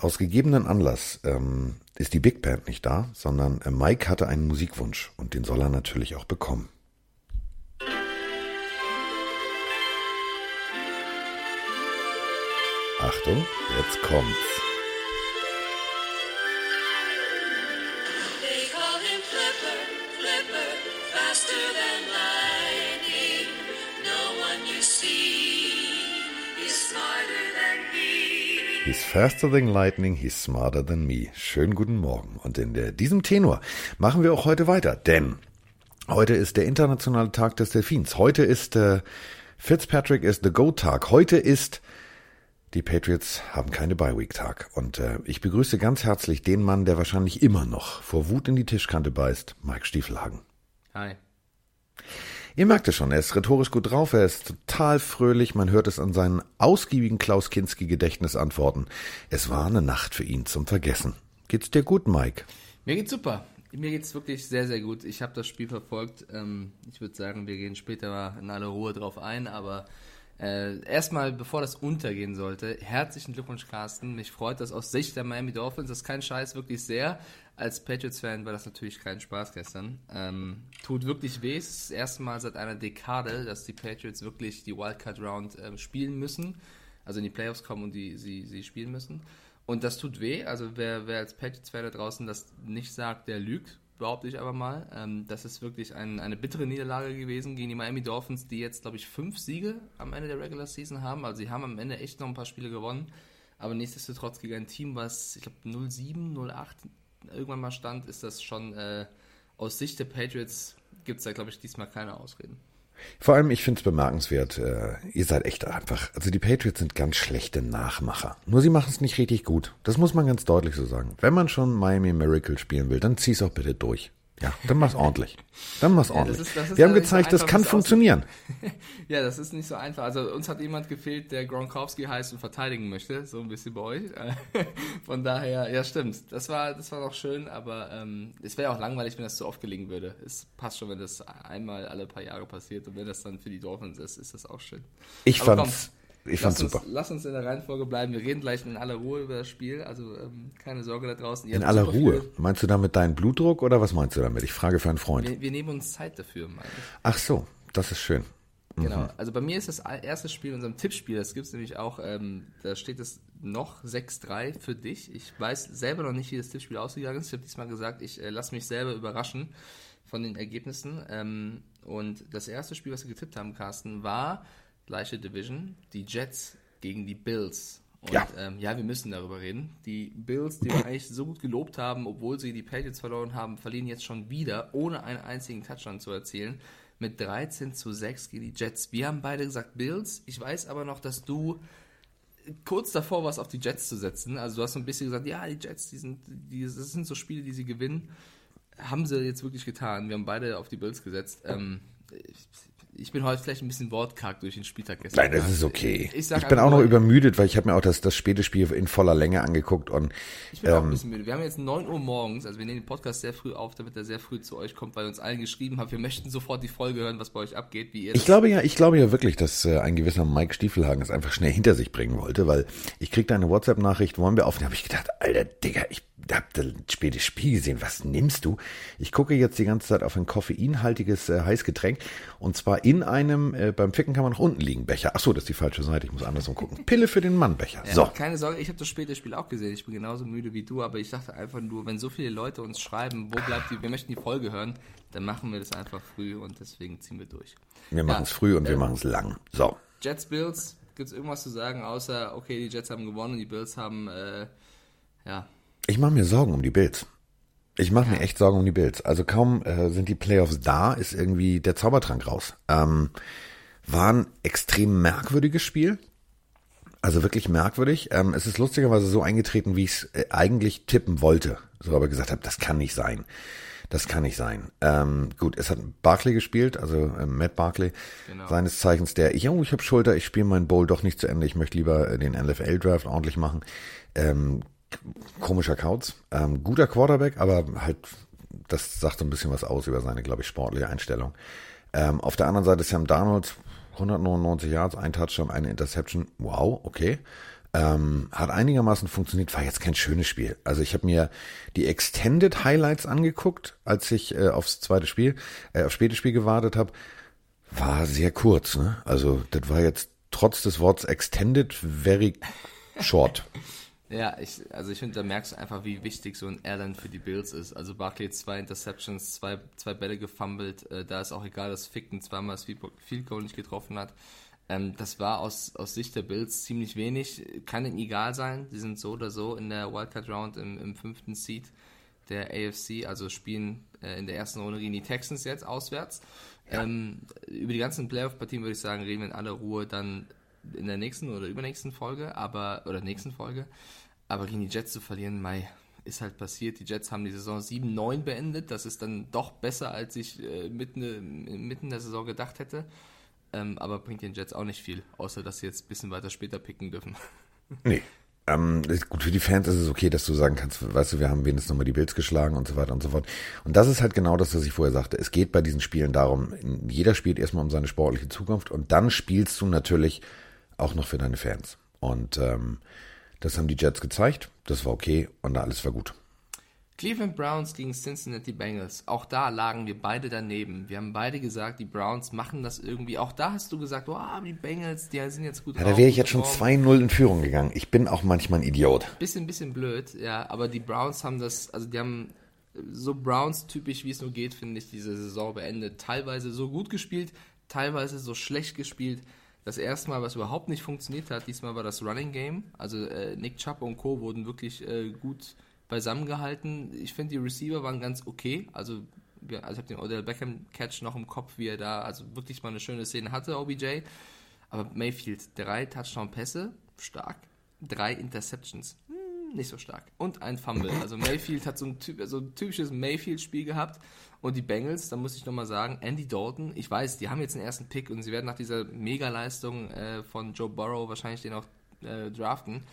Aus gegebenen Anlass ähm, ist die Big Band nicht da, sondern äh, Mike hatte einen Musikwunsch und den soll er natürlich auch bekommen. Achtung, jetzt kommt's. He's faster than lightning, he's smarter than me. Schönen guten Morgen. Und in der, diesem Tenor machen wir auch heute weiter, denn heute ist der internationale Tag des Delfins. Heute ist äh, Fitzpatrick ist the Go-Tag. Heute ist die Patriots haben keine Bye-Week-Tag. Und äh, ich begrüße ganz herzlich den Mann, der wahrscheinlich immer noch vor Wut in die Tischkante beißt, Mike Stiefelhagen. Hi. Ihr merkt es schon, er ist rhetorisch gut drauf, er ist total fröhlich, man hört es an seinen ausgiebigen Klaus Kinski Gedächtnisantworten. Es war eine Nacht für ihn zum Vergessen. Geht's dir gut, Mike? Mir geht's super. Mir geht's wirklich sehr, sehr gut. Ich habe das Spiel verfolgt. Ähm, ich würde sagen, wir gehen später mal in aller Ruhe drauf ein, aber äh, erstmal, bevor das untergehen sollte, herzlichen Glückwunsch, Carsten. Mich freut das aus Sicht der Miami Dolphins. Das ist kein Scheiß, wirklich sehr. Als Patriots-Fan war das natürlich kein Spaß gestern. Ähm, tut wirklich weh. Es ist das erste Mal seit einer Dekade, dass die Patriots wirklich die Wildcard-Round ähm, spielen müssen. Also in die Playoffs kommen und die, sie, sie spielen müssen. Und das tut weh. Also wer, wer als Patriots-Fan da draußen das nicht sagt, der lügt behaupte ich aber mal. Ähm, das ist wirklich ein, eine bittere Niederlage gewesen gegen die Miami Dolphins, die jetzt, glaube ich, fünf Siege am Ende der Regular Season haben. Also sie haben am Ende echt noch ein paar Spiele gewonnen. Aber nichtsdestotrotz gegen ein Team, was, ich glaube, 07, 08 irgendwann mal stand, ist das schon äh, aus Sicht der Patriots gibt es da, glaube ich, diesmal keine Ausreden. Vor allem, ich finde es bemerkenswert, äh, ihr seid echt einfach, also die Patriots sind ganz schlechte Nachmacher. Nur sie machen es nicht richtig gut. Das muss man ganz deutlich so sagen. Wenn man schon Miami Miracle spielen will, dann zieh's auch bitte durch. Ja, dann mach's ordentlich. Dann mach's ordentlich. ist- das ist Wir haben ja nicht so gezeigt, das einfach, kann funktionieren. Ja, das ist nicht so einfach. Also uns hat jemand gefehlt, der Gronkowski heißt und verteidigen möchte, so ein bisschen bei euch. Von daher, ja stimmt. Das war, das war noch schön, aber ähm, es wäre auch langweilig, wenn das zu oft gelingen würde. Es passt schon, wenn das einmal alle paar Jahre passiert und wenn das dann für die Dolphins ist, ist das auch schön. Ich Aber fand's, ich fand's lass uns, super. Lass uns in der Reihenfolge bleiben. Wir reden gleich in aller Ruhe über das Spiel. Also ähm, keine Sorge da draußen. Ihr In aller Ruhe. viel- Meinst du damit deinen Blutdruck oder was meinst du damit? Ich frage für einen Freund. Wir, wir nehmen uns Zeit dafür, meine ich. Ach so, das ist schön. Genau, also bei mir ist das erste Spiel in unserem Tippspiel, das gibt es nämlich auch, ähm, da steht es noch 6-3 für dich. Ich weiß selber noch nicht, wie das Tippspiel ausgegangen ist. Ich habe diesmal gesagt, ich äh, lasse mich selber überraschen von den Ergebnissen. Ähm, und das erste Spiel, was wir getippt haben, Carsten, war gleiche Division, die Jets gegen die Bills. Und Ja. ähm, ja, wir müssen darüber reden. Die Bills, die wir eigentlich so gut gelobt haben, obwohl sie die Patriots verloren haben, verlieren jetzt schon wieder, ohne einen einzigen Touchdown zu erzielen, mit 13 zu 6 gegen die Jets. Wir haben beide gesagt Bills. Ich weiß aber noch, dass du kurz davor warst, auf die Jets zu setzen. Also du hast so ein bisschen gesagt, ja, die Jets, die sind, die, das sind so Spiele, die sie gewinnen. Haben sie jetzt wirklich getan. Wir haben beide auf die Bills gesetzt. Ähm, ich, ich bin heute vielleicht ein bisschen wortkarg durch den Spieltag gestern. Nein, das ist okay. Ich, Ich, sag bin auch noch übermüdet, weil ich habe mir auch das, das späte Spiel in voller Länge angeguckt und Ich bin auch ein ähm, bisschen müde. Wir haben jetzt 9 Uhr morgens, also wir nehmen den Podcast sehr früh auf, damit er sehr früh zu euch kommt, weil ihr uns allen geschrieben habt, wir möchten sofort die Folge hören, was bei euch abgeht, wie ihr Ich glaube ja, ich glaube ja wirklich, dass äh, ein gewisser Mike Stiefelhagen es einfach schnell hinter sich bringen wollte, weil ich kriegte eine WhatsApp-Nachricht, wollen wir aufnehmen? habe ich gedacht, Alter, Digga, ich hab das späte Spiel gesehen, was nimmst du? Ich gucke jetzt die ganze Zeit auf ein koffeinhaltiges äh, Heißgetränk und zwar in einem, äh, beim Ficken kann man nach unten liegen, Becher. Ach so, das ist die falsche Seite, ich muss andersrum gucken. Pille für den Mann, Becher. Ja, So. Keine Sorge, ich habe das späte Spiel auch gesehen. Ich bin genauso müde wie du, aber ich dachte einfach nur, wenn so viele Leute uns schreiben, wo bleibt die, wir möchten die Folge hören, dann machen wir das einfach früh und deswegen ziehen wir durch. Wir machen es früh und wir machen es lang. So. Jets, Bills, gibt es irgendwas zu sagen, außer, okay, die Jets haben gewonnen und die Bills haben, äh, ja, Ich mache mir Sorgen um die Bills. Ich mache mir echt Sorgen um die Bills. Also kaum äh, sind die Playoffs da, ist irgendwie der Zaubertrank raus. Ähm, war ein extrem merkwürdiges Spiel. Also wirklich merkwürdig. Ähm, es ist lustigerweise so eingetreten, wie ich es äh, eigentlich tippen wollte. So aber gesagt habe, das kann nicht sein. Das kann nicht sein. Ähm, gut, es hat Barkley gespielt, also äh, Matt Barkley, Genau. seines Zeichens der, ich, oh, ich habe Schulter, ich spiele meinen Bowl doch nicht zu Ende, ich möchte lieber äh, den NFL-Draft ordentlich machen. Ähm, komischer Kauz. Ähm, guter Quarterback, aber halt, das sagt so ein bisschen was aus über seine, glaube ich, sportliche Einstellung. Ähm, auf der anderen Seite Sam Darnold, 199 Yards, ein Touchdown, eine Interception. Wow, okay. Ähm, hat einigermaßen funktioniert, war jetzt kein schönes Spiel. Also ich habe mir die Extended Highlights angeguckt, als ich äh, aufs zweite Spiel, äh, aufs späte Spiel gewartet habe. War sehr kurz, ne? Also das war jetzt trotz des Worts Extended very short. Ja, ich, also ich finde, da merkst du einfach, wie wichtig so ein Airline für die Bills ist. Also Barkley zwei Interceptions, zwei, zwei Bälle gefummelt. Äh, da ist auch egal, dass Ficken zweimal das Field Goal nicht getroffen hat. Ähm, das war aus, aus Sicht der Bills ziemlich wenig. Kann ihnen egal sein. Die sind so oder so in der Wildcard Round im, im fünften Seed der AFC, also spielen äh, in der ersten Runde gegen die Texans jetzt auswärts. Ähm, über die ganzen Playoff-Partien würde ich sagen, reden wir in aller Ruhe dann in der nächsten oder übernächsten Folge, aber oder nächsten Folge. Aber gegen die Jets zu verlieren, Mai, ist halt passiert. Die Jets haben die Saison 7-9 beendet. Das ist dann doch besser, als ich äh, mitten, mitten der Saison gedacht hätte. Ähm, aber bringt den Jets auch nicht viel, außer dass sie jetzt ein bisschen weiter später picken dürfen. Nee. Ähm, gut, für die Fans ist es okay, dass du sagen kannst, weißt du, wir haben wenigstens nochmal die Bills geschlagen und so weiter und so fort. Und das ist halt genau das, was ich vorher sagte. Es geht bei diesen Spielen darum, jeder spielt erstmal um seine sportliche Zukunft und dann spielst du natürlich auch noch für deine Fans. Und ähm, das haben die Jets gezeigt, das war okay und alles war gut. Cleveland Browns gegen Cincinnati Bengals. Auch da lagen wir beide daneben. Wir haben beide gesagt, die Browns machen das irgendwie. Auch da hast du gesagt, oh, die Bengals, die sind jetzt gut Ja, da wäre ich jetzt schon drauf. 2-0 in Führung gegangen. Ich bin auch manchmal ein Idiot. Bisschen, bisschen blöd, ja. Aber die Browns haben das, also die haben so Browns-typisch, wie es nur geht, finde ich, diese Saison beendet. Teilweise so gut gespielt, teilweise so schlecht gespielt. Das erste Mal, was überhaupt nicht funktioniert hat, diesmal war das Running Game. Also äh, Nick Chubb und Co. wurden wirklich äh, gut beisammengehalten. Ich finde, die Receiver waren ganz okay. Also, wir, also ich habe den Odell Beckham Catch noch im Kopf, wie er da also wirklich mal eine schöne Szene hatte, OBJ. Aber Mayfield, drei Touchdown-Pässe, stark. Drei Interceptions, hm, nicht so stark. Und ein Fumble. Also Mayfield hat so ein, typ, so ein typisches Mayfield-Spiel gehabt. Und die Bengals, da muss ich nochmal sagen, Andy Dalton, ich weiß, die haben jetzt den ersten Pick und sie werden nach dieser Mega-Leistung äh, von Joe Burrow wahrscheinlich den auch äh, draften.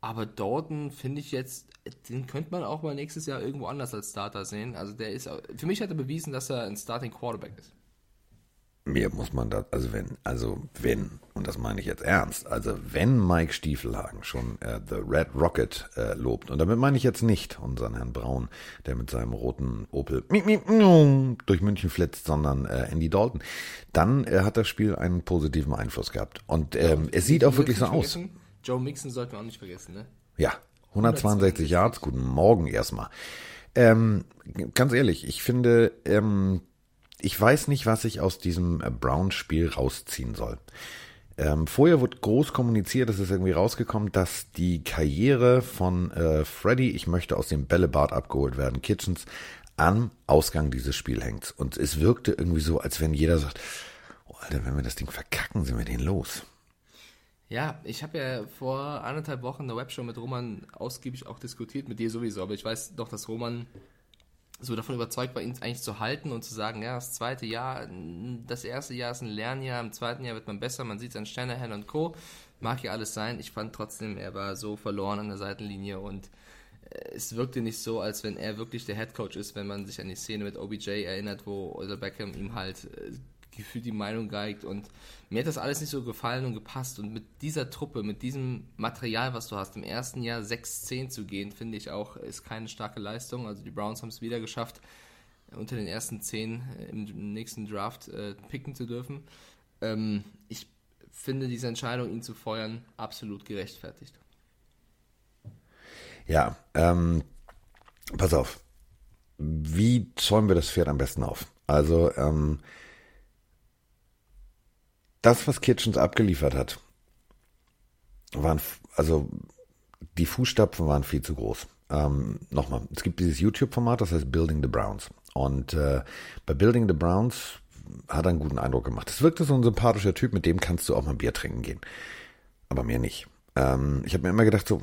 Aber Dalton finde ich jetzt, den könnte man auch mal nächstes Jahr irgendwo anders als Starter sehen. Also der ist, für mich hat er bewiesen, dass er ein Starting Quarterback ist. Mir muss man das, also wenn, also wenn, und das meine ich jetzt ernst, also wenn Mike Stiefelhagen schon äh, The Red Rocket äh, lobt, und damit meine ich jetzt nicht unseren Herrn Braun, der mit seinem roten Opel miep, miep, miau, durch München flitzt, sondern äh, Andy Dalton, dann äh, hat das Spiel einen positiven Einfluss gehabt. Und ähm, es sieht auch wirklich so aus. Joe Mixon sollten wir auch nicht vergessen, ne? Ja, 162 Yards, guten Morgen erstmal. Ähm, ganz ehrlich, ich finde, ähm, ich weiß nicht, was ich aus diesem äh, Brown-Spiel rausziehen soll. Ähm, vorher wurde groß kommuniziert, es ist irgendwie rausgekommen, dass die Karriere von äh, Freddy, ich möchte aus dem Bällebad abgeholt werden, Kitchens, am Ausgang dieses Spiels hängt. Und es wirkte irgendwie so, als wenn jeder sagt, oh, Alter, wenn wir das Ding verkacken, sind wir den los. Ja, ich habe ja vor anderthalb Wochen in der Webshow mit Roman ausgiebig auch diskutiert, mit dir sowieso, aber ich weiß doch, dass Roman so davon überzeugt war, ihn eigentlich zu halten und zu sagen, ja, das zweite Jahr, das erste Jahr ist ein Lernjahr, im zweiten Jahr wird man besser, man sieht es an Shanahan und Co. Mag ja alles sein. Ich fand trotzdem, er war so verloren an der Seitenlinie und äh, es wirkte nicht so, als wenn er wirklich der Headcoach ist, wenn man sich an die Szene mit OBJ erinnert, wo Odell Beckham ihm halt äh, gefühlt die Meinung geigt und mir hat das alles nicht so gefallen und gepasst und mit dieser Truppe, mit diesem Material, was du hast, im ersten Jahr 6-10 zu gehen, finde ich auch, ist keine starke Leistung. Also die Browns haben es wieder geschafft, unter den ersten 10 im nächsten Draft äh, picken zu dürfen. Ähm, ich finde diese Entscheidung, ihn zu feuern, absolut gerechtfertigt. Ja, ähm, pass auf. Wie zäumen wir das Pferd am besten auf? Also, ähm, das, was Kitchens abgeliefert hat, waren, also, die Fußstapfen waren viel zu groß. Ähm, Nochmal, es gibt dieses YouTube-Format, das heißt Building the Browns. Und äh, bei Building the Browns hat er einen guten Eindruck gemacht. Es wirkte so ein sympathischer Typ, mit dem kannst du auch mal Bier trinken gehen. Aber mehr nicht. Ähm, ich habe mir immer gedacht, so,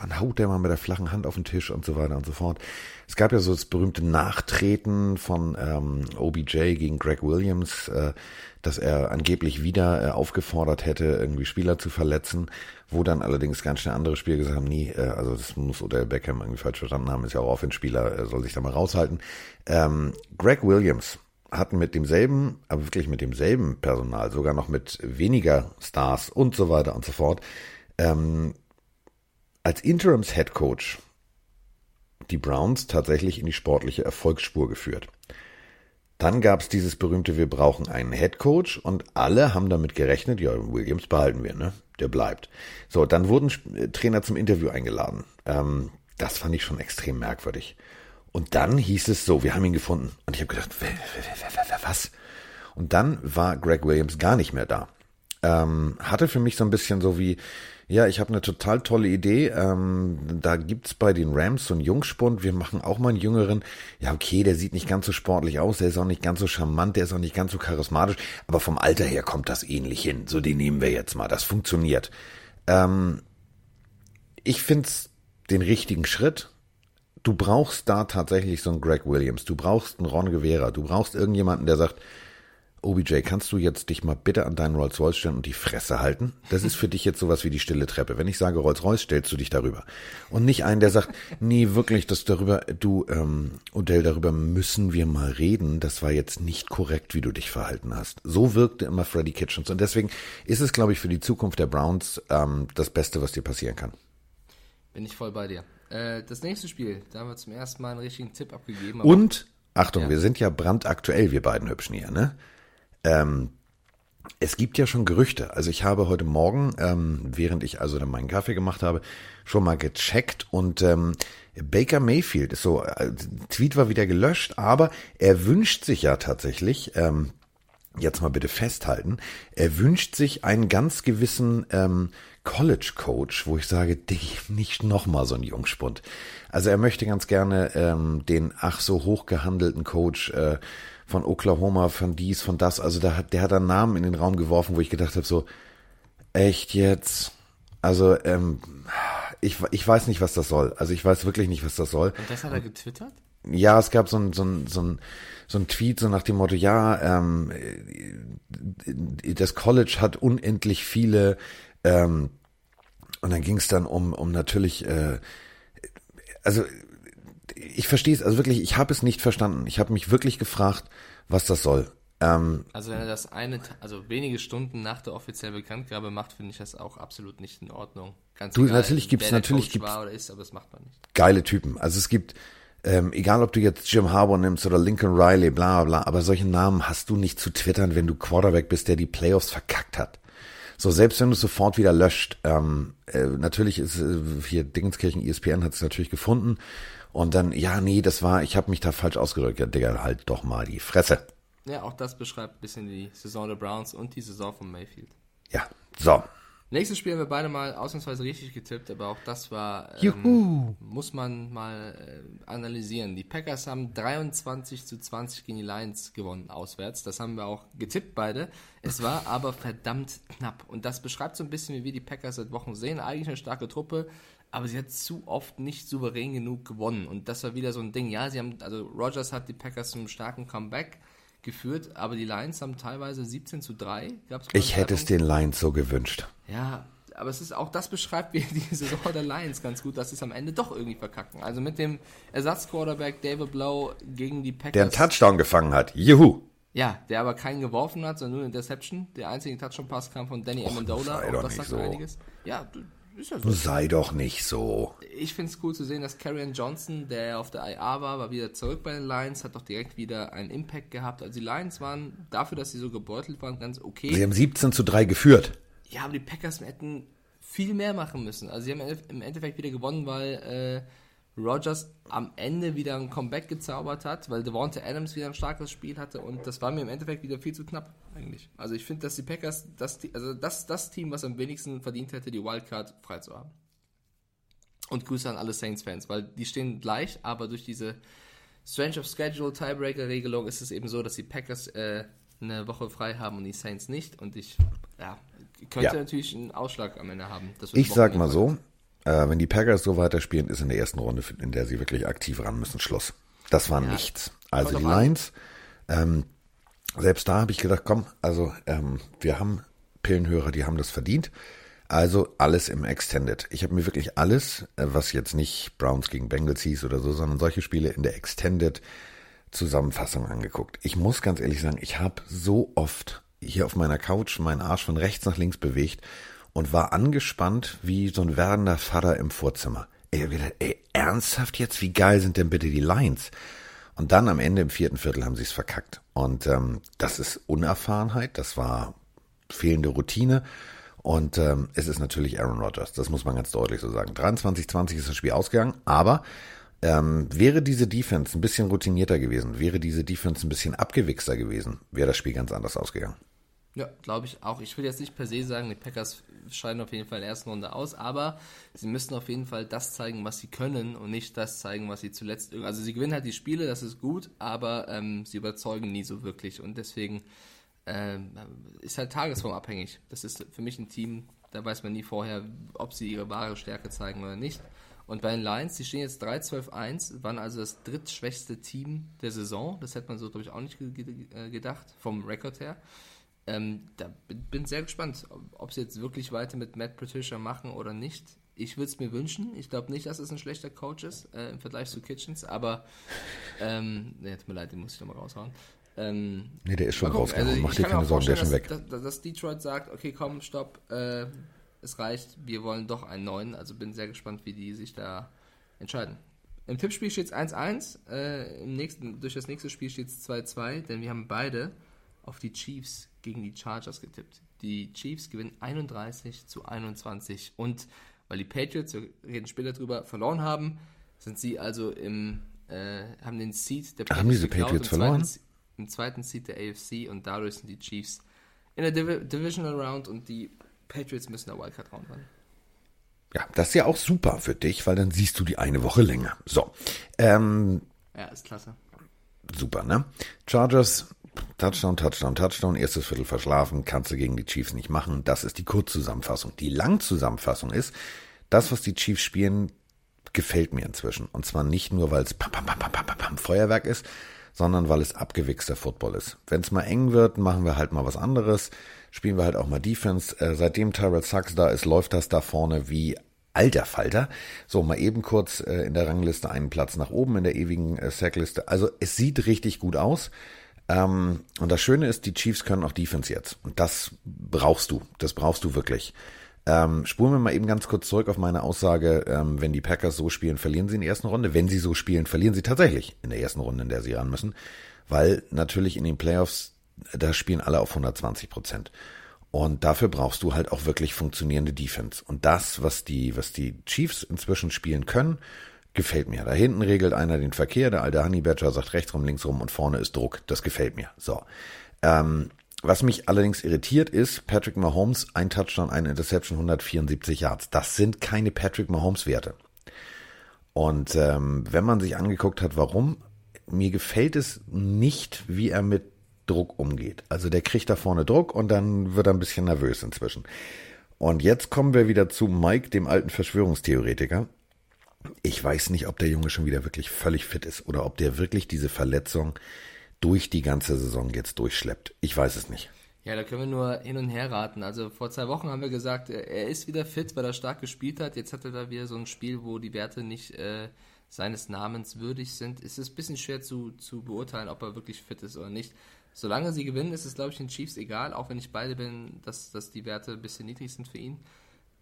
wann haut der mal mit der flachen Hand auf den Tisch und so weiter und so fort. Es gab ja so das berühmte Nachtreten von ähm, OBJ gegen Greg Williams, äh, dass er angeblich wieder äh, aufgefordert hätte, irgendwie Spieler zu verletzen, wo dann allerdings ganz schnell andere Spieler gesagt haben, nie, äh, also das muss Odell Beckham irgendwie falsch verstanden haben, ist ja auch Offenspieler, äh, soll sich da mal raushalten. Ähm, Greg Williams hatten mit demselben, aber wirklich mit demselben Personal, sogar noch mit weniger Stars und so weiter und so fort, ähm, als Interims-Head Coach die Browns tatsächlich in die sportliche Erfolgsspur geführt. Dann gab es dieses berühmte, wir brauchen einen Head Coach und alle haben damit gerechnet, ja, Williams behalten wir, ne? Der bleibt. So, dann wurden äh, Trainer zum Interview eingeladen. Ähm, das fand ich schon extrem merkwürdig. Und dann hieß es so, wir haben ihn gefunden. Und ich habe gedacht, was? Und dann war Greg Williams gar nicht mehr da. Ähm, hatte für mich so ein bisschen so wie, ja, ich habe eine total tolle Idee. Ähm, da gibt's bei den Rams so einen Jungspund. Wir machen auch mal einen Jüngeren. Ja, okay, der sieht nicht ganz so sportlich aus. Der ist auch nicht ganz so charmant. Der ist auch nicht ganz so charismatisch. Aber vom Alter her kommt das ähnlich hin. So, den nehmen wir jetzt mal. Das funktioniert. Ähm, ich find's den richtigen Schritt. Du brauchst da tatsächlich so einen Greg Williams. Du brauchst einen Ron Guevara. Du brauchst irgendjemanden, der sagt, OBJ, kannst du jetzt dich mal bitte an deinen Rolls-Royce stellen und die Fresse halten? Das ist für dich jetzt sowas wie die stille Treppe. Wenn ich sage Rolls-Royce, stellst du dich darüber. Und nicht einen, der sagt, nee, wirklich, das darüber, du, ähm, Odell, darüber müssen wir mal reden. Das war jetzt nicht korrekt, wie du dich verhalten hast. So wirkte immer Freddy Kitchens. Und deswegen ist es, glaube ich, für die Zukunft der Browns ähm, das Beste, was dir passieren kann. Bin ich voll bei dir. Äh, das nächste Spiel, da haben wir zum ersten Mal einen richtigen Tipp abgegeben. Und, Achtung, Ja. wir sind ja brandaktuell, wir beiden Hübschen hier, ne? Ähm, es gibt ja schon Gerüchte. Also ich habe heute Morgen, ähm, während ich also dann meinen Kaffee gemacht habe, schon mal gecheckt und ähm, Baker Mayfield ist so, äh, Tweet war wieder gelöscht, aber er wünscht sich ja tatsächlich, ähm, jetzt mal bitte festhalten, er wünscht sich einen ganz gewissen ähm, College Coach, wo ich sage, nicht nochmal so ein Jungspund. Also er möchte ganz gerne ähm, den ach so hochgehandelten Coach äh, von Oklahoma, von dies, von das. Also der hat, der hat einen Namen in den Raum geworfen, wo ich gedacht habe, so, echt jetzt? Also, ähm, ich, ich weiß nicht, was das soll. Also ich weiß wirklich nicht, was das soll. Und das hat er getwittert? Ja, es gab so ein, so ein, so ein, so ein Tweet so nach dem Motto, ja, ähm, äh, das College hat unendlich viele, ähm, und dann ging es dann um, um natürlich, äh, also ich verstehe es, also wirklich, ich habe es nicht verstanden. Ich habe mich wirklich gefragt, was das soll. Ähm, Also wenn er das eine, also wenige Stunden nach der offiziellen Bekanntgabe macht, finde ich das auch absolut nicht in Ordnung. Ganz Du, natürlich gibt's- der natürlich gibt's- ist, aber das macht man nicht. geile Typen. Also es gibt, ähm, egal ob du jetzt Jim Harbour nimmst oder Lincoln Riley, bla bla bla, aber solche Namen hast du nicht zu twittern, wenn du Quarterback bist, der die Playoffs verkackt hat. So, selbst wenn du es sofort wieder löscht, ähm, äh, natürlich ist äh, hier Dingenskirchen ESPN hat es natürlich gefunden und dann, ja, nee, das war, ich habe mich da falsch ausgedrückt. Ja, Digga, halt doch mal die Fresse. Ja, auch das beschreibt ein bisschen die Saison der Browns und die Saison von Mayfield. Ja, so. Nächstes Spiel haben wir beide mal ausnahmsweise richtig getippt, aber auch das war, ähm, Juhu. muss man mal äh, analysieren. Die Packers haben 23 zu 20 gegen die Lions gewonnen auswärts. Das haben wir auch getippt beide. Es war aber verdammt knapp. Und das beschreibt so ein bisschen, wie wir die Packers seit Wochen sehen. Eigentlich eine starke Truppe, aber sie hat zu oft nicht souverän genug gewonnen. Und das war wieder so ein Ding. Ja, sie haben, also Rogers hat die Packers zum starken Comeback geführt, aber die Lions haben teilweise 17 zu 3. Gab's Ich hätte es den Lions so gewünscht. ja, aber es ist auch das beschreibt wie die Saison der Lions ganz gut, dass sie es am Ende doch irgendwie verkacken. Also mit dem Ersatzquarterback David Blow gegen die Packers. Der einen Touchdown gefangen hat. Juhu. Ja, der aber keinen geworfen hat, sondern nur eine Interception. Der einzige Touchdown-Pass kam von Danny Amendola. sei Auch doch das sagt so. einiges. Ja, du- ist ja so. Sei doch nicht so. Ich finde es cool zu sehen, dass Karrion Johnson, der auf der IA war, war wieder zurück bei den Lions, hat doch direkt wieder einen Impact gehabt. Also die Lions waren dafür, dass sie so gebeutelt waren, ganz okay. Sie haben 17 zu 3 geführt. Ja, aber die Packers hätten viel mehr machen müssen. Also sie haben im Endeffekt wieder gewonnen, weil äh, Rogers am Ende wieder ein Comeback gezaubert hat, weil Devonta Adams wieder ein starkes Spiel hatte und das war mir im Endeffekt wieder viel zu knapp eigentlich. Also ich finde, dass die Packers das, also das, das Team, was am wenigsten verdient hätte, die Wildcard frei zu haben. Und Grüße an alle Saints-Fans, weil die stehen gleich, aber durch diese Strange of Schedule Tiebreaker-Regelung ist es eben so, dass die Packers äh, eine Woche frei haben und die Saints nicht. Und ich, ja, könnte Ja. natürlich einen Ausschlag am Ende haben. Ich sag mal so, äh, wenn die Packers so weiterspielen, ist in der ersten Runde, in der sie wirklich aktiv ran müssen, Schluss. Das war nichts. Also die. Lions, ähm, selbst da habe ich gedacht, komm, also ähm, wir haben Pillenhörer, die haben das verdient. Also alles im Extended. Ich habe mir wirklich alles, äh, was jetzt nicht Browns gegen Bengals hieß oder so, sondern solche Spiele in der Extended Zusammenfassung angeguckt. Ich muss ganz ehrlich sagen, ich habe so oft hier auf meiner Couch meinen Arsch von rechts nach links bewegt und war angespannt wie so ein werdender Vater im Vorzimmer. Ich hab gedacht, ey, ernsthaft jetzt? Wie geil sind denn bitte die Lions? Und dann am Ende im vierten Viertel haben sie es verkackt. Und ähm, das ist Unerfahrenheit, das war fehlende Routine. Und ähm, es ist natürlich Aaron Rodgers, das muss man ganz deutlich so sagen. 23-20 ist das Spiel ausgegangen, aber ähm, wäre diese Defense ein bisschen routinierter gewesen, wäre diese Defense ein bisschen abgewichster gewesen, wäre das Spiel ganz anders ausgegangen. Ja, glaube ich auch. Ich will jetzt nicht per se sagen, die Packers scheiden auf jeden Fall in der ersten Runde aus, aber sie müssen auf jeden Fall das zeigen, was sie können und nicht das zeigen, was sie zuletzt. Also sie gewinnen halt die Spiele, das ist gut, aber ähm, sie überzeugen nie so wirklich und deswegen ähm, ist halt tagesformabhängig. Das ist für mich ein Team, da weiß man nie vorher, ob sie ihre wahre Stärke zeigen oder nicht. Und bei den Lions, die stehen jetzt 3-12-1, waren also das drittschwächste Team der Saison. Das hätte man so, glaube ich, auch nicht äh, gedacht, vom Rekord her. Ähm, da bin, bin sehr gespannt, ob, sie jetzt wirklich weiter mit Matt Patricia machen oder nicht. Ich würde es mir wünschen. Ich glaube nicht, dass es ein schlechter Coach ist äh, im Vergleich zu Kitchens, aber ähm, nee, tut mir leid, den muss ich nochmal raushauen. Ähm, Nee, der ist schon rausgehauen. Also, Mach ich dir keine Sorgen, der ist schon weg. Dass, dass, dass Detroit sagt, okay, komm, stopp, äh, es reicht, wir wollen doch einen neuen. Also bin sehr gespannt, wie die sich da entscheiden. Im Tippspiel steht es 1-1, äh, im nächsten, durch das nächste Spiel steht es 2-2, denn wir haben beide auf die Chiefs gegen die Chargers getippt. Die Chiefs gewinnen 31 zu 21 und weil die Patriots, wir reden später drüber, verloren haben, sind sie also im, äh, haben den Seed der Haben diese geklaut, Patriots im verloren? Zweiten, im zweiten Seed der AFC und dadurch sind die Chiefs in der Div Divisional Round und die Patriots müssen der Wildcard Round ran. Ja, das ist ja auch super für dich, weil dann siehst du die eine Woche länger. So, ähm, Ja, ist klasse. super, ne? Chargers, Touchdown, Touchdown, Touchdown, erstes Viertel verschlafen, kannst du gegen die Chiefs nicht machen. Das ist die Kurzzusammenfassung. Die Langzusammenfassung ist, das, was die Chiefs spielen, gefällt mir inzwischen. Und zwar nicht nur, weil es pam, pam, pam, pam, pam, pam, Feuerwerk ist, sondern weil es abgewichster Football ist. Wenn es mal eng wird, machen wir halt mal was anderes, spielen wir halt auch mal Defense. Äh, seitdem Tyrell Sachs da ist, läuft das da vorne wie alter Falter. So, mal eben kurz äh, in der Rangliste einen Platz nach oben in der ewigen äh, Sackliste. Also es sieht richtig gut aus. Ähm, und das Schöne ist, die Chiefs können auch Defense jetzt. Und das brauchst du. Das brauchst du wirklich. Ähm, spuren wir mal eben ganz kurz zurück auf meine Aussage, ähm, wenn die Packers so spielen, verlieren sie in der ersten Runde. Wenn sie so spielen, verlieren sie tatsächlich in der ersten Runde, in der sie ran müssen. Weil natürlich in den Playoffs, da spielen alle auf 120 Prozent. Und dafür brauchst du halt auch wirklich funktionierende Defense. Und das, was die, was die Chiefs inzwischen spielen können, gefällt mir. Da hinten regelt einer den Verkehr, der alte Honey Badger sagt rechts rum, links rum und vorne ist Druck. Das gefällt mir. So. Ähm, was mich allerdings irritiert ist, Patrick Mahomes, ein Touchdown, eine Interception, 174 Yards. Das sind keine Patrick Mahomes-Werte. Und ähm, wenn man sich angeguckt hat, warum, mir gefällt es nicht, wie er mit Druck umgeht. Also der kriegt da vorne Druck und dann wird er ein bisschen nervös inzwischen. Und jetzt kommen wir wieder zu Mike, dem alten Verschwörungstheoretiker. Ich weiß nicht, ob der Junge schon wieder wirklich völlig fit ist oder ob der wirklich diese Verletzung durch die ganze Saison jetzt durchschleppt. Ich weiß es nicht. Ja, da können wir nur hin und her raten. Also vor zwei Wochen haben wir gesagt, er ist wieder fit, weil er stark gespielt hat. Jetzt hat er da wieder so ein Spiel, wo die Werte nicht äh, seines Namens würdig sind. Es ist ein bisschen schwer zu, zu beurteilen, ob er wirklich fit ist oder nicht. Solange sie gewinnen, ist es, glaube ich, den Chiefs egal, auch wenn ich beide bin, dass, dass die Werte ein bisschen niedrig sind für ihn.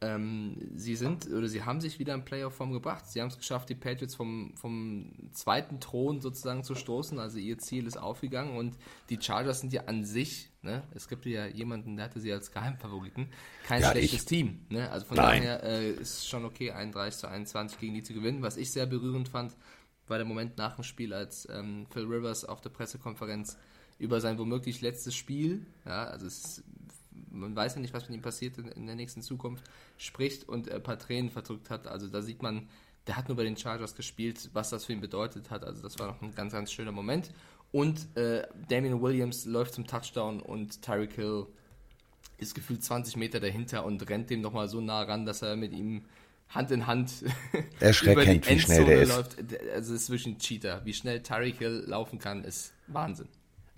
Ähm, sie sind oder sie haben sich wieder in Playoff-Form gebracht. Sie haben es geschafft, die Patriots vom, vom zweiten Thron sozusagen zu stoßen. Also ihr Ziel ist aufgegangen und die Chargers sind ja an sich, ne, es gibt ja jemanden, der hatte sie als Geheimfavoriten, kein Ja, schlechtes ich. Team. Ne? Also von Nein. daher äh, ist schon okay, 31 zu 21 gegen die zu gewinnen. Was ich sehr berührend fand, war der Moment nach dem Spiel, als ähm, Phil Rivers auf der Pressekonferenz über sein womöglich letztes Spiel, ja, also es ist man weiß ja nicht, was mit ihm passiert in, in der nächsten Zukunft, spricht und ein paar Tränen verdrückt hat. Also da sieht man, der hat nur bei den Chargers gespielt, was das für ihn bedeutet hat. Also das war noch ein ganz, ganz schöner Moment. Und äh, Damian Williams läuft zum Touchdown und Tyreek Hill ist gefühlt 20 Meter dahinter und rennt dem nochmal so nah ran, dass er mit ihm Hand in Hand Erschreckend, wie schnell der ist. läuft. Also es ist wirklich ein Cheater. Wie schnell Tyreek Hill laufen kann, ist Wahnsinn.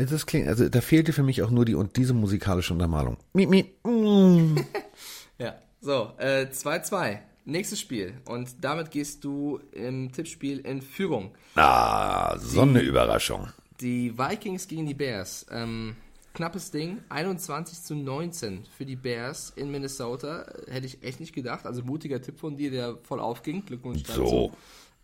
Das klingt, also da fehlte für mich auch nur die und diese musikalische Untermalung. Miep, miep, mm. Ja, so, äh, 2-2. Nächstes Spiel. Und damit gehst du im Tippspiel in Führung. Ah, so eine Überraschung. Die Vikings gegen die Bears. Ähm, knappes Ding. 21 zu 19 für die Bears in Minnesota. Hätte ich echt nicht gedacht. Also mutiger Tipp von dir, der voll aufging. Glückwunsch dazu. So.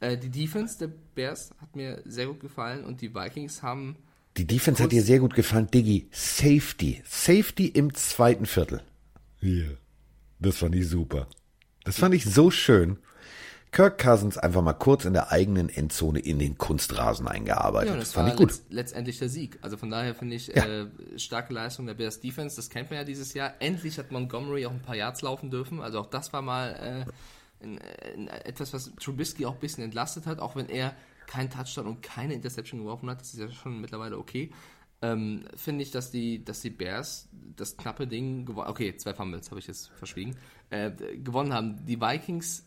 Äh, die Defense der Bears hat mir sehr gut gefallen und die Vikings haben Die Defense hat dir sehr gut gefallen, Diggi. Safety. Safety im zweiten Viertel. Hier. Das fand ich super. Das fand ich so schön. Kirk Cousins einfach mal kurz in der eigenen Endzone in den Kunstrasen eingearbeitet. Ja, das das fand war ich gut. letzt, letztendlich der Sieg. Also von daher finde ich Ja. äh, starke Leistung der Bears Defense. Das kennt man ja dieses Jahr. Endlich hat Montgomery auch ein paar Yards laufen dürfen. Also auch das war mal äh, ein, ein, etwas, was Trubisky auch ein bisschen entlastet hat, auch wenn er keinen Touchdown und keine Interception geworfen hat. Das ist ja schon mittlerweile okay. Ähm, finde ich, dass die, dass die Bears das knappe Ding gewonnen Okay, zwei Fumbles habe ich jetzt verschwiegen. Äh, gewonnen haben. Die Vikings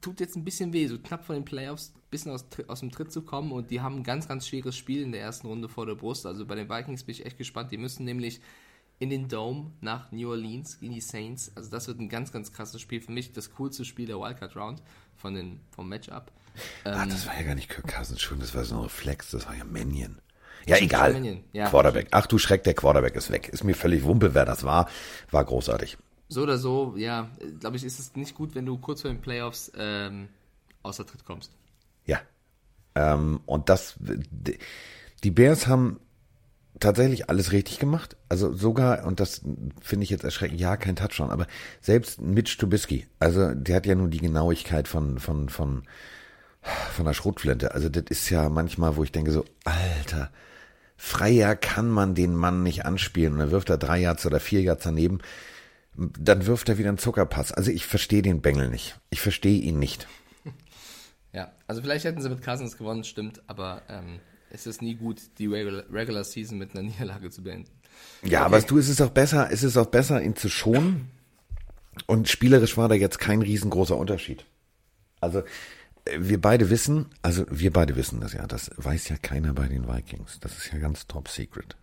tut jetzt ein bisschen weh, so knapp vor den Playoffs, ein bisschen aus, aus dem Tritt zu kommen und die haben ein ganz, ganz schweres Spiel in der ersten Runde vor der Brust. Also bei den Vikings bin ich echt gespannt. Die müssen nämlich in den Dome nach New Orleans gegen die Saints. Also das wird ein ganz, ganz krasses Spiel. Für mich das coolste Spiel der Wildcard Round von den, vom Matchup. Ah, das war ja gar nicht Kirk Cousins schon, das war so ein Reflex, das war ja Mannion. Ja, egal. Mannion, ja. Quarterback. Ach du Schreck, der Quarterback ist weg. Ist mir völlig wumpe, wer das war. War großartig. So oder so, ja, glaube ich, ist es nicht gut, wenn du kurz vor den Playoffs ähm, außer Tritt kommst. Ja. Ähm, und das, die Bears haben tatsächlich alles richtig gemacht. Also sogar, und das finde ich jetzt erschreckend, ja, kein Touchdown, aber selbst Mitch Trubisky, also der hat ja nur die Genauigkeit von, von, von, von der Schrotflinte. Also das ist ja manchmal, wo ich denke so, Alter, freier kann man den Mann nicht anspielen. Und dann wirft er drei Yards oder vier Yards daneben. Dann wirft er wieder einen Zuckerpass. Also ich verstehe den Bengel nicht. Ich verstehe ihn nicht. Ja, also vielleicht hätten sie mit Cousins gewonnen, stimmt, aber ähm, es ist nie gut, die Regular, Regular Season mit einer Niederlage zu beenden. Ja, aber du, es ist auch besser, es ist auch besser, ihn zu schonen. Und spielerisch war da jetzt kein riesengroßer Unterschied. Also, wir beide wissen, also wir beide wissen das ja, das weiß ja keiner bei den Vikings. Das ist ja ganz top secret.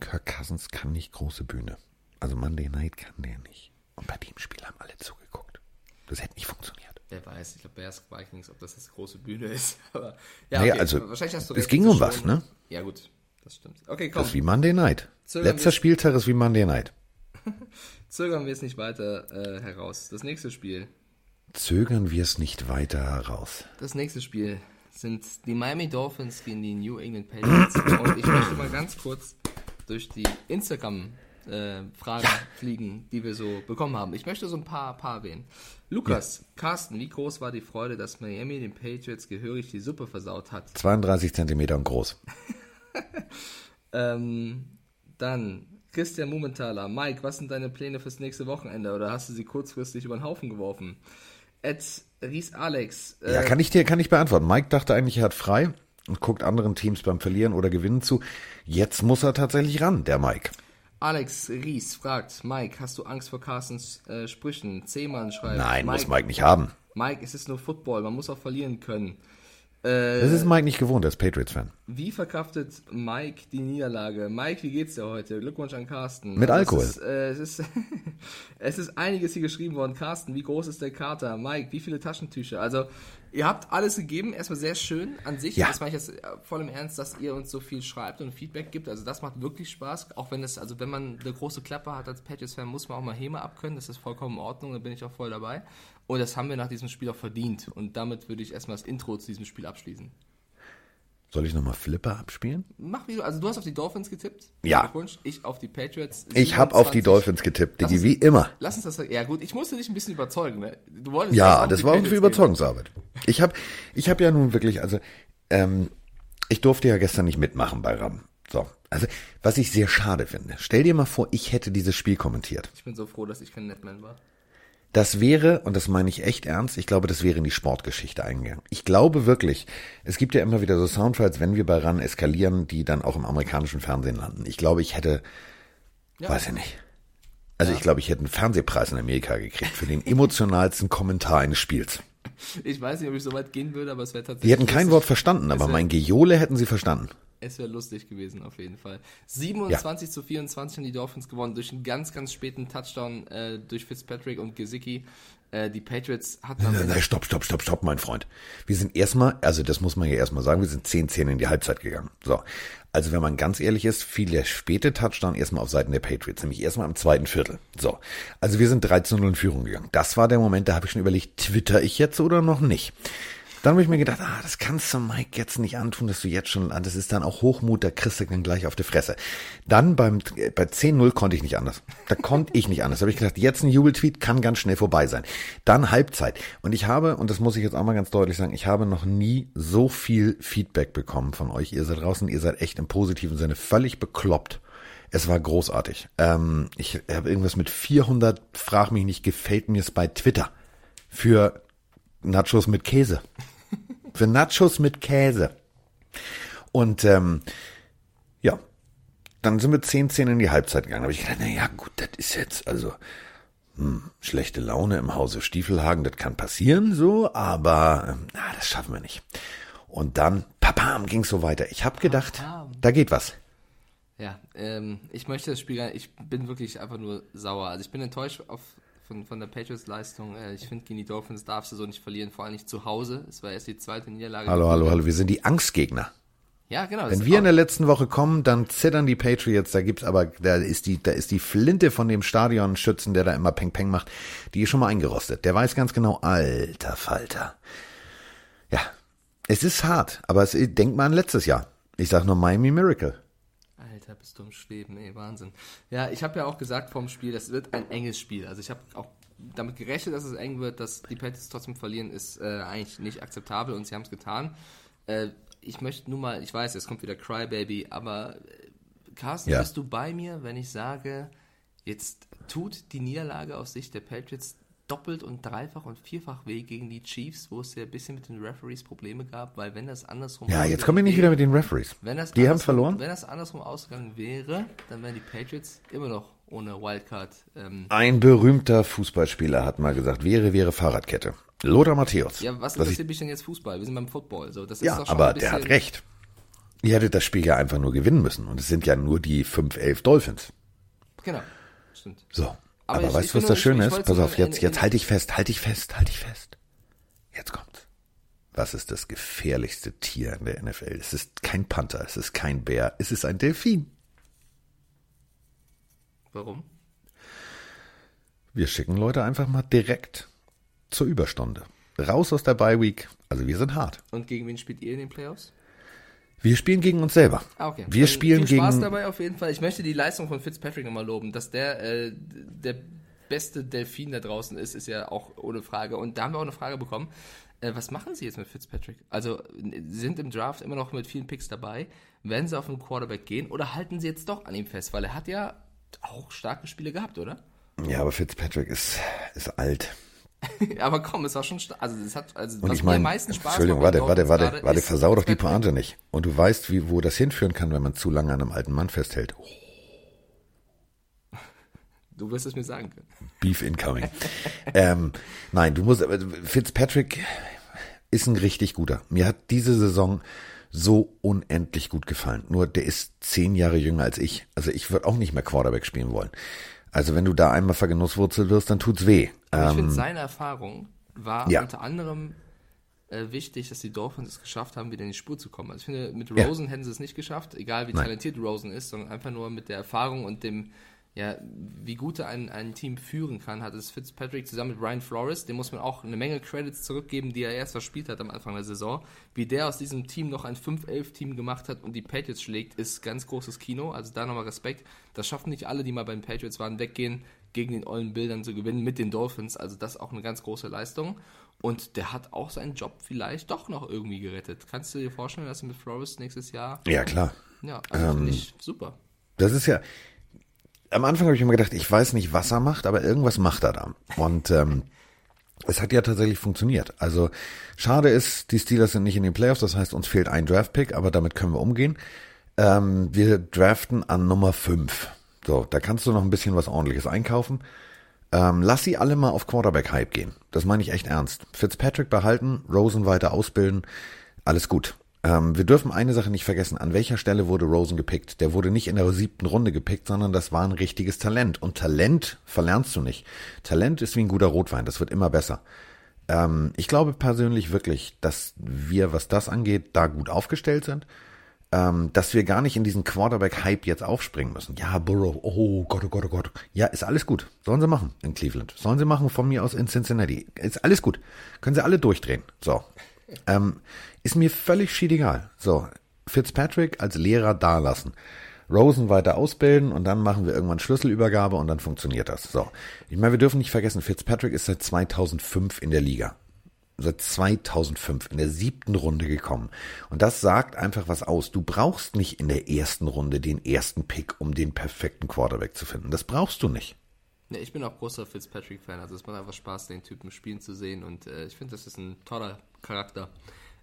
Kirk Cousins kann nicht große Bühne. Also Monday Night kann der nicht. Und bei dem Spiel haben alle zugeguckt. Das hätte nicht funktioniert. Wer weiß, ich glaube, Bears Vikings, ob das jetzt große Bühne ist. Aber, ja, Naja, okay, also, wahrscheinlich hast du es recht, ging das um was, schon- ne? Ja, gut, das stimmt. Okay, komm, Das ist wie Monday Night. Zögern Letzter Spieltag ist wie Monday Night. zögern wir es nicht weiter äh, heraus. Das nächste Spiel, Zögern wir es nicht weiter heraus. das nächste Spiel sind die Miami Dolphins gegen die New England Patriots. Und ich möchte mal ganz kurz durch die Instagram äh, Fragen fliegen, die wir so bekommen haben. Ich möchte so ein paar, paar erwähnen. Lukas, Carsten, wie groß war die Freude, dass Miami den Patriots gehörig die Suppe versaut hat? 32 Zentimeter und groß. Ähm, dann Christian Mumenthaler. Mike, was sind deine Pläne fürs nächste Wochenende? Oder hast du sie kurzfristig über den Haufen geworfen? Ed Ries Alex. Äh, Ja, kann ich dir, kann ich beantworten. Mike dachte eigentlich, er hat frei und guckt anderen Teams beim Verlieren oder Gewinnen zu. Jetzt muss er tatsächlich ran, der Mike. Alex Ries fragt, Mike, hast du Angst vor Carstens äh, Sprüchen? Zehmann schreibt. Nein, Mike, muss Mike nicht haben. Mike, es ist nur Football, man muss auch verlieren können. Äh, Das ist Mike nicht gewohnt, er ist Patriots-Fan. Wie verkraftet Mike die Niederlage? Mike, wie geht's dir heute? Glückwunsch an Carsten. Mit Alkohol. Es ist, äh, es, ist, es ist einiges hier geschrieben worden. Carsten, wie groß ist der Kater? Mike, wie viele Taschentücher? Also, ihr habt alles gegeben. Erstmal sehr schön an sich. Ja. Das meine ich jetzt äh, voll im Ernst, dass ihr uns so viel schreibt und Feedback gibt. Also, das macht wirklich Spaß. Auch wenn es, also, wenn man eine große Klappe hat als Patriots-Fan, muss man auch mal Häme abkönnen. Das ist vollkommen in Ordnung. Da bin ich auch voll dabei. Und das haben wir nach diesem Spiel auch verdient. Und damit würde ich erstmal das Intro zu diesem Spiel abschließen. Soll ich nochmal Flipper abspielen? Mach wie du, also du hast auf die Dolphins getippt. Ja. Ich auf die Patriots. Ich habe auf die 27. Dolphins getippt, uns- wie immer. Lass uns das, ja gut, ich musste dich ein bisschen überzeugen, ne? Du wolltest Ja, das war irgendwie. Überzeugungsarbeit. Ich habe ich hab ja nun wirklich, also, ähm, ich durfte ja gestern nicht mitmachen bei RAM. So, also, was ich sehr schade finde. Stell dir mal vor, ich hätte dieses Spiel kommentiert. Ich bin so froh, dass ich kein Netman war. Das wäre, und das meine ich echt ernst, ich glaube, das wäre in die Sportgeschichte eingegangen. Ich glaube wirklich, es gibt ja immer wieder so Soundfiles, wenn wir bei RAN eskalieren, die dann auch im amerikanischen Fernsehen landen. Ich glaube, ich hätte, Ja. weiß ich nicht. Also ich glaube, ich hätte einen Fernsehpreis in Amerika gekriegt für den emotionalsten Kommentar eines Spiels. Ich weiß nicht, ob ich so weit gehen würde, aber es wäre tatsächlich. Die hätten kein. Wort verstanden, aber mein Gejohle hätten sie verstanden. Es wäre lustig gewesen, auf jeden Fall. 27 zu 24 haben die Dolphins gewonnen durch einen ganz, ganz späten Touchdown äh, durch Fitzpatrick und Gesicki. Äh, die Patriots hatten Nein, Ende nein, stopp, stopp, stopp, stopp, mein Freund. Wir sind erstmal, also das muss man ja erstmal sagen, wir sind 10-10 in die Halbzeit gegangen. So. Also wenn man ganz ehrlich ist, fiel der späte Touchdown erstmal auf Seiten der Patriots, nämlich erstmal im zweiten Viertel. So. Also wir sind 13-0 in Führung gegangen. Das war der Moment, da habe ich schon überlegt, twitter ich jetzt oder noch nicht? Dann habe ich mir gedacht, ah, das kannst du Mike jetzt nicht antun, dass du jetzt schon, ah, das ist dann auch Hochmut, da kriegst du dann gleich auf die Fresse. Dann beim, äh, bei 10-0 konnte ich nicht anders. Da konnte ich nicht anders. Da habe ich gedacht, jetzt ein Jubeltweet kann ganz schnell vorbei sein. Dann Halbzeit. Und ich habe, und das muss ich jetzt auch mal ganz deutlich sagen, ich habe noch nie so viel Feedback bekommen von euch. Ihr seid draußen, ihr seid echt im positiven Sinne völlig bekloppt. Es war großartig. Ähm, ich habe irgendwas mit 400, frag mich nicht, gefällt mir es bei Twitter. Für Nachos mit Käse. Für Nachos mit Käse. Und ähm, ja, dann sind wir 10, 10 in die Halbzeit gegangen. Da habe ich gedacht, na ja, gut, das ist jetzt also hm, schlechte Laune im Hause Stiefelhagen, das kann passieren so, aber ähm, na, das schaffen wir nicht. Und dann, papam, ging so weiter. Ich habe gedacht, Papam. da geht was. Ja, ähm, ich möchte das Spiel gar nicht, ich bin wirklich einfach nur sauer. Also ich bin enttäuscht auf, von, von der Patriots-Leistung. Äh, ich finde, gegen die Dolphins darfst du so nicht verlieren, vor allem nicht zu Hause. Es war erst die zweite Niederlage. Hallo, hallo, hallo, wir sind die Angstgegner. Ja, genau. Wenn wir in der letzten Woche kommen, dann zittern die Patriots. Da gibt's aber, da ist die, da ist die Flinte von dem Stadionschützen, der da immer Peng Peng macht, die ist schon mal eingerostet. Der weiß ganz genau, alter Falter. Ja, es ist hart, aber es, denk mal an letztes Jahr. Ich sag nur Miami Miracle. Im Schweben, ey, Wahnsinn. Ja, ich habe ja auch gesagt vorm Spiel, das wird ein enges Spiel. Also ich habe auch damit gerechnet, dass es eng wird, dass die Patriots trotzdem verlieren, ist äh, eigentlich nicht akzeptabel und sie haben es getan. Äh, ich möchte nur mal, ich weiß, jetzt kommt wieder Crybaby, aber äh, Carsten, Ja. bist du bei mir, wenn ich sage, jetzt tut die Niederlage aus Sicht der Patriots doppelt und dreifach und vierfach weh gegen die Chiefs, wo es ja ein bisschen mit den Referees Probleme gab, weil wenn das andersrum Ja, jetzt kommen wir nicht wieder mit den Referees. wenn das Die haben verloren. Wenn das andersrum ausgegangen wäre, dann wären die Patriots immer noch ohne Wildcard. Ähm, Ein berühmter Fußballspieler hat mal gesagt, wäre, wäre Fahrradkette. Lothar Matthäus. ja, was interessiert mich denn jetzt Fußball? Wir sind beim Football. So, das ist Ja, doch schon aber der hat recht. Ihr hättet das Spiel ja einfach nur gewinnen müssen. Und es sind ja nur die 5-11 Dolphins. Genau, stimmt. So. Aber Aber, ich- weißt ich du, was das Schöne ich ist? Pass auf, jetzt, jetzt halt dich fest, halt dich fest, halt dich fest. Jetzt kommt's. Was ist das gefährlichste Tier in der NFL? Es ist kein Panther, es ist kein Bär, es ist ein Delfin. Warum? Wir schicken Leute einfach mal direkt zur Überstunde. Raus aus der Bye Week. Also wir sind hart. Und gegen wen spielt ihr in den Playoffs? Wir spielen gegen uns selber. Ah, okay. Wir Dann spielen viel Spaß gegen. dabei auf jeden Fall. Ich möchte die Leistung von Fitzpatrick nochmal loben, dass der äh, der beste Delfin da draußen ist, ist ja auch ohne Frage. Und da haben wir auch eine Frage bekommen. Äh, was machen Sie jetzt mit Fitzpatrick? Also sind im Draft immer noch mit vielen Picks dabei. Werden Sie auf einen Quarterback gehen oder halten Sie jetzt doch an ihm fest? Weil er hat ja auch starke Spiele gehabt, oder? Ja, aber Fitzpatrick ist, ist alt. Aber komm, es war schon. Also es hat also Und was ich mir am meisten Spaß Entschuldigung, warte, warte, warte, warte, versau doch die. Pointe nicht. Und du weißt, wie, wo das hinführen kann, wenn man zu lange an einem alten Mann festhält. Du wirst es mir sagen können. Beef incoming. ähm, nein, du musst, aber Fitzpatrick ist ein richtig guter. Mir hat diese Saison so unendlich gut gefallen. Nur der ist zehn Jahre jünger als ich. Also ich würde auch nicht mehr Quarterback spielen wollen. Also wenn du da einmal vergenusswurzelt wirst, dann tut's weh. Aber ich Ähm, finde, seine Erfahrung war ja. unter anderem äh, wichtig, dass die Dolphins es geschafft haben, wieder in die Spur zu kommen. Also ich finde, mit Ja. Rosen hätten sie es nicht geschafft, egal wie Nein. talentiert Rosen ist, sondern einfach nur mit der Erfahrung und dem, ja, wie gut er ein, ein Team führen kann, hat es Fitzpatrick zusammen mit Ryan Flores, dem muss man auch eine Menge Credits zurückgeben, die er erst verspielt hat am Anfang der Saison. Wie der aus diesem Team noch ein 5-11-Team gemacht hat und die Patriots schlägt, ist ganz großes Kino. Also da nochmal Respekt. Das schaffen nicht alle, die mal bei den Patriots waren, weggehen, gegen den ollen Bildern zu gewinnen mit den Dolphins. Also das ist auch eine ganz große Leistung. Und der hat auch seinen Job vielleicht doch noch irgendwie gerettet. Kannst du dir vorstellen, dass er mit Flores nächstes Jahr. ja, klar. Ja, also Ähm, ich super. Das ist ja. Am Anfang habe ich immer gedacht, ich weiß nicht, was er macht, aber irgendwas macht er da. Und ähm, es hat ja tatsächlich funktioniert. Also schade ist, die Steelers sind nicht in den Playoffs, das heißt, uns fehlt ein Draft-Pick, aber damit können wir umgehen. Ähm, wir draften an Nummer 5. So, da kannst du noch ein bisschen was ordentliches einkaufen. Ähm, lass sie alle mal auf Quarterback-Hype gehen. Das meine ich echt ernst. Fitzpatrick behalten, Rosen weiter ausbilden, alles gut. Ähm, wir dürfen eine Sache nicht vergessen. An welcher Stelle wurde Rosen gepickt? Der wurde nicht in der siebten Runde gepickt, sondern das war ein richtiges Talent. Und Talent verlernst du nicht. Talent ist wie ein guter Rotwein. Das wird immer besser. Ähm, ich glaube persönlich wirklich, dass wir, was das angeht, da gut aufgestellt sind. Ähm, dass wir gar nicht in diesen Quarterback-Hype jetzt aufspringen müssen. Ja, Burrow, oh Gott, oh Gott, oh Gott. Ja, ist alles gut. Sollen sie machen in Cleveland. Sollen sie machen von mir aus in Cincinnati. Ist alles gut. Können sie alle durchdrehen. So. Ähm, ist mir völlig schiedegal. So. Fitzpatrick als Lehrer dalassen. Rosen weiter ausbilden und dann machen wir irgendwann Schlüsselübergabe und dann funktioniert das. So. Ich meine, wir dürfen nicht vergessen, Fitzpatrick ist seit 2005 in der Liga. Seit 2005 in der siebten Runde gekommen. Und das sagt einfach was aus. Du brauchst nicht in der ersten Runde den ersten Pick, um den perfekten Quarterback zu finden. Das brauchst du nicht. Ne, ich bin auch großer Fitzpatrick-Fan. Also es macht einfach Spaß, den Typen spielen zu sehen. Und äh, ich finde, das ist ein toller Charakter.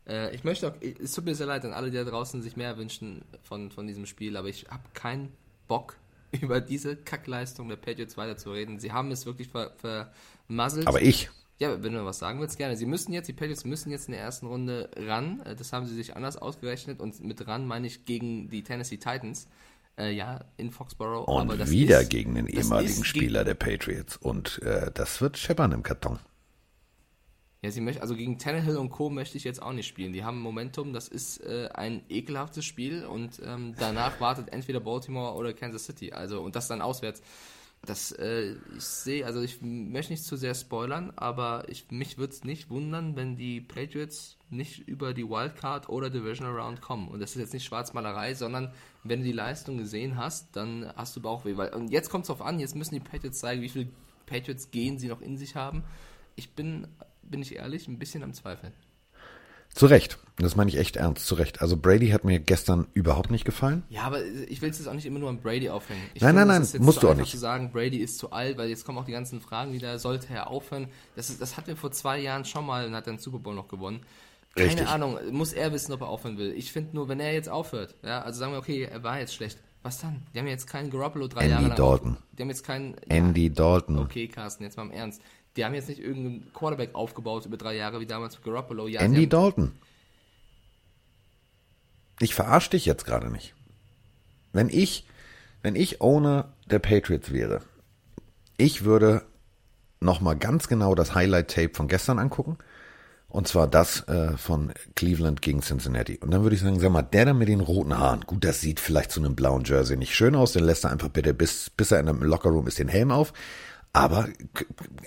Äh, ich möchte auch, es tut mir sehr leid an alle, die da draußen sich mehr wünschen von, von diesem Spiel, aber ich habe keinen Bock, über diese Kackleistung der Patriots weiterzureden. Sie haben es wirklich ver, vermasselt. Aber ich. Ja, wenn du was sagen willst, gerne. Sie müssen jetzt, die Patriots müssen jetzt in der ersten Runde ran. Äh, Das haben sie sich anders ausgerechnet und mit ran meine ich gegen die Tennessee Titans. Äh, ja, in Foxborough. Und wieder ist, gegen den ehemaligen Spieler der Patriots. Und äh, das wird scheppern im Karton. Ja, sie möchte, also gegen Tannehill und Co. möchte ich jetzt auch nicht spielen. Die haben Momentum, das ist äh, ein ekelhaftes Spiel und ähm, danach wartet entweder Baltimore oder Kansas City. Also und das dann auswärts. Das, äh, ich sehe, also ich möchte nicht zu sehr spoilern, aber ich, mich würde es nicht wundern, wenn die Patriots nicht über die Wildcard oder Divisional Round kommen. Und das ist jetzt nicht Schwarzmalerei, sondern wenn du die Leistung gesehen hast, dann hast du Bauchweh. Weil, und jetzt kommt es drauf an, jetzt müssen die Patriots zeigen, wie viele Patriots gehen sie noch in sich haben. Ich bin, bin ich ehrlich, ein bisschen am Zweifeln. Zu Recht. Das meine ich echt ernst. Zu Recht. Also Brady hat mir gestern überhaupt nicht gefallen. Ja, aber ich will es jetzt auch nicht immer nur an Brady aufhängen. Ich Nein, finde, nein, das nein, musst du auch nicht. zu sagen, Brady ist zu alt, weil jetzt kommen auch die ganzen Fragen wieder, sollte er aufhören? Das, ist, das hatten wir vor zwei Jahren schon mal und hat dann Super Bowl noch gewonnen. Keine Richtig. Ahnung, muss er wissen, ob er aufhören will. Ich finde nur, wenn er jetzt aufhört, ja, also sagen wir, okay, er war jetzt schlecht. Was dann? Die haben jetzt keinen Garoppolo drei Andy Jahre lang. Dalton. auf- Die haben jetzt keinen. Andy Dalton. Okay, Carsten, jetzt mal im Ernst. Die haben jetzt nicht irgendeinen Quarterback aufgebaut über drei Jahre wie damals mit Garoppolo. Ja, Andy Dalton. Ich verarsche dich jetzt gerade nicht. Wenn ich, wenn ich Owner der Patriots wäre, ich würde nochmal ganz genau das Highlight-Tape von gestern angucken. Und zwar das äh, von Cleveland gegen Cincinnati. Und dann würde ich sagen, sag mal, der da mit den roten Haaren, gut, das sieht vielleicht zu einem blauen Jersey nicht schön aus, den lässt er einfach bitte, bis, bis er in einem Lockerroom ist, den Helm auf. Aber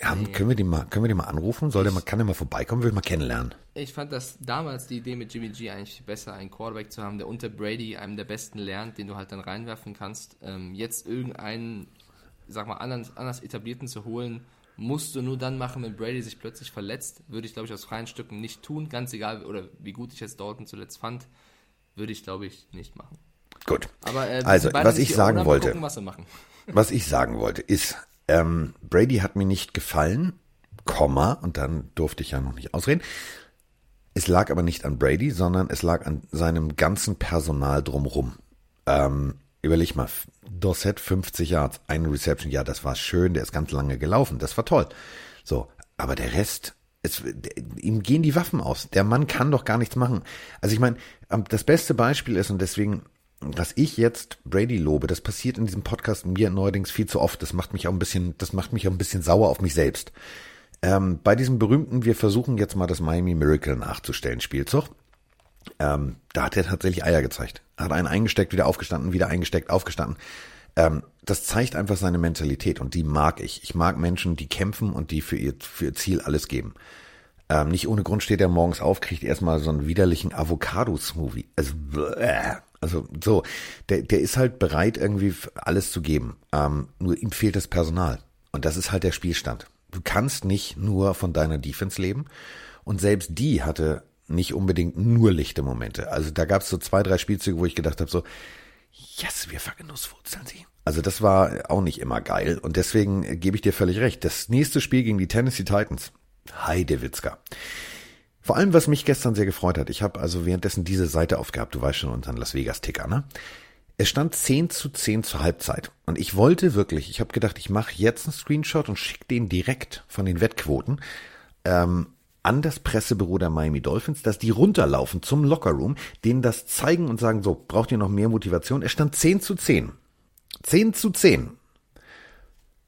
haben, können wir den mal, können wir den mal anrufen? Soll der mal, kann der mal vorbeikommen? Will ich mal kennenlernen. Ich fand das damals die Idee mit Jimmy G eigentlich besser, einen Quarterback zu haben, der unter Brady einem der besten lernt, den du halt dann reinwerfen kannst. Ähm, jetzt irgendeinen, sag mal, anderen, anders etablierten zu holen, musst du nur dann machen, wenn Brady sich plötzlich verletzt. Würde ich, glaube ich, aus freien Stücken nicht tun. Ganz egal, oder wie gut ich jetzt Dalton zuletzt fand, würde ich, glaube ich, nicht machen. Gut. Aber äh, Also, was ich sagen wollte. Gucken, was. Was ich sagen wollte, ist, ähm, Brady hat mir nicht gefallen, Komma, und dann durfte ich ja noch nicht ausreden. Es lag aber nicht an Brady, sondern es lag an seinem ganzen Personal drumrum. Ähm, überleg mal, Dorset 50 Yards, eine Reception, ja, das war schön, der ist ganz lange gelaufen, das war toll. So, aber der Rest, es, ihm gehen die Waffen aus. Der Mann kann doch gar nichts machen. Also ich meine, ähm, das beste Beispiel ist, und deswegen, dass ich jetzt Brady lobe, das passiert in diesem Podcast mir neuerdings viel zu oft. Das macht mich auch ein bisschen, das macht mich auch ein bisschen sauer auf mich selbst. Ähm, bei diesem berühmten, wir versuchen jetzt mal das Miami Miracle nachzustellen, Spielzug. Ähm, da hat er tatsächlich Eier gezeigt. Hat einen eingesteckt, wieder aufgestanden, wieder eingesteckt, aufgestanden. Ähm, das zeigt einfach seine Mentalität und die mag ich. Ich mag Menschen, die kämpfen und die für ihr, für ihr Ziel alles geben. Ähm, nicht ohne Grund steht er morgens auf, kriegt erstmal so einen widerlichen Avocado-Smoothie. Also. Also so, der, der ist halt bereit, irgendwie alles zu geben. Ähm, nur ihm fehlt das Personal. Und das ist halt der Spielstand. Du kannst nicht nur von deiner Defense leben. Und selbst die hatte nicht unbedingt nur lichte Momente. Also da gab es so zwei, drei Spielzüge, wo ich gedacht habe, so, yes, wir vergenusswurzeln sie. Also das war auch nicht immer geil. Und deswegen gebe ich dir völlig recht. Das nächste Spiel gegen die Tennessee Titans. Heidewitzka. Vor allem, was mich gestern sehr gefreut hat, ich habe also währenddessen diese Seite aufgehabt, du weißt schon, unseren Las Vegas-Ticker, ne? Es stand 10 zu 10 zur Halbzeit. Und ich wollte wirklich, ich habe gedacht, ich mache jetzt einen Screenshot und schicke den direkt von den Wettquoten. Ähm, an das Pressebüro der Miami Dolphins, dass die runterlaufen zum Lockerroom, denen das zeigen und sagen, so, braucht ihr noch mehr Motivation? Es stand 10 zu 10. 10 zu 10.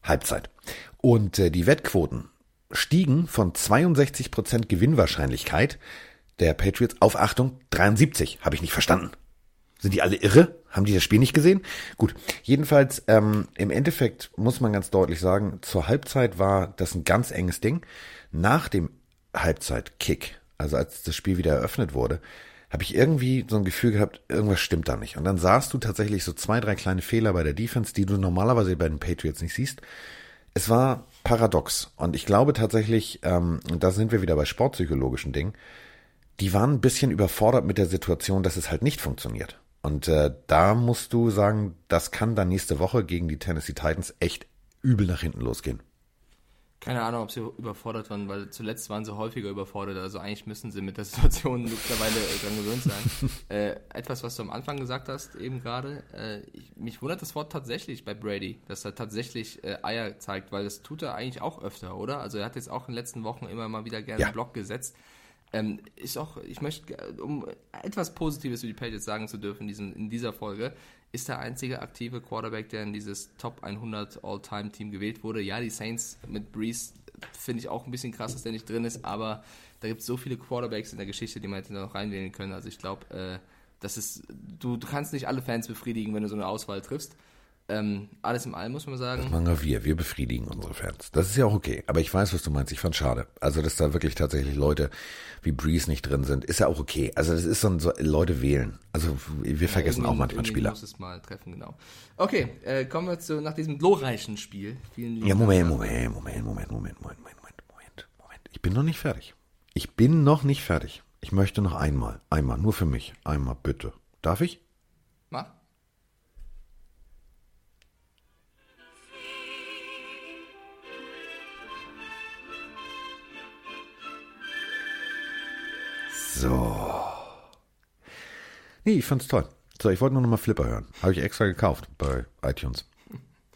Halbzeit. Und äh, die Wettquoten stiegen von 62% Gewinnwahrscheinlichkeit der Patriots auf Achtung 73. Habe ich nicht verstanden. Sind die alle irre? Haben die das Spiel nicht gesehen? Gut, jedenfalls ähm, im Endeffekt muss man ganz deutlich sagen, zur Halbzeit war das ein ganz enges Ding. Nach dem Halbzeit-Kick, also als das Spiel wieder eröffnet wurde, habe ich irgendwie so ein Gefühl gehabt, irgendwas stimmt da nicht. Und dann sahst du tatsächlich so zwei, drei kleine Fehler bei der Defense, die du normalerweise bei den Patriots nicht siehst. Es war paradox. Und ich glaube tatsächlich, ähm, da sind wir wieder bei sportpsychologischen Dingen, die waren ein bisschen überfordert mit der Situation, dass es halt nicht funktioniert. Und äh, da musst du sagen, das kann dann nächste Woche gegen die Tennessee Titans echt übel nach hinten losgehen. Keine Ahnung, ob sie überfordert waren, weil zuletzt waren sie häufiger überfordert. Also eigentlich müssen sie mit der Situation mittlerweile dran gewöhnt sein. äh, etwas, was du am Anfang gesagt hast, eben gerade. Äh, ich, mich wundert das Wort tatsächlich bei Brady, dass er tatsächlich äh, Eier zeigt, weil das tut er eigentlich auch öfter, oder? Also er hat jetzt auch in den letzten Wochen immer mal wieder gerne Ja. einen Block gesetzt. Ähm, ist auch, ich möchte, äh, um etwas Positives über die Patriots sagen zu dürfen in, diesem, in dieser Folge, ist der einzige aktive Quarterback, der in dieses Top 100 All-Time-Team gewählt wurde. Ja, die Saints mit Breeze finde ich auch ein bisschen krass, dass der nicht drin ist, aber da gibt es so viele Quarterbacks in der Geschichte, die man hätte noch reinwählen können. Also ich glaube, äh, das ist, du, du kannst nicht alle Fans befriedigen, wenn du so eine Auswahl triffst. Ähm, alles im Allem muss man sagen. Machen wir wir, wir befriedigen unsere Fans. Das ist ja auch okay. Aber ich weiß, was du meinst. Ich fand schade. Also, dass da wirklich tatsächlich Leute wie Breeze nicht drin sind, ist ja auch okay. Also, das ist so, ein- so Leute wählen. Also, wir vergessen auch Irgendwen- manchmal Spieler. muss es mal treffen, genau. Okay, äh, kommen wir zu, nach diesem glorreichen Spiel. Vielen lieben Ja. Moment, Moment, Moment, Moment, Moment, Moment, Moment, Moment, Moment. Ich bin noch nicht fertig. Ich bin noch nicht fertig. Ich möchte noch einmal, einmal, nur für mich. Einmal, bitte. Darf ich? So. Nee, ich fand's toll. So, ich wollte nur noch mal Flipper hören. Habe ich extra gekauft bei iTunes.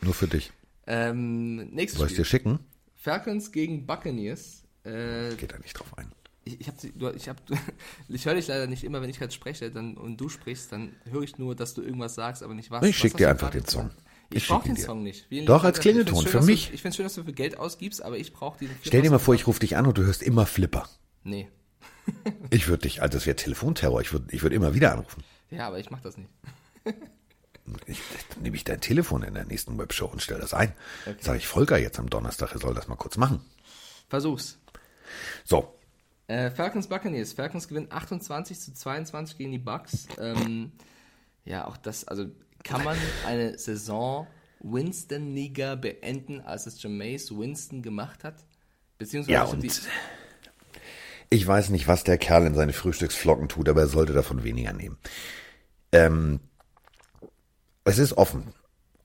Nur für dich. Ähm, nächstes Soll ich dir schicken? Falcons gegen Buccaneers. Äh, Geht da nicht drauf ein. ich ich, hab, ich, hab, ich höre dich leider nicht immer, wenn ich gerade spreche dann, und du sprichst, dann höre ich nur, dass du irgendwas sagst, aber nicht was. Ich schick was dir einfach den Song. Ich Ich, brauche den dir. Song nicht. Vielen Doch, als Klingelton, für mich. Du, ich finde schön, dass du für Geld ausgibst, aber ich brauche diesen Stell dir mal vor, ich rufe dich an und du hörst immer Flipper. Nee. Ich würde dich, also das wäre Telefonterror. Ich würde ich würd immer wieder anrufen. Ja, aber ich mache das nicht. Ich, dann nehme ich dein Telefon in der nächsten Webshow und stelle das ein. Sage ich Volker jetzt am Donnerstag, er soll das mal kurz machen. Versuch's. So, Äh, Falcons Buccaneers. Falcons gewinnen 28 zu 22 gegen die Bucks. Ähm, ja, auch das, also kann man eine Saison Winston-Liga beenden, als es Jameis Winston gemacht hat? Beziehungsweise ja also und die, ich weiß nicht, was der Kerl in seine Frühstücksflocken tut, aber er sollte davon weniger nehmen. Ähm, es ist offen,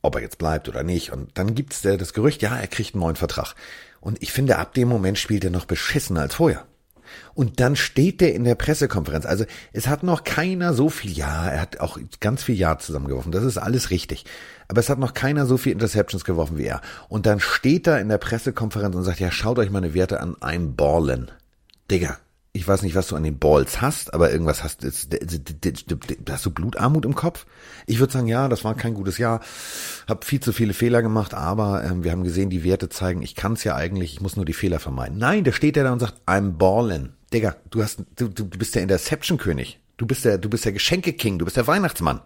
ob er jetzt bleibt oder nicht. Und dann gibt's äh, das Gerücht, ja, er kriegt einen neuen Vertrag. Und ich finde, ab dem Moment spielt er noch beschissener als vorher. Und dann steht der in der Pressekonferenz. Also es hat noch keiner so viel, ja, er hat auch ganz viel Ja zusammengeworfen. Das ist alles richtig. Aber es hat noch keiner so viel Interceptions geworfen wie er. Und dann steht er in der Pressekonferenz und sagt, ja, schaut euch meine Werte an, I'm ballen. Digga, ich weiß nicht, was du an den Balls hast, aber irgendwas hast, hast du Blutarmut im Kopf? Ich würde sagen, ja, das war kein gutes Jahr. Hab viel zu viele Fehler gemacht, aber ähm, wir haben gesehen, die Werte zeigen, ich kann es ja eigentlich, ich muss nur die Fehler vermeiden. Nein, da steht er da und sagt, I'm ballin'. Digga, du hast, du, du bist der Interception-König. Du bist der, du bist der Geschenke-King, du bist der Weihnachtsmann.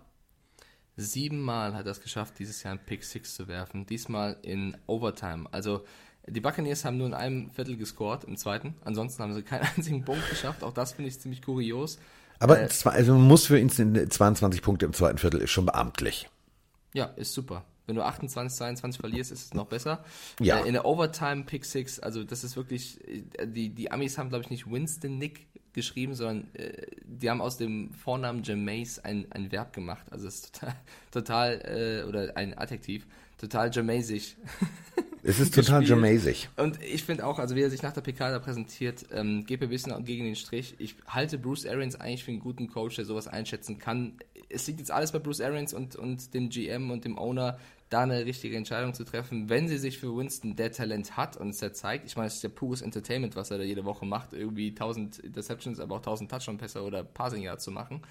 Siebenmal hat er es geschafft, dieses Jahr einen Pick Six zu werfen. Diesmal in Overtime. Also die Buccaneers haben nur in einem Viertel gescored, im zweiten. Ansonsten haben sie keinen einzigen Punkt geschafft. Auch das finde ich ziemlich kurios. Aber Äh, zwar, also man muss für ihn 22 Punkte im zweiten Viertel ist schon beamtlich. Ja, ist super. Wenn du 28, 22 verlierst, ist es noch besser. Ja. Äh, in der Overtime Pick Six, also das ist wirklich, äh, die, die Amis haben, glaube ich, nicht Winston Nick geschrieben, sondern äh, die haben aus dem Vornamen Jameis ein, ein Verb gemacht. Also es ist total, total äh, oder ein Adjektiv, total Jamaisisch. Es ist total jamaisig. Und ich finde auch, also wie er sich nach der PK da präsentiert, ähm, geht mir ein bisschen gegen den Strich. Ich halte Bruce Arians eigentlich für einen guten Coach, der sowas einschätzen kann. Es liegt jetzt alles bei Bruce Arians und, und dem GM und dem Owner, da eine richtige Entscheidung zu treffen, wenn sie sich für Winston der Talent hat und es ja zeigt. Ich meine, es ist ja pures Entertainment, was er da jede Woche macht, irgendwie 1000 Interceptions, aber auch 1000 Touchdown-Pässe oder Passing Yards zu machen.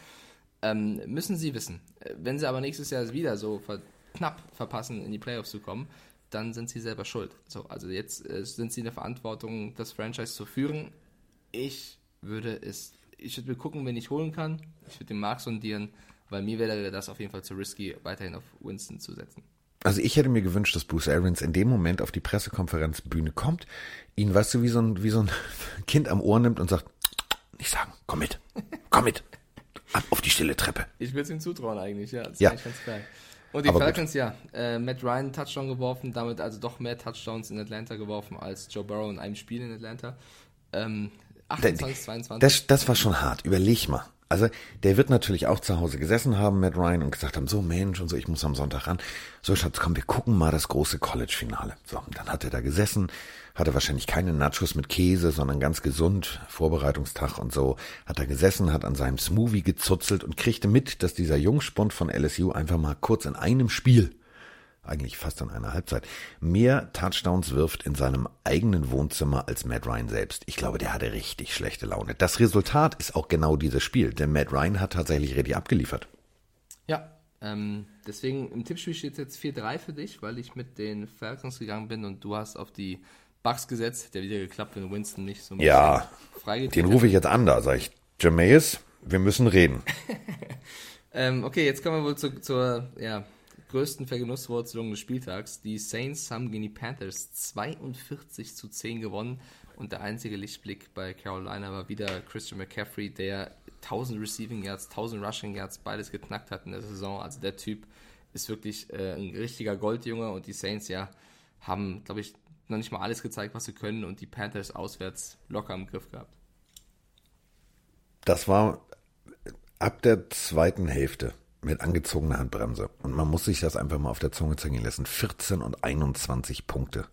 Ähm, müssen sie wissen. Wenn sie aber nächstes Jahr wieder so ver knapp verpassen, in die Playoffs zu kommen, dann sind sie selber schuld. So, also jetzt äh, sind sie in der Verantwortung, das Franchise zu führen. Ich würde es, ich würde gucken, wen ich holen kann. Ich würde den Markt sondieren, weil mir wäre das auf jeden Fall zu risky, weiterhin auf Winston zu setzen. Also ich hätte mir gewünscht, dass Bruce Arians in dem Moment auf die Pressekonferenzbühne kommt, ihn, weißt du, wie so ein, wie so ein Kind am Ohr nimmt und sagt, nicht sagen, komm mit, komm mit, ab auf die stille Treppe. Ich würde es ihm zutrauen eigentlich, ja. Das ist Ja. eigentlich ganz geil. Und die Aber gut. Falcons, ja. Äh, Matt Ryan Touchdown geworfen, damit also doch mehr Touchdowns in Atlanta geworfen als Joe Burrow in einem Spiel in Atlanta. Ähm, 28, 22. Das, das war schon hart. Überleg mal. Also, der wird natürlich auch zu Hause gesessen haben, Matt Ryan, und gesagt haben, so Mensch und so, ich muss am Sonntag ran. So, Schatz, komm, wir gucken mal das große College-Finale. So, und dann hat er da gesessen, hatte wahrscheinlich keine Nachos mit Käse, sondern ganz gesund, Vorbereitungstag und so, hat er gesessen, hat an seinem Smoothie gezuzelt und kriegte mit, dass dieser Jungspund von LSU einfach mal kurz in einem Spiel eigentlich fast an einer Halbzeit, mehr Touchdowns wirft in seinem eigenen Wohnzimmer als Matt Ryan selbst. Ich glaube, der hatte richtig schlechte Laune. Das Resultat ist auch genau dieses Spiel, denn Matt Ryan hat tatsächlich richtig abgeliefert. Ja, ähm, deswegen im Tippspiel steht jetzt 4-3 für dich, weil ich mit den Falcons gegangen bin und du hast auf die Bucks gesetzt. Der wieder geklappt, wenn Winston nicht so ein Ja. Den rufe ich jetzt an, da sage ich, Jameis, wir müssen reden. Ähm, okay, jetzt kommen wir wohl zu, zur ja, größten Vergenusswurzelung des Spieltags. Die Saints haben gegen die Panthers 42 zu 10 gewonnen und der einzige Lichtblick bei Carolina war wieder Christian McCaffrey, der 1000 Receiving Yards, 1000 Rushing Yards, beides geknackt hat in der Saison. Also der Typ ist wirklich äh, ein richtiger Goldjunge und die Saints ja haben, glaube ich, noch nicht mal alles gezeigt, was sie können und die Panthers auswärts locker im Griff gehabt. Das war ab der zweiten Hälfte mit angezogener Handbremse. Und man muss sich das einfach mal auf der Zunge zergehen lassen. 14 und 21 Punkte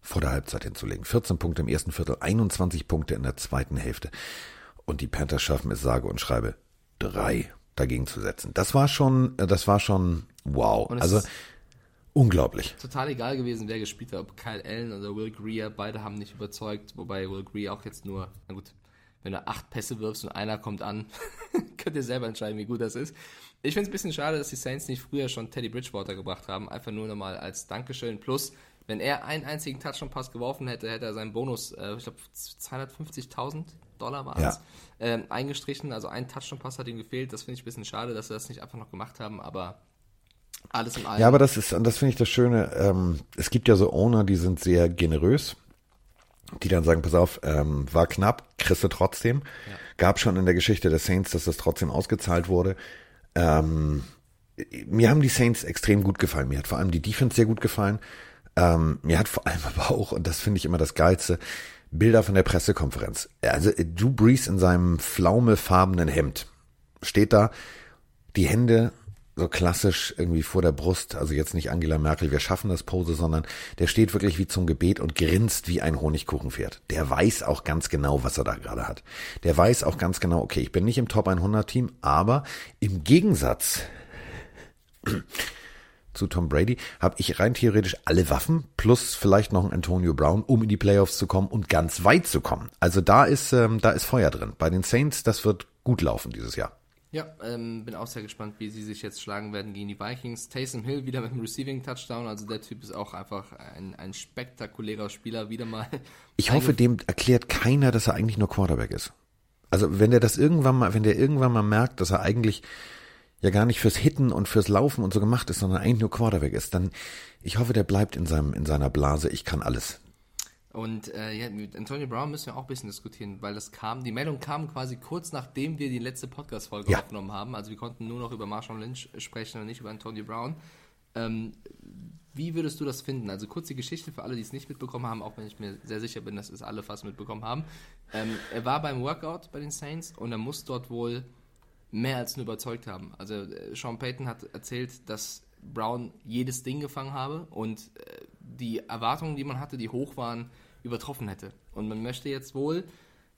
vor der Halbzeit hinzulegen. 14 Punkte im ersten Viertel, 21 Punkte in der zweiten Hälfte. Und die Panthers schaffen es sage und schreibe drei dagegen zu setzen. Das war schon, das war schon wow. Also unglaublich. total egal gewesen, wer gespielt hat, ob Kyle Allen oder Will Greer, beide haben nicht überzeugt, wobei Will Greer auch jetzt nur, na gut, wenn du acht Pässe wirfst und einer kommt an, könnt ihr selber entscheiden, wie gut das ist. Ich finde es ein bisschen schade, dass die Saints nicht früher schon Teddy Bridgewater gebracht haben, einfach nur nochmal als Dankeschön. Plus, wenn er einen einzigen Touchdown-Pass geworfen hätte, hätte er seinen Bonus, äh, ich glaube 250.000 Dollar war es, Ja. ähm, eingestrichen. Also ein Touchdown-Pass hat ihm gefehlt. Das finde ich ein bisschen schade, dass sie das nicht einfach noch gemacht haben, aber alles in allem. Ja, aber das ist, und das finde ich das Schöne, ähm, es gibt ja so Owner, die sind sehr generös, die dann sagen, pass auf, ähm, war knapp, kriegst du trotzdem. Gab schon in der Geschichte der Saints, dass das trotzdem ausgezahlt wurde. Ähm, mir haben die Saints extrem gut gefallen. Mir hat vor allem die Defense sehr gut gefallen. Ähm, mir hat vor allem aber auch, und das finde ich immer das Geilste, Bilder von der Pressekonferenz. Also äh, Drew Brees in seinem flaumefarbenen Hemd steht da, die Hände so klassisch irgendwie vor der Brust, also jetzt nicht Angela Merkel, wir schaffen das Pose, sondern der steht wirklich wie zum Gebet und grinst wie ein Honigkuchenpferd. Der weiß auch ganz genau, was er da gerade hat. Der weiß auch ganz genau, okay, ich bin nicht im Top 100 Team, aber im Gegensatz zu Tom Brady habe ich rein theoretisch alle Waffen plus vielleicht noch einen Antonio Brown, um in die Playoffs zu kommen und ganz weit zu kommen. Also da ist ähm, da ist Feuer drin. Bei den Saints, das wird gut laufen dieses Jahr. Ja, ähm, bin auch sehr gespannt, wie sie sich jetzt schlagen werden gegen die Vikings. Taysom Hill wieder mit einem Receiving Touchdown, also der Typ ist auch einfach ein, ein spektakulärer Spieler, wieder mal. Ich hoffe, dem erklärt keiner, dass er eigentlich nur Quarterback ist. Also wenn der das irgendwann mal, wenn der irgendwann mal merkt, dass er eigentlich ja gar nicht fürs Hitten und fürs Laufen und so gemacht ist, sondern eigentlich nur Quarterback ist, dann ich hoffe, der bleibt in seinem in seiner Blase. Ich kann alles. Und äh, ja, mit Antonio Brown müssen wir auch ein bisschen diskutieren, weil das kam, die Meldung kam quasi kurz nachdem wir die letzte Podcast-Folge Ja. aufgenommen haben. Also wir konnten nur noch über Marshawn Lynch sprechen und nicht über Antonio Brown. Ähm, wie würdest du das finden? Also kurz die Geschichte für alle, die es nicht mitbekommen haben, auch wenn ich mir sehr sicher bin, dass es alle fast mitbekommen haben. Ähm, er war beim Workout bei den Saints und er muss dort wohl mehr als nur überzeugt haben. Also äh, Sean Payton hat erzählt, dass Brown jedes Ding gefangen habe und äh, die Erwartungen, die man hatte, die hoch waren, übertroffen hätte. Und man möchte jetzt wohl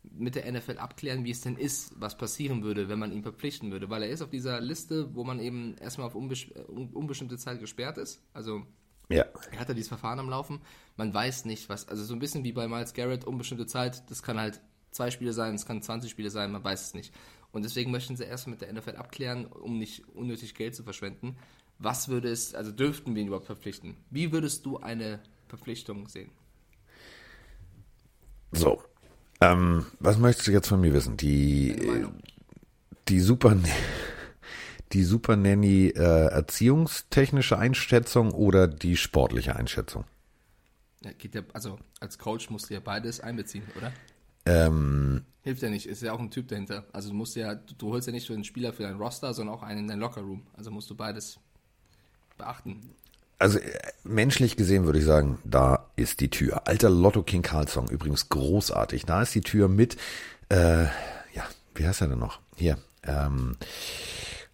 mit der NFL abklären, wie es denn ist, was passieren würde, wenn man ihn verpflichten würde. Weil er ist auf dieser Liste, wo man eben erstmal auf unbestimmte Zeit gesperrt ist. Also Ja. er hat ja dieses Verfahren am Laufen. Man weiß nicht, was, also so ein bisschen wie bei Miles Garrett, unbestimmte Zeit, das kann halt zwei Spiele sein, es kann 20 Spiele sein, man weiß es nicht. Und deswegen möchten sie erstmal mit der NFL abklären, um nicht unnötig Geld zu verschwenden. Was würde es, also dürften wir ihn überhaupt verpflichten? Wie würdest du eine Verpflichtung sehen? So. Ähm, was möchtest du jetzt von mir wissen? Die, die Super, die Super Nanny äh, erziehungstechnische Einschätzung oder die sportliche Einschätzung? Ja, geht ja, also als Coach musst du ja beides einbeziehen, oder? Ähm, Hilft ja nicht, ist ja auch ein Typ dahinter. Also du musst ja, du, holst ja nicht nur einen Spieler für dein Roster, sondern auch einen in dein Lockerroom. Also musst du beides beachten. also äh, menschlich gesehen würde ich sagen, da ist die Tür. Alter Lotto King Karl Song, übrigens großartig. Da ist die Tür mit, äh, ja, wie heißt er denn noch? Hier, ähm,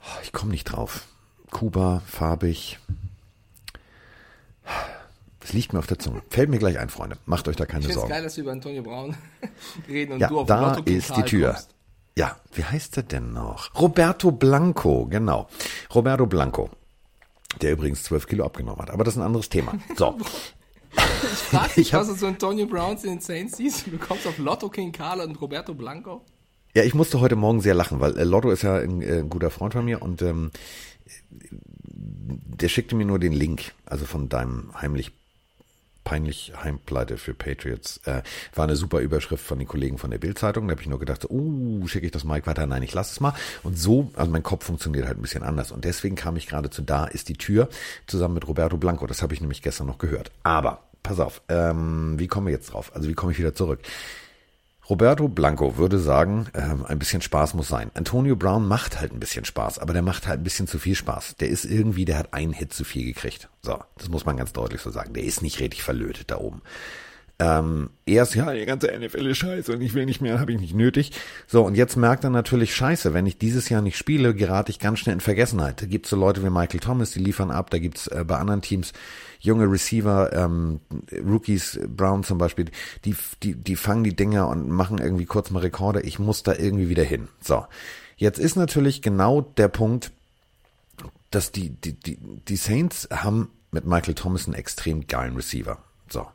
oh, ich komme nicht drauf. Kuba, farbig. Es liegt mir auf der Zunge. Fällt mir gleich ein, Freunde. Macht euch da keine Ich finde es Sorgen. geil, dass wir über Antonio Braun reden und Ja, du auf da Lotto King ist die Karl Tür. kommst. Ja, wie heißt er denn noch? Roberto Blanco, genau. Roberto Blanco. Der übrigens 12 Kilo abgenommen hat. Aber das ist ein anderes Thema. So. Ich frag dich, Ich hab- was du zu Antonio Browns in den Saints siehst. Du kommst auf Lotto King Karl und Roberto Blanco. Ja, ich musste heute Morgen sehr lachen, weil äh, Lotto ist ja ein, äh, ein guter Freund von mir und ähm, der schickte mir nur den Link, also von deinem heimlich peinlich Heimpleite für Patriots. Äh, war eine super Überschrift von den Kollegen von der Bild-Zeitung. Da habe ich nur gedacht, so, uh, schicke ich das Mike weiter? Nein, ich lasse es mal. Und so, also mein Kopf funktioniert halt ein bisschen anders. Und deswegen kam ich gerade zu Da ist die Tür zusammen mit Roberto Blanco. Das habe ich nämlich gestern noch gehört. Aber, pass auf, ähm, wie kommen wir jetzt drauf? Also wie komme ich wieder zurück? Roberto Blanco würde sagen, ähm, ein bisschen Spaß muss sein. Antonio Brown macht halt ein bisschen Spaß, aber der macht halt ein bisschen zu viel Spaß. Der ist irgendwie, der hat einen Hit zu viel gekriegt. So, das muss man ganz deutlich so sagen. Der ist nicht richtig verlötet da oben. Ähm, erst, ja, die ganze NFL ist scheiße und ich will nicht mehr, habe ich nicht nötig. So, und jetzt merkt er natürlich, scheiße, wenn ich dieses Jahr nicht spiele, gerate ich ganz schnell in Vergessenheit. Da gibt's so Leute wie Michael Thomas, die liefern ab, da gibt's äh, bei anderen Teams junge Receiver, ähm, Rookies, Brown zum Beispiel, die, die, die fangen die Dinger und machen irgendwie kurz mal Rekorde. Ich muss da irgendwie wieder hin. So, jetzt ist natürlich genau der Punkt, dass die, die, die, die Saints haben mit Michael Thomas einen extrem geilen Receiver. So.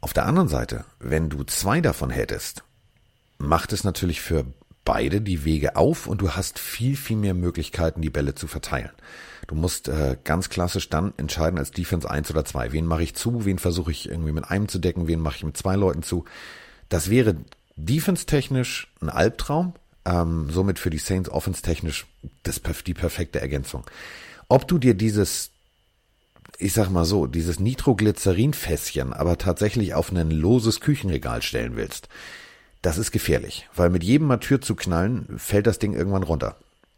Auf der anderen Seite, wenn du zwei davon hättest, macht es natürlich für beide die Wege auf und du hast viel, viel mehr Möglichkeiten, die Bälle zu verteilen. Du musst äh, ganz klassisch dann entscheiden als Defense 1 oder 2. Wen mache ich zu, wen versuche ich irgendwie mit einem zu decken, wen mache ich mit zwei Leuten zu. Das wäre defense-technisch ein Albtraum, ähm, somit für die Saints offense-technisch die perfekte Ergänzung. Ob du dir dieses ich sag mal so, dieses Nitroglycerin-Fässchen aber tatsächlich auf ein loses Küchenregal stellen willst, das ist gefährlich, weil mit jedem Mal Tür zu knallen, fällt das Ding irgendwann runter.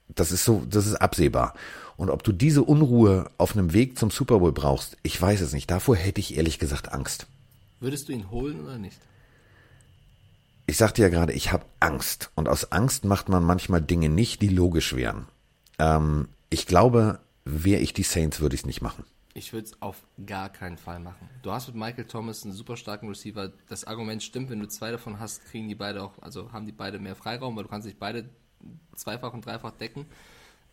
Das ist so, das ist absehbar. Und ob du diese Unruhe auf einem Weg zum Super Bowl brauchst, ich weiß es nicht. Davor hätte ich ehrlich gesagt Angst. Würdest du ihn holen oder nicht? Ich sagte ja gerade, ich habe Angst. Und aus Angst macht man manchmal Dinge nicht, die logisch wären. Ähm, ich glaube, wäre ich die Saints, würde ich es nicht machen. Ich würde es auf gar keinen Fall machen. Du hast mit Michael Thomas einen super starken Receiver. Das Argument stimmt, wenn du zwei davon hast, kriegen die beide auch, also haben die beide mehr Freiraum, weil du kannst sich beide zweifach und dreifach decken.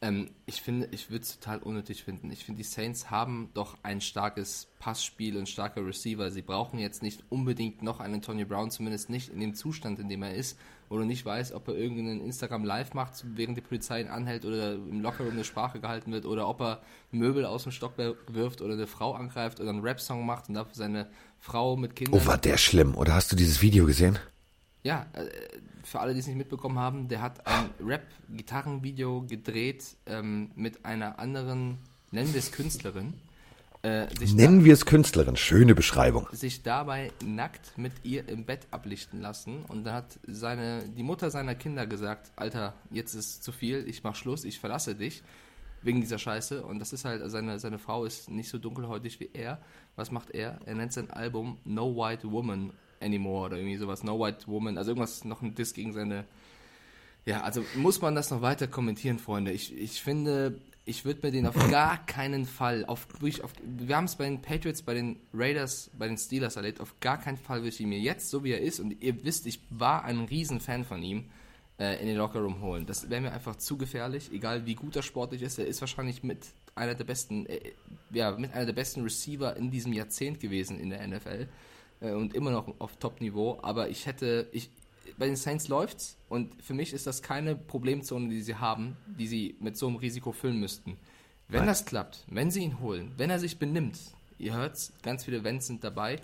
Ähm, ich finde, ich würde es total unnötig finden. Ich finde, die Saints haben doch ein starkes Passspiel und starke Receiver. Sie brauchen jetzt nicht unbedingt noch einen Tony Brown, zumindest nicht in dem Zustand, in dem er ist, wo du nicht weißt, ob er irgendeinen Instagram Live macht, während die Polizei ihn anhält oder im Lockerroom eine Sprache gehalten wird oder ob er Möbel aus dem Stock wirft oder eine Frau angreift oder einen Rap-Song macht und dafür seine Frau mit Kindern. Oh, war der schlimm. Oder hast du dieses Video gesehen? Ja, äh, für alle, die es nicht mitbekommen haben, der hat ein Rap-Gitarrenvideo gedreht ähm, mit einer anderen, nennen wir es Künstlerin, äh, Nennen wir es Künstlerin. Schöne Beschreibung. sich dabei nackt mit ihr im Bett ablichten lassen. Und da hat seine, die Mutter seiner Kinder gesagt, Alter, jetzt ist zu viel, ich mach Schluss, ich verlasse dich. Wegen dieser Scheiße. Und das ist halt, seine, seine Frau ist nicht so dunkelhäutig wie er. Was macht er? Er nennt sein Album No White Woman Anymore oder irgendwie sowas. No White Woman, also irgendwas, noch ein Diss gegen seine. Ja, also muss man das noch weiter kommentieren, Freunde. Ich, ich finde, Ich würde mir den auf gar keinen Fall, auf, auf, wir haben es bei den Patriots, bei den Raiders, bei den Steelers erlebt, auf gar keinen Fall würde ich ihn mir jetzt, so wie er ist, und ihr wisst, ich war ein Riesenfan von ihm, äh, in den Lockerroom holen. Das wäre mir einfach zu gefährlich, egal wie gut er sportlich ist. Er ist wahrscheinlich mit einer der besten, äh, ja, mit einer der besten Receiver in diesem Jahrzehnt gewesen in der NFL äh, und immer noch auf Top-Niveau. Aber ich hätte, ich, bei den Saints läuft's und für mich ist das keine Problemzone, die sie haben, die sie mit so einem Risiko füllen müssten. Wenn Nein. das klappt, wenn sie ihn holen, wenn er sich benimmt, ihr hört's, ganz viele Wenns sind dabei,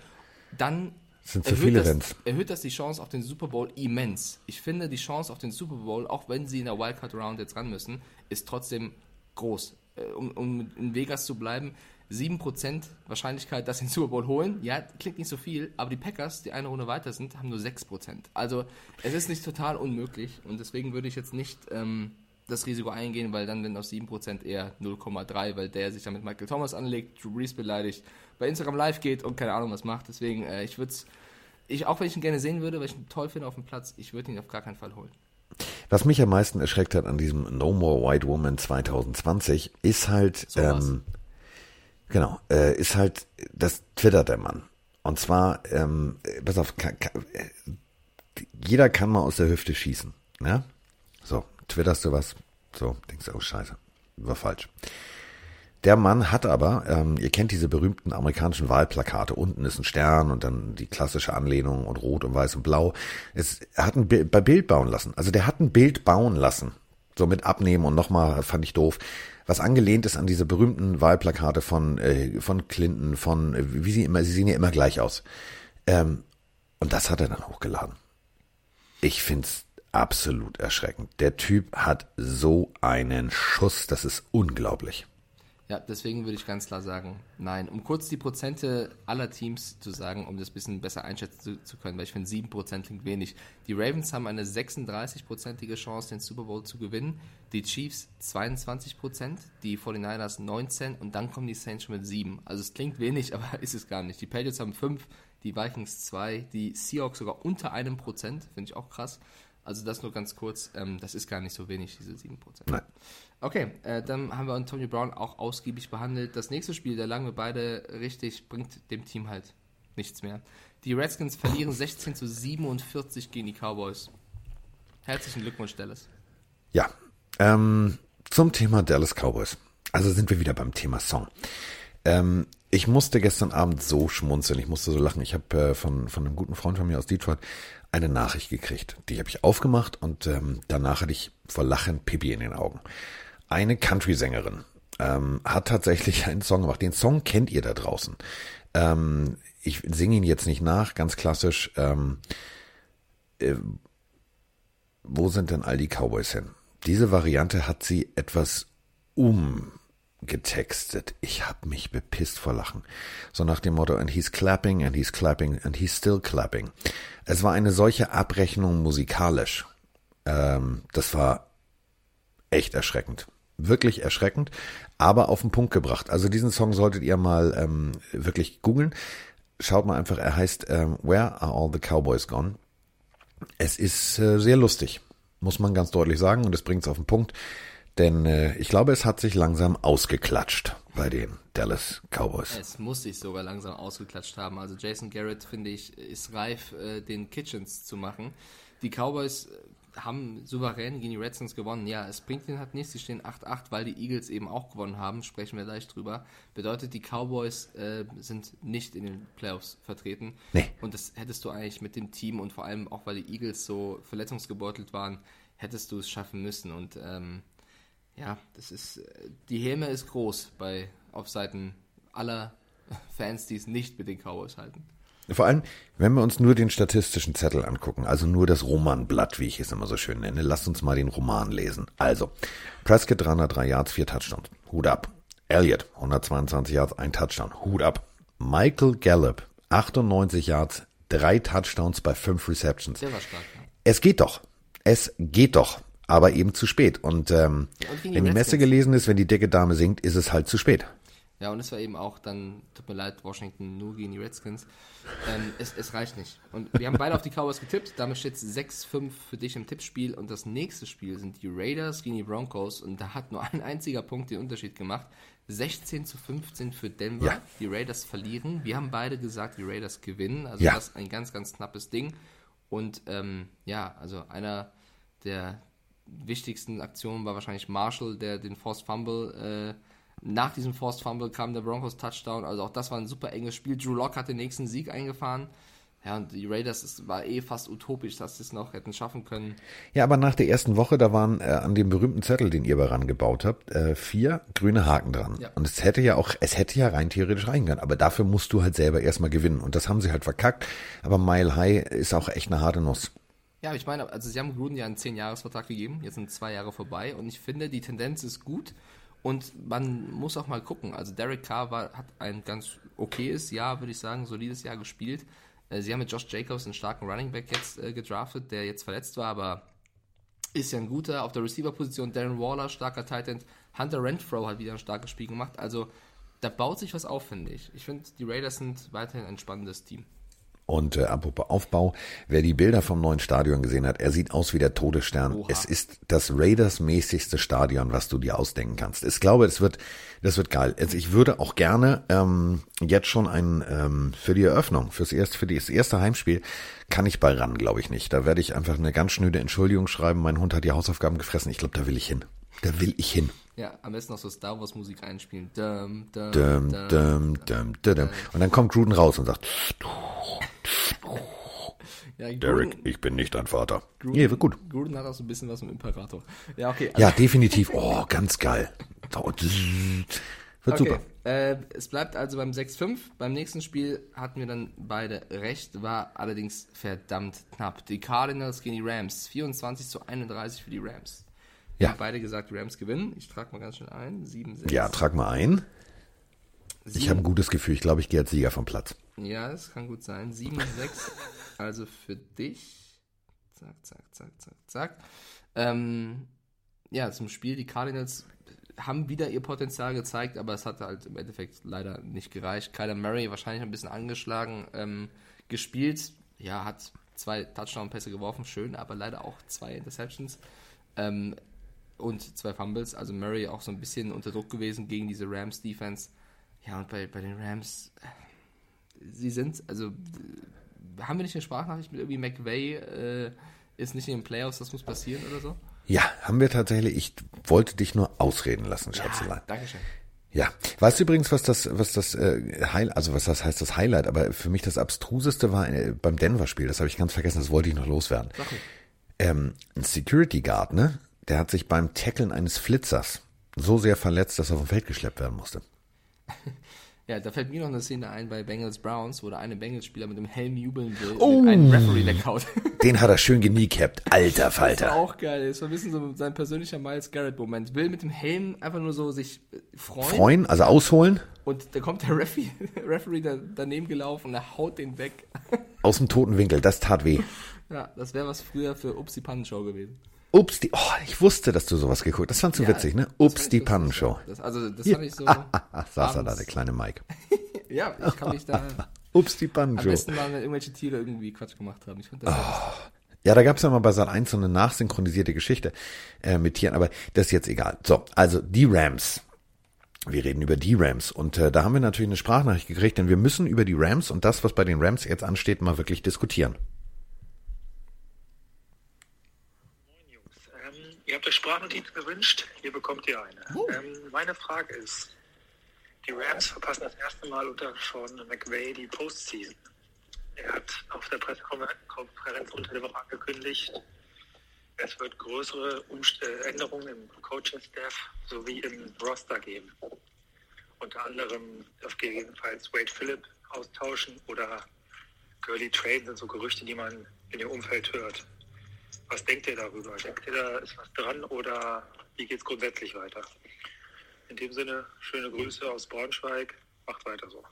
dann Sind zu erhöht viele das, erhöht das die Chance auf den Super Bowl immens. Ich finde, die Chance auf den Super Bowl, auch wenn sie in der Wildcard Round jetzt ran müssen, ist trotzdem groß. Äh, Um, um in Vegas zu bleiben, 7% Wahrscheinlichkeit, dass sie den Super Bowl holen. Ja, klingt nicht so viel, aber die Packers, die eine Runde weiter sind, haben nur 6%. Also es ist nicht total unmöglich und deswegen würde ich jetzt nicht ähm, das Risiko eingehen, weil dann, wenn aus 7% eher 0,3, weil der sich dann mit Michael Thomas anlegt, Drew Brees beleidigt, bei Instagram live geht und keine Ahnung was macht. Deswegen, äh, ich würde es, ich, auch wenn ich ihn gerne sehen würde, weil ich ihn toll finde auf dem Platz, ich würde ihn auf gar keinen Fall holen. Was mich am meisten erschreckt hat an diesem No More White Woman 2020 ist halt, So was. Genau, äh, ist halt, das twittert der Mann. Und zwar, ähm, äh, pass auf, ka, ka, äh, jeder kann mal aus der Hüfte schießen. Ja? So, twitterst du was, so, denkst du, oh scheiße, war falsch. Der Mann hat aber, ähm, ihr kennt diese berühmten amerikanischen Wahlplakate, unten ist ein Stern und dann die klassische Anlehnung und rot und weiß und blau. Es, hat ein Bild, bei Bild bauen lassen. Also der hat ein Bild bauen lassen. So mit abnehmen und nochmal, fand ich doof. Was angelehnt ist an diese berühmten Wahlplakate von, äh, von Clinton, von, äh, wie sie immer, sie sehen ja immer gleich aus. Ähm, und das hat er dann hochgeladen. Ich find's absolut erschreckend. Der Typ hat so einen Schuss, das ist unglaublich. Ja, deswegen würde ich ganz klar sagen, nein. Um kurz die Prozente aller Teams zu sagen, um das ein bisschen besser einschätzen zu, zu können, weil ich finde 7% klingt wenig. Die Ravens haben eine 36-prozentige Chance, den Super Bowl zu gewinnen. Die Chiefs 22%, die 49ers 19% und dann kommen die Saints schon mit 7. Also es klingt wenig, aber ist es gar nicht. Die Patriots haben 5, die Vikings 2, die Seahawks sogar unter einem Prozent, finde ich auch krass. Also das nur ganz kurz, ähm, das ist gar nicht so wenig, diese 7%. Nein. Okay, äh, dann haben wir Antonio Brown auch ausgiebig behandelt. Das nächste Spiel, da lagen wir beide richtig, bringt dem Team halt nichts mehr. Die Redskins verlieren 16 zu 47 gegen die Cowboys. Herzlichen Glückwunsch, Dallas. Ja, ähm, zum Thema Dallas Cowboys. Also sind wir wieder beim Thema Song. Ähm, ich musste gestern Abend so schmunzeln, ich musste so lachen. Ich habe äh, von, von einem guten Freund von mir aus Detroit eine Nachricht gekriegt. Die habe ich aufgemacht und ähm, danach hatte ich vor Lachen Pipi in den Augen. Eine Country-Sängerin ähm, hat tatsächlich einen Song gemacht. Den Song kennt ihr da draußen. Ähm, ich singe ihn jetzt nicht nach, ganz klassisch. Ähm, äh, wo sind denn all die Cowboys hin? Diese Variante hat sie etwas umgetextet. Ich hab mich bepisst vor Lachen. So nach dem Motto, and he's clapping, and he's clapping, and he's still clapping. Es war eine solche Abrechnung musikalisch. Ähm, das war echt erschreckend. Wirklich erschreckend, aber auf den Punkt gebracht. Also diesen Song solltet ihr mal ähm, wirklich googeln. Schaut mal einfach, er heißt ähm, Where Are All the Cowboys Gone? Es ist äh, sehr lustig, muss man ganz deutlich sagen, und es bringt es auf den Punkt, denn äh, ich glaube, es hat sich langsam ausgeklatscht bei den Dallas Cowboys. Es muss sich sogar langsam ausgeklatscht haben. Also Jason Garrett, finde ich, ist reif, äh, den Kitchens zu machen. Die Cowboys haben souverän gegen die Redskins gewonnen. Ja, es bringt ihnen halt nichts. Sie stehen 8-8, weil die Eagles eben auch gewonnen haben. Sprechen wir gleich drüber. Bedeutet, die Cowboys äh, sind nicht in den Playoffs vertreten. Nee. Und das hättest du eigentlich mit dem Team und vor allem auch, weil die Eagles so verletzungsgebeutelt waren, hättest du es schaffen müssen. Und ähm, ja, das ist, die Häme ist groß bei, auf Seiten aller Fans, die es nicht mit den Cowboys halten. Vor allem, wenn wir uns nur den statistischen Zettel angucken, also nur das Romanblatt, wie ich es immer so schön nenne, lasst uns mal den Roman lesen. Also, Prescott 303 Yards, 4 Touchdowns, Hut ab. Elliott 122 Yards, 1 Touchdown, Hut ab. Michael Gallup 98 Yards, 3 Touchdowns bei 5 Receptions. Der war stark. Ja. Es geht doch. Es geht doch. Aber eben zu spät. Und ähm, und wenn die Messe gelesen ist, wenn die dicke Dame singt, ist es halt zu spät. Ja, und es war eben auch dann, tut mir leid, Washington nur gegen die Redskins. Ähm, es, es reicht nicht. Und wir haben beide auf die Cowboys getippt. Damit steht es 6-5 für dich im Tippspiel. Und das nächste Spiel sind die Raiders gegen die Broncos. Und da hat nur ein einziger Punkt den Unterschied gemacht. 16 zu 15 für Denver. Ja. Die Raiders verlieren. Wir haben beide gesagt, die Raiders gewinnen. Also Ja. das ist ein ganz, ganz knappes Ding. Und ähm, ja, also einer der wichtigsten Aktionen war wahrscheinlich Marshall, der den Forced Fumble, äh, nach diesem Forced Fumble kam der Broncos Touchdown. Also auch das war ein super enges Spiel. Drew Lock hat den nächsten Sieg eingefahren. Ja, und die Raiders, es war eh fast utopisch, dass sie es noch hätten schaffen können. Ja, aber nach der ersten Woche, da waren äh, an dem berühmten Zettel, den ihr daran gebaut habt, äh, vier grüne Haken dran. Ja. Und es hätte ja auch, es hätte ja rein theoretisch können, aber dafür musst du halt selber erstmal gewinnen. Und das haben sie halt verkackt. Aber Mile High ist auch echt eine harte Nuss. Ja, ich meine, also sie haben Gruden ja einen 10-Jahres-Vertrag gegeben, jetzt sind zwei Jahre vorbei und ich finde, die Tendenz ist gut und man muss auch mal gucken. Also Derek Carr war, hat ein ganz okayes Jahr, würde ich sagen, solides Jahr gespielt. Äh, Sie haben mit Josh Jacobs einen starken Running Back jetzt äh, gedraftet, der jetzt verletzt war, aber ist ja ein guter auf der Receiver-Position. Darren Waller, starker Tight End. Hunter Renfro hat wieder ein starkes Spiel gemacht. Also da baut sich was auf, finde ich. Ich finde, die Raiders sind weiterhin ein spannendes Team. Und äh, apropos Aufbau, wer die Bilder vom neuen Stadion gesehen hat, er sieht aus wie der Todesstern. Oha. Es ist das Raiders-mäßigste Stadion, was du dir ausdenken kannst. Ich glaube, das wird, das wird geil. Also ich würde auch gerne ähm, jetzt schon ein ähm, für die Eröffnung, fürs erste, für das erste Heimspiel, kann ich bei ran, glaube ich nicht. Da werde ich einfach eine ganz schnöde Entschuldigung schreiben. Mein Hund hat die Hausaufgaben gefressen. Ich glaube, da will ich hin. Da will ich hin. Ja, am besten noch so Star Wars Musik einspielen. Dum, dum, Dum, dum. dum, dum, dum. Und dann kommt Gruden raus und sagt, Ja, Gruden, Derek, ich bin nicht dein Vater. Nee, wird gut. Gruden hat auch so ein bisschen was im Imperator. Ja, okay. Ja, definitiv. Oh, ganz geil. Wird okay. super. Äh, es bleibt also beim 6-5. Beim nächsten Spiel hatten wir dann beide recht, war allerdings verdammt knapp. Die Cardinals gegen die Rams. 24 zu 31 für die Rams. Wir Ja. haben beide gesagt, Rams gewinnen. Ich trage mal ganz schnell ein. 7-6. Ja, trag mal ein. Ich habe ein gutes Gefühl. Ich glaube, ich gehe als Sieger vom Platz. Ja, das kann gut sein. 7-6, also für dich. Zack, zack, zack, zack, zack. Ähm, ja, zum Spiel. Die Cardinals haben wieder ihr Potenzial gezeigt, aber es hat halt im Endeffekt leider nicht gereicht. Kyler Murray wahrscheinlich ein bisschen angeschlagen ähm, gespielt. Ja, hat zwei Touchdown-Pässe geworfen, schön, aber leider auch zwei Interceptions. Ähm, und zwei Fumbles. Also Murray auch so ein bisschen unter Druck gewesen gegen diese Rams-Defense. Ja, und bei, bei den Rams, sie sind, also äh, haben wir nicht eine Sprachnachricht mit irgendwie McVay äh, ist nicht in den Playoffs, das muss passieren oder so? Ja, haben wir tatsächlich. Ich wollte dich nur ausreden lassen, Schatzelein. Dankeschön. Ja. Weißt du übrigens, was das, was das äh, Highlight, also was das heißt, das Highlight, aber für mich das abstruseste war äh, beim Denver-Spiel, das habe ich ganz vergessen, das wollte ich noch loswerden. Mir. Ähm, ein Security Guard, ne? Der hat sich beim Tackeln eines Flitzers so sehr verletzt, dass er vom Feld geschleppt werden musste. Ja, da fällt mir noch eine Szene ein bei Bengals Browns, wo der eine Bengals-Spieler mit dem Helm jubeln will Oh. und einen Referee weghaut. Den hat er schön geniecapt. Alter Das war Falter. auch geil. Das war ein bisschen so sein persönlicher Miles Garrett-Moment. Will mit dem Helm einfach nur so sich äh, freuen. Freuen, also ausholen, Und da kommt der Referee, Referee da, daneben gelaufen und er haut den weg. aus dem toten Winkel, das tat weh. Ja, das wäre was früher für Upsi Pannenshow gewesen. Ups, die, oh, ich wusste, dass du sowas geguckt hast. Das fandst du Ja, witzig, ne? Ups, die Pannenshow. ja. Das, also, das fand ich so. Ach, saß er da, der kleine Mike. Ja, ich kann mich da. Ups, die Am Pannenshow. besten mal, wenn irgendwelche Tiere irgendwie Quatsch gemacht haben. Ich fand das Ah. Ja, da gab's ja mal bei Sat 1 so eine nachsynchronisierte Geschichte äh, mit Tieren, aber das ist jetzt egal. So, also die Rams. Wir reden über die Rams und äh, da haben wir natürlich eine Sprachnachricht gekriegt, denn wir müssen über die Rams und das, was bei den Rams jetzt ansteht, mal wirklich diskutieren. Moin Jungs, ähm, ihr habt euch Sprachnotizen gewünscht, hier bekommt ihr eine. Ähm, meine Frage ist, die Rams verpassen das erste Mal unter Sean McVay die Postseason. Er hat auf der Pressekonferenz unter der Woche angekündigt, es wird größere Umst äh, Änderungen im Coaching-Staff sowie im Roster geben. Unter anderem darf gegebenenfalls Wade Phillip austauschen oder Gurley Trade sind so Gerüchte, die man in dem Umfeld hört. Was denkt ihr darüber? Denkt ihr, da ist was dran oder wie geht es grundsätzlich weiter? In dem Sinne, schöne Grüße aus Braunschweig. Macht weiter so.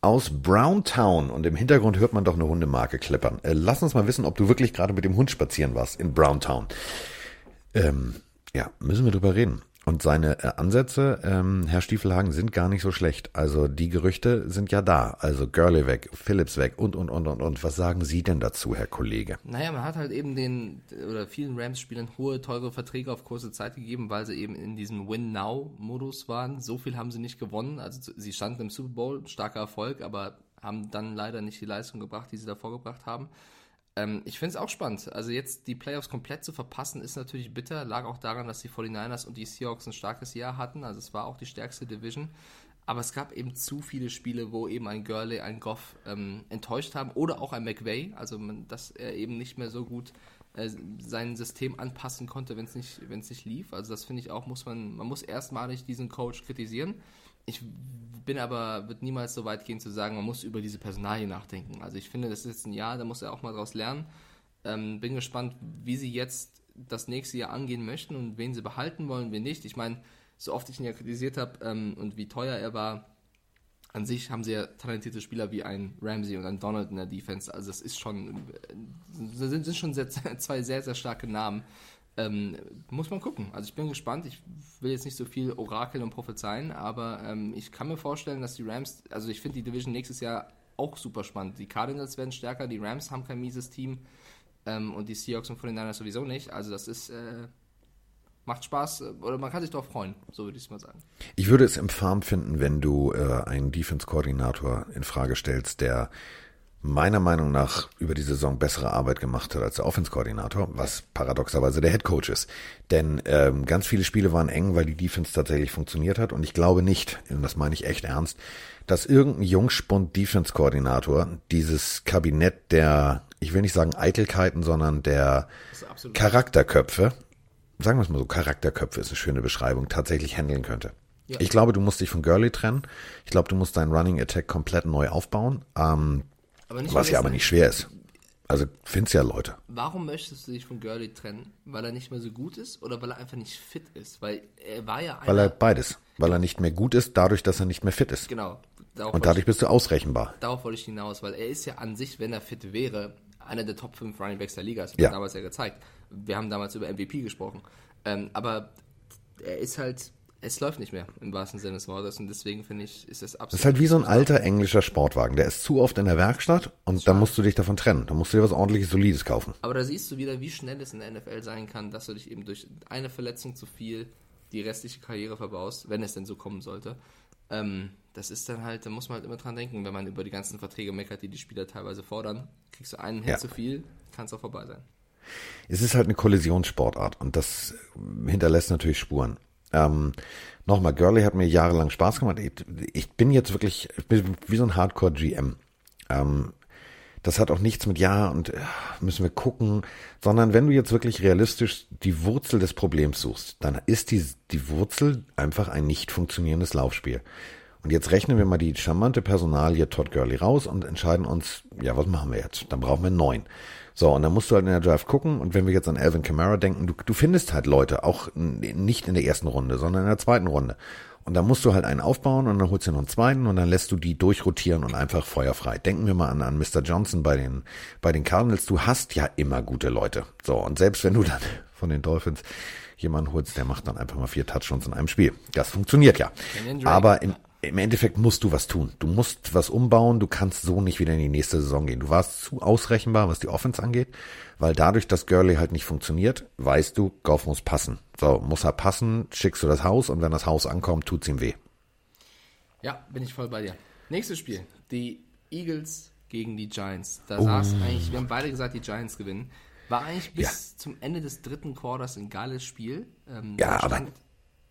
Aus Browntown und im Hintergrund hört man doch eine Hundemarke klippern. Äh, lass uns mal wissen, ob du wirklich gerade mit dem Hund spazieren warst in Browntown. Ähm, ja, müssen wir drüber reden. Und seine äh, Ansätze, ähm, Herr Stiefelhagen, sind gar nicht so schlecht. Also die Gerüchte sind ja da. Also Gurley weg, Phillips weg und, und, und, und, und. Was sagen Sie denn dazu, Herr Kollege? Naja, man hat halt eben den, oder vielen Rams-Spielern hohe, teure Verträge auf kurze Zeit gegeben, weil sie eben in diesem Win-Now-Modus waren. So viel haben sie nicht gewonnen. Also sie standen im Super Bowl, starker Erfolg, aber haben dann leider nicht die Leistung gebracht, die sie davor gebracht haben. Ähm, ich finde es auch spannend. Also jetzt die Playoffs komplett zu verpassen, ist natürlich bitter. Lag auch daran, dass die 49ers und die Seahawks ein starkes Jahr hatten. Also es war auch die stärkste Division. Aber es gab eben zu viele Spiele, wo eben ein Gurley, ein Goff ähm, enttäuscht haben oder auch ein McVay, also man, dass er eben nicht mehr so gut äh, sein System anpassen konnte, wenn es nicht, nicht lief. Also das finde ich auch, muss man, man muss erstmalig diesen Coach kritisieren. Ich bin aber, wird niemals so weit gehen zu sagen, man muss über diese Personalie nachdenken. Also ich finde, das ist jetzt ein Jahr, da muss er auch mal draus lernen. Ähm, bin gespannt, wie sie jetzt das nächste Jahr angehen möchten und wen sie behalten wollen, wen nicht. Ich meine, so oft ich ihn ja kritisiert habe ähm, und wie teuer er war, an sich haben sie ja talentierte Spieler wie ein Ramsey und ein Donald in der Defense. Also das ist schon, äh, sind, sind schon sehr, zwei sehr, sehr starke Namen. Ähm, muss man gucken. Also ich bin gespannt. Ich will jetzt nicht so viel orakeln und prophezeien, aber ähm, ich kann mir vorstellen, dass die Rams, also ich finde die Division nächstes Jahr auch super spannend. Die Cardinals werden stärker, die Rams haben kein mieses Team ähm, und die Seahawks und 49ers sowieso nicht. Also das ist, äh, macht Spaß äh, oder man kann sich darauf freuen, so würde ich es mal sagen. Ich würde es infam finden, wenn du äh, einen Defense-Koordinator in Frage stellst, der meiner Meinung nach über die Saison bessere Arbeit gemacht hat als der Offense-Koordinator, was paradoxerweise der Head Coach ist. Denn ähm, ganz viele Spiele waren eng, weil die Defense tatsächlich funktioniert hat. Und ich glaube nicht, und das meine ich echt ernst, dass irgendein Jungspund Defense-Koordinator dieses Kabinett der, ich will nicht sagen Eitelkeiten, sondern der Charakterköpfe, sagen wir es mal so, Charakterköpfe ist eine schöne Beschreibung, tatsächlich handeln könnte. Ja. Ich glaube, du musst dich von Gurley trennen. Ich glaube, du musst deinen Running Attack komplett neu aufbauen. Ähm, aber nicht was ja aber nicht schwer ist. Also find's ja Leute. Warum möchtest du dich von Gurley trennen? Weil er nicht mehr so gut ist oder weil er einfach nicht fit ist? Weil er war ja Weil er beides. Weil er nicht mehr gut ist, dadurch, dass er nicht mehr fit ist. genau. Darauf Und dadurch bist du ausrechenbar. ich, darauf wollte ich hinaus, weil er ist ja an sich, wenn er fit wäre, einer der Top 5 Running Backs der Liga. Das hat Ja. damals ja gezeigt. Wir haben damals über MVP gesprochen. Ähm, aber er ist halt, es läuft nicht mehr im wahrsten Sinne des Wortes und deswegen finde ich, ist das absolut. Das ist halt wie so ein alter englischer Sportwagen. Der ist zu oft in der Werkstatt und dann musst du dich davon trennen. Dann musst du dir was ordentliches, solides kaufen. Aber da siehst du wieder, wie schnell es in der NFL sein kann, dass du dich eben durch eine Verletzung zu viel die restliche Karriere verbaust, wenn es denn so kommen sollte. Ähm, das ist dann halt, da muss man halt immer dran denken, wenn man über die ganzen Verträge meckert, die die Spieler teilweise fordern. Kriegst du einen Hit Ja. zu viel, kann es auch vorbei sein. Es ist halt eine Kollisionssportart und das hinterlässt natürlich Spuren. Ähm, Nochmal, Gurley hat mir jahrelang Spaß gemacht. Ich, bin jetzt wirklich ich bin wie so ein Hardcore-GM. Ähm, das hat auch nichts mit Ja und äh, müssen wir gucken, sondern wenn du jetzt wirklich realistisch die Wurzel des Problems suchst, dann ist die, die Wurzel einfach ein nicht funktionierendes Laufspiel. Und jetzt rechnen wir mal die charmante Personalie Todd Gurley raus und entscheiden uns, ja, was machen wir jetzt? Dann brauchen wir neuen. So, und dann musst du halt in der Drive gucken. Und wenn wir jetzt an Alvin Kamara denken, du, du findest halt Leute, auch nicht in der ersten Runde, sondern in der zweiten Runde. Und dann musst du halt einen aufbauen und dann holst du noch einen zweiten und dann lässt du die durchrotieren und einfach feuerfrei. Denken wir mal an, an Mr. Johnson bei den, bei den Cardinals. Du hast ja immer gute Leute. So, und selbst wenn du dann von den Dolphins jemanden holst, der macht dann einfach mal vier Touchdowns in einem Spiel. Das funktioniert ja. Aber im, im Endeffekt musst du was tun. Du musst was umbauen. Du kannst so nicht wieder in die nächste Saison gehen. Du warst zu ausrechenbar, was die Offense angeht, weil dadurch, dass Gurley halt nicht funktioniert, weißt du, Goff muss passen. So, muss er passen, schickst du das Haus und wenn das Haus ankommt, tut's ihm weh. Ja, bin ich voll bei dir. Nächstes Spiel. Die Eagles gegen die Giants. Da Oh. saß eigentlich, wir haben beide gesagt, die Giants gewinnen. War eigentlich bis zum Ende des dritten Quarters ein geiles Spiel. Ähm, Ja, aber-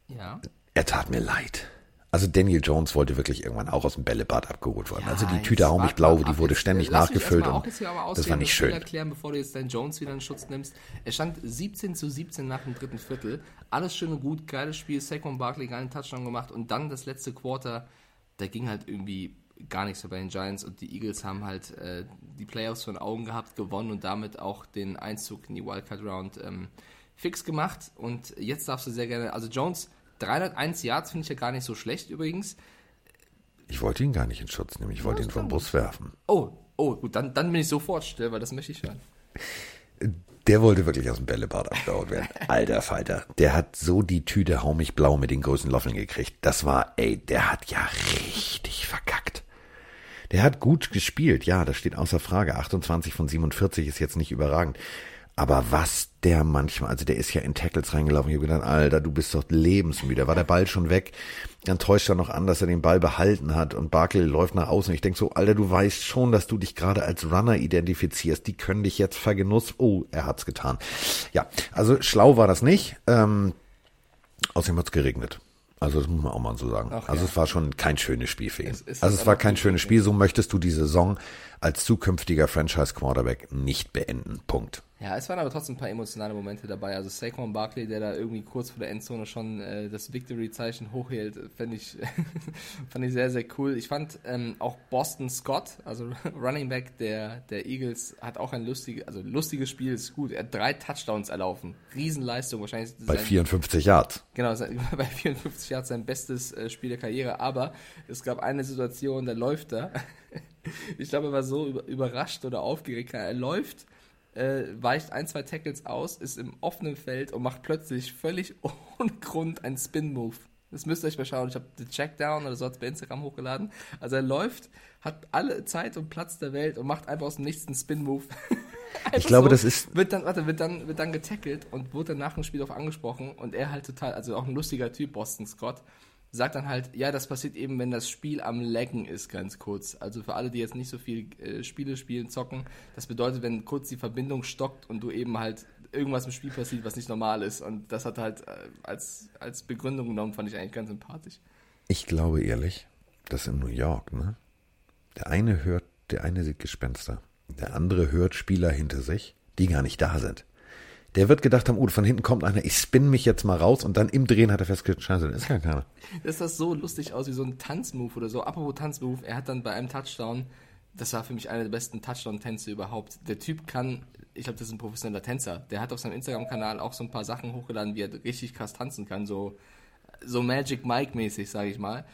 Ja. Er tat mir leid. Also Daniel Jones wollte wirklich irgendwann auch aus dem Bällebad abgeholt werden. also die Tüte Hau mich warte blau, mal die wurde ständig äh, lass nachgefüllt und das war nicht schön. erklären, bevor du jetzt deinen Jones wieder in Schutz nimmst. Es stand 17 zu 17 nach dem dritten Viertel. Alles schön und gut, geiles Spiel. Saquon Barkley geilen Touchdown gemacht und dann das letzte Quarter, da ging halt irgendwie gar nichts mehr bei den Giants und die Eagles haben halt äh, die Playoffs von Augen gehabt, gewonnen und damit auch den Einzug in die Wildcard Round ähm, fix gemacht. Und jetzt darfst du sehr gerne, also Jones 301 Yards finde ich ja gar nicht so schlecht übrigens. Ich wollte ihn gar nicht in Schutz nehmen, ich wollte ihn vom Bus werfen. Oh, oh, gut, dann, dann bin ich sofort still, weil das möchte ich hören. Der wollte wirklich aus dem Bällebad abgehauen werden. Alter Falter. Der hat so die Tüte hau mich blau mit den größten Loffeln gekriegt. Das war, ey, der hat ja richtig verkackt. Der hat gut gespielt, ja, das steht außer Frage. 28 von 47 ist jetzt nicht überragend. Aber was der manchmal, also der ist ja in Tackles reingelaufen. Ich habe gedacht, Alter, du bist doch lebensmüde. War der Ball schon weg? Dann täuscht er noch an, dass er den Ball behalten hat und Barkel läuft nach außen. Ich denk so, Alter, du weißt schon, dass du dich gerade als Runner identifizierst. Die können dich jetzt vergenuss. Oh, er hat's getan. Ja, also schlau war das nicht. Ähm, außerdem hat's geregnet. Also das muss man auch mal so sagen. Ach also ja. es war schon kein schönes Spiel für ihn. Es ist also es war kein schönes Spiel. So möchtest du die Saison als zukünftiger Franchise Quarterback nicht beenden. Punkt. Ja, es waren aber trotzdem ein paar emotionale Momente dabei. Also Saquon Barkley, der da irgendwie kurz vor der Endzone schon äh, das Victory-Zeichen hochhielt, fand ich, fand ich sehr, sehr cool. Ich fand ähm, auch Boston Scott, also Running Back der, der Eagles, hat auch ein lustiges, also lustiges Spiel, ist gut. Er hat drei Touchdowns erlaufen. Riesenleistung, wahrscheinlich. Bei sein- 54 Yards. Genau, sein- bei 54 Jahren sein bestes äh, Spiel der Karriere, aber es gab eine Situation, da läuft er. Ich glaube, er war so über, überrascht oder aufgeregt. Er läuft, äh, weicht ein, zwei Tackles aus, ist im offenen Feld und macht plötzlich völlig ohne Grund einen Spin-Move. Das müsst ihr euch mal schauen. Ich habe den Checkdown oder so hat's bei Instagram hochgeladen. Also er läuft, hat alle Zeit und Platz der Welt und macht einfach aus dem nächsten Spin-Move. Einfach glaube, das ist- wird dann, warte, wird dann, wird dann getackelt und wurde dann nach dem Spiel darauf angesprochen und er halt total, also auch ein lustiger Typ, Boston Scott, sagt dann halt, ja, das passiert eben, wenn das Spiel am Laggen ist, ganz kurz. Also für alle, die jetzt nicht so viel äh, Spiele spielen, zocken, das bedeutet, wenn kurz die Verbindung stockt und du eben halt irgendwas im Spiel passiert, was nicht normal ist. Und das hat halt äh, als, als Begründung genommen, fand ich eigentlich ganz sympathisch. Ich glaube ehrlich, das in New York, ne? Der eine hört, der eine sieht Gespenster. Der andere hört Spieler hinter sich, die gar nicht da sind. Der wird gedacht haben, oh, von hinten kommt einer, ich spinne mich jetzt mal raus und dann im Drehen hat er festgestellt, scheiße, da ist gar keiner. Das sah so lustig aus wie so ein Tanzmove oder so. Apropos Tanzmove, er hat dann bei einem Touchdown, das war für mich einer der besten Touchdown-Tänze überhaupt. Der Typ kann, ich glaube, das ist ein professioneller Tänzer. Der hat auf seinem Instagram-Kanal auch so ein paar Sachen hochgeladen, wie er richtig krass tanzen kann, so, so Magic Mike-mäßig, sage ich mal.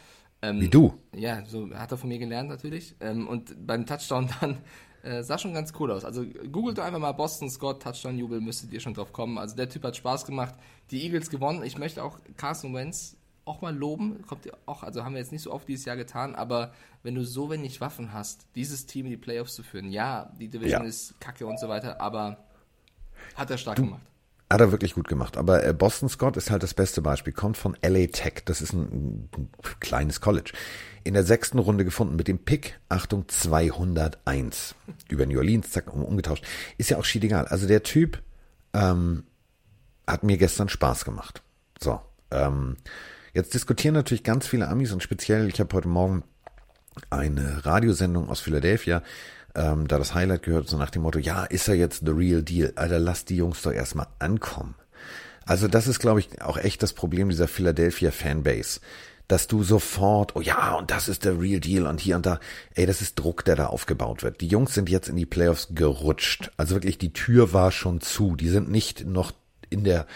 Ähm, Wie du. Ja, so hat er von mir gelernt natürlich. Ähm, und beim Touchdown dann äh, sah schon ganz cool aus. Also googelt einfach mal Boston Scott Touchdown Jubel, müsstet ihr schon drauf kommen. Also der Typ hat Spaß gemacht. Die Eagles gewonnen. Ich möchte auch Carson Wentz auch mal loben. Kommt ja auch, also haben wir jetzt nicht so oft dieses Jahr getan, aber wenn du so wenig Waffen hast, dieses Team in die Playoffs zu führen, ja, die Division Ja. ist kacke und so weiter, aber hat er stark gemacht. Hat er wirklich gut gemacht. Aber äh, Boston Scott ist halt das beste Beispiel. Kommt von LA Tech. Das ist ein, ein kleines College. In der sechsten Runde gefunden mit dem Pick, Achtung, 201. Über New Orleans, zack, um, umgetauscht. Ist ja auch schied egal. Also der Typ ähm, hat mir gestern Spaß gemacht. So. Ähm, jetzt diskutieren natürlich ganz viele Amis und speziell, ich habe heute Morgen eine Radiosendung aus Philadelphia, ähm, da das Highlight gehört, so nach dem Motto, ja, ist er jetzt the real deal? Alter, lass die Jungs doch erstmal ankommen. Also das ist, glaube ich, auch echt das Problem dieser Philadelphia Fanbase. Dass du sofort, oh ja, und das ist der Real Deal und hier und da. Ey, das ist Druck, der da aufgebaut wird. Die Jungs sind jetzt in die Playoffs gerutscht. Also wirklich, die Tür war schon zu. Die sind nicht noch in der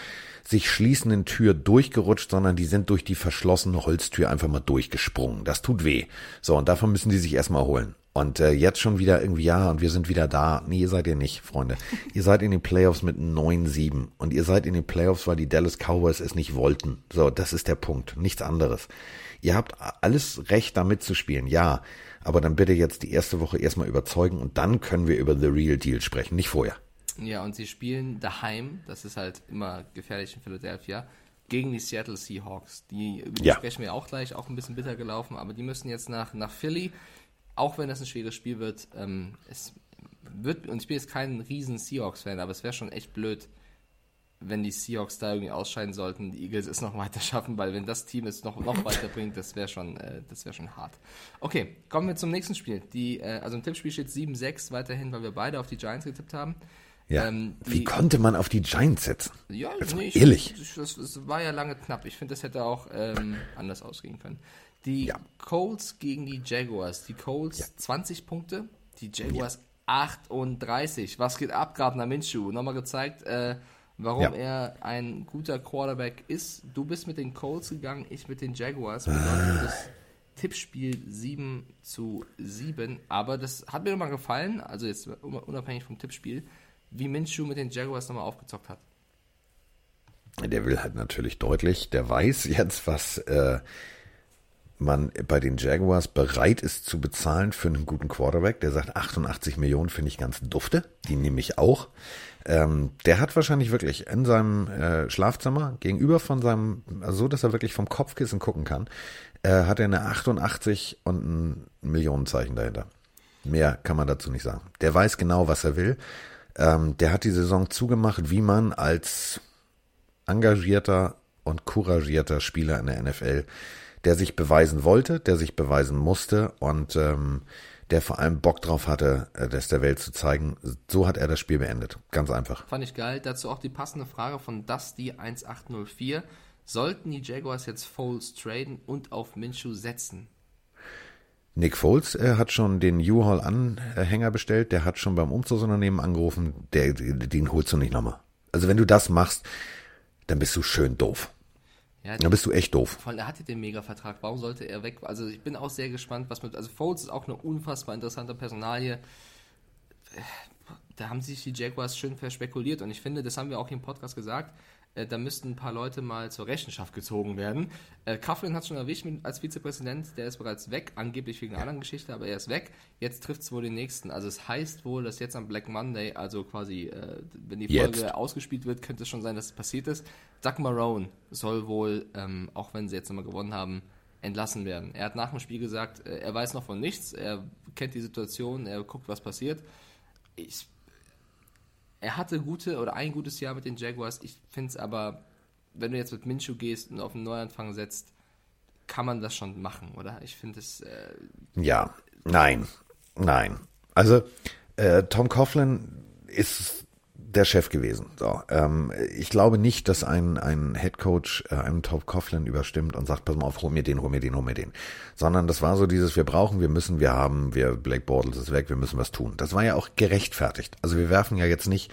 sich schließenden Tür durchgerutscht, sondern die sind durch die verschlossene Holztür einfach mal durchgesprungen. Das tut weh. So, und davon müssen die sich erstmal holen. Und äh, jetzt schon wieder irgendwie, ja, und wir sind wieder da. Nee, ihr seid ihr nicht, Freunde. ihr seid in den Playoffs mit 9-7. Und ihr seid in den Playoffs, weil die Dallas Cowboys es nicht wollten. So, das ist der Punkt. Nichts anderes. Ihr habt alles Recht, da mitzuspielen, ja. Aber dann bitte jetzt die erste Woche erstmal überzeugen und dann können wir über The Real Deal sprechen, nicht vorher. Ja, und sie spielen daheim, das ist halt immer gefährlich in Philadelphia, gegen die Seattle Seahawks. Die, über die Ja. sprechen wir auch gleich, auch ein bisschen bitter gelaufen, aber die müssen jetzt nach, nach Philly, auch wenn das ein schweres Spiel wird. Ähm, es wird, und ich bin jetzt kein riesen Seahawks-Fan, aber es wäre schon echt blöd, wenn die Seahawks da irgendwie ausscheiden sollten, die Eagles es noch weiter schaffen, weil wenn das Team es noch, noch weiter bringt, das wäre schon, äh, das wäre schon hart. Okay, kommen wir zum nächsten Spiel. Die, äh, also im Tippspiel steht 7-6 weiterhin, weil wir beide auf die Giants getippt haben. Ja. Ähm, Wie die- konnte man auf die Giants setzen? Ja, mal nee, ich, ehrlich. ich- Das, das war ja lange knapp. Ich finde, das hätte auch ähm, anders ausgehen können. Die Ja. Colts gegen die Jaguars. Die Colts 20 Punkte, die Jaguars 38. Was geht ab, Gardner Minshew? Nochmal gezeigt, äh, warum Ja. er ein guter Quarterback ist. Du bist mit den Colts gegangen, ich mit den Jaguars. Ah. Bedeutet das Tippspiel 7 zu 7. Aber das hat mir nochmal gefallen, also jetzt unabhängig vom Tippspiel. wie Minshew mit den Jaguars nochmal aufgezockt hat. Der will halt natürlich deutlich, der weiß jetzt, was äh, man bei den Jaguars bereit ist zu bezahlen für einen guten Quarterback. Der sagt 88 Millionen finde ich ganz dufte, die nehme ich auch. Ähm, der hat wahrscheinlich wirklich in seinem äh, Schlafzimmer gegenüber von seinem, also so, dass er wirklich vom Kopfkissen gucken kann, äh, hat er eine 88 und ein Millionenzeichen dahinter. Mehr kann man dazu nicht sagen. Der weiß genau, was er will. Ähm, der hat die Saison zugemacht, wie man als engagierter und couragierter Spieler in der NFL, der sich beweisen wollte, der sich beweisen musste und ähm, der vor allem Bock drauf hatte, äh, das der Welt zu zeigen. So hat er das Spiel beendet. Ganz einfach. Fand ich geil. Dazu auch die passende Frage von Dusty1804. Sollten die Jaguars jetzt Foles traden und auf Minshew setzen? Nick Foles äh, hat schon den U-Haul-Anhänger bestellt, der hat schon beim Umzugsunternehmen angerufen, der, den holst du nicht nochmal. Also wenn du das machst, dann bist du schön doof. Ja, Dann bist du echt doof. Vor allem, er hatte den Mega-Vertrag. Warum sollte er weg? Also ich bin auch sehr gespannt, was mit. Also Foles ist auch eine unfassbar interessante Personalie. Da haben sich die Jaguars schön verspekuliert und ich finde, das haben wir auch hier im Podcast gesagt. Äh, Da müssten ein paar Leute mal zur Rechenschaft gezogen werden. Äh, Coughlin hat schon erwischt als Vizepräsident, der ist bereits weg, angeblich wegen einer anderen Geschichte, aber er ist weg. Jetzt trifft es wohl den nächsten. Also es heißt wohl, dass jetzt am Black Monday, also quasi, äh, wenn die Folge Jetzt. ausgespielt wird, könnte es schon sein, dass es passiert ist. Doug Marone soll wohl, ähm, auch wenn sie jetzt nochmal gewonnen haben, entlassen werden. Er hat nach dem Spiel gesagt, äh, er weiß noch von nichts, er kennt die Situation, er guckt, was passiert. Ich, er hatte gute oder ein gutes Jahr mit den Jaguars. Ich finde es aber, wenn du jetzt mit Minshew gehst und auf einen Neuanfang setzt, kann man das schon machen, oder? Ich finde es, äh, Ja, nein, nein. Also äh, Tom Coughlin ist der Chef gewesen. So, ähm, ich glaube nicht, dass ein, ein Head Coach äh, einem Tom Coughlin überstimmt und sagt, pass mal auf, hol mir den, hol mir den, hol mir den. Sondern das war so dieses, wir brauchen, wir müssen, wir haben, wir, Blake Bortles ist weg, wir müssen was tun. Das war ja auch gerechtfertigt. Also wir werfen ja jetzt nicht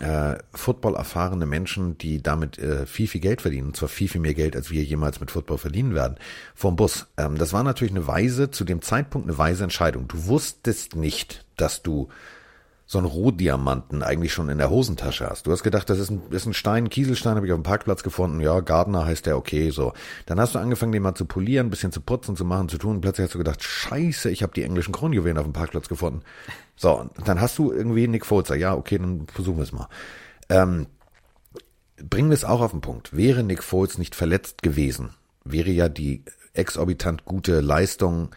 äh, Football erfahrene Menschen, die damit äh, viel, viel Geld verdienen, und zwar viel, viel mehr Geld, als wir jemals mit Football verdienen werden, vom Bus. Ähm, das war natürlich eine weise, zu dem Zeitpunkt eine weise Entscheidung. Du wusstest nicht, dass du so einen Rohdiamanten eigentlich schon in der Hosentasche hast. Du hast gedacht, das ist ein, ist ein Stein, ein Kieselstein, habe ich auf dem Parkplatz gefunden. Ja, Gardner heißt der, okay, so. Dann hast du angefangen, den mal zu polieren, ein bisschen zu putzen, zu machen, zu tun. Und plötzlich hast du gedacht, scheiße, ich habe die englischen Kronjuwelen auf dem Parkplatz gefunden. So, und dann hast du irgendwie Nick Foles. Ja, okay, dann versuchen wir es mal. Ähm, bringen wir es auch auf den Punkt. Wäre Nick Foles nicht verletzt gewesen, wäre ja die exorbitant gute Leistung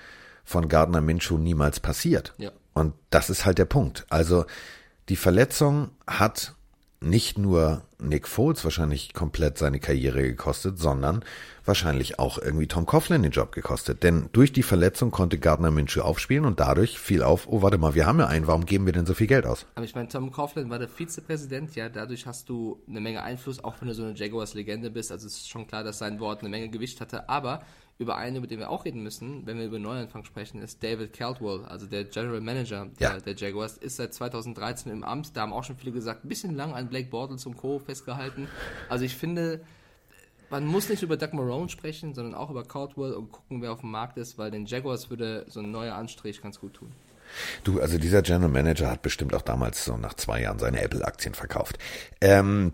von Gardner Minshew niemals passiert. Ja. Und das ist halt der Punkt. Also die Verletzung hat nicht nur Nick Foles wahrscheinlich komplett seine Karriere gekostet, sondern wahrscheinlich auch irgendwie Tom Coughlin den Job gekostet. Denn durch die Verletzung konnte Gardner Minshew aufspielen und dadurch fiel auf, oh warte mal, wir haben ja einen, warum geben wir denn so viel Geld aus? Aber ich meine, Tom Coughlin war der Vizepräsident, ja, dadurch hast du eine Menge Einfluss, auch wenn du so eine Jaguars-Legende bist. Also es ist schon klar, dass sein Wort eine Menge Gewicht hatte. Aber über einen, über den wir auch reden müssen, wenn wir über Neuanfang sprechen, ist David Caldwell, also der General Manager der, Ja. der Jaguars, ist seit 2013 im Amt. Da haben auch schon viele gesagt, ein bisschen lang an Blake Bortles und Co. festgehalten. Also ich finde, man muss nicht über Doug Marone sprechen, sondern auch über Caldwell und gucken, wer auf dem Markt ist, weil den Jaguars würde so ein neuer Anstrich ganz gut tun. Du, also dieser General Manager hat bestimmt auch damals so nach zwei Jahren seine Apple-Aktien verkauft. Ähm,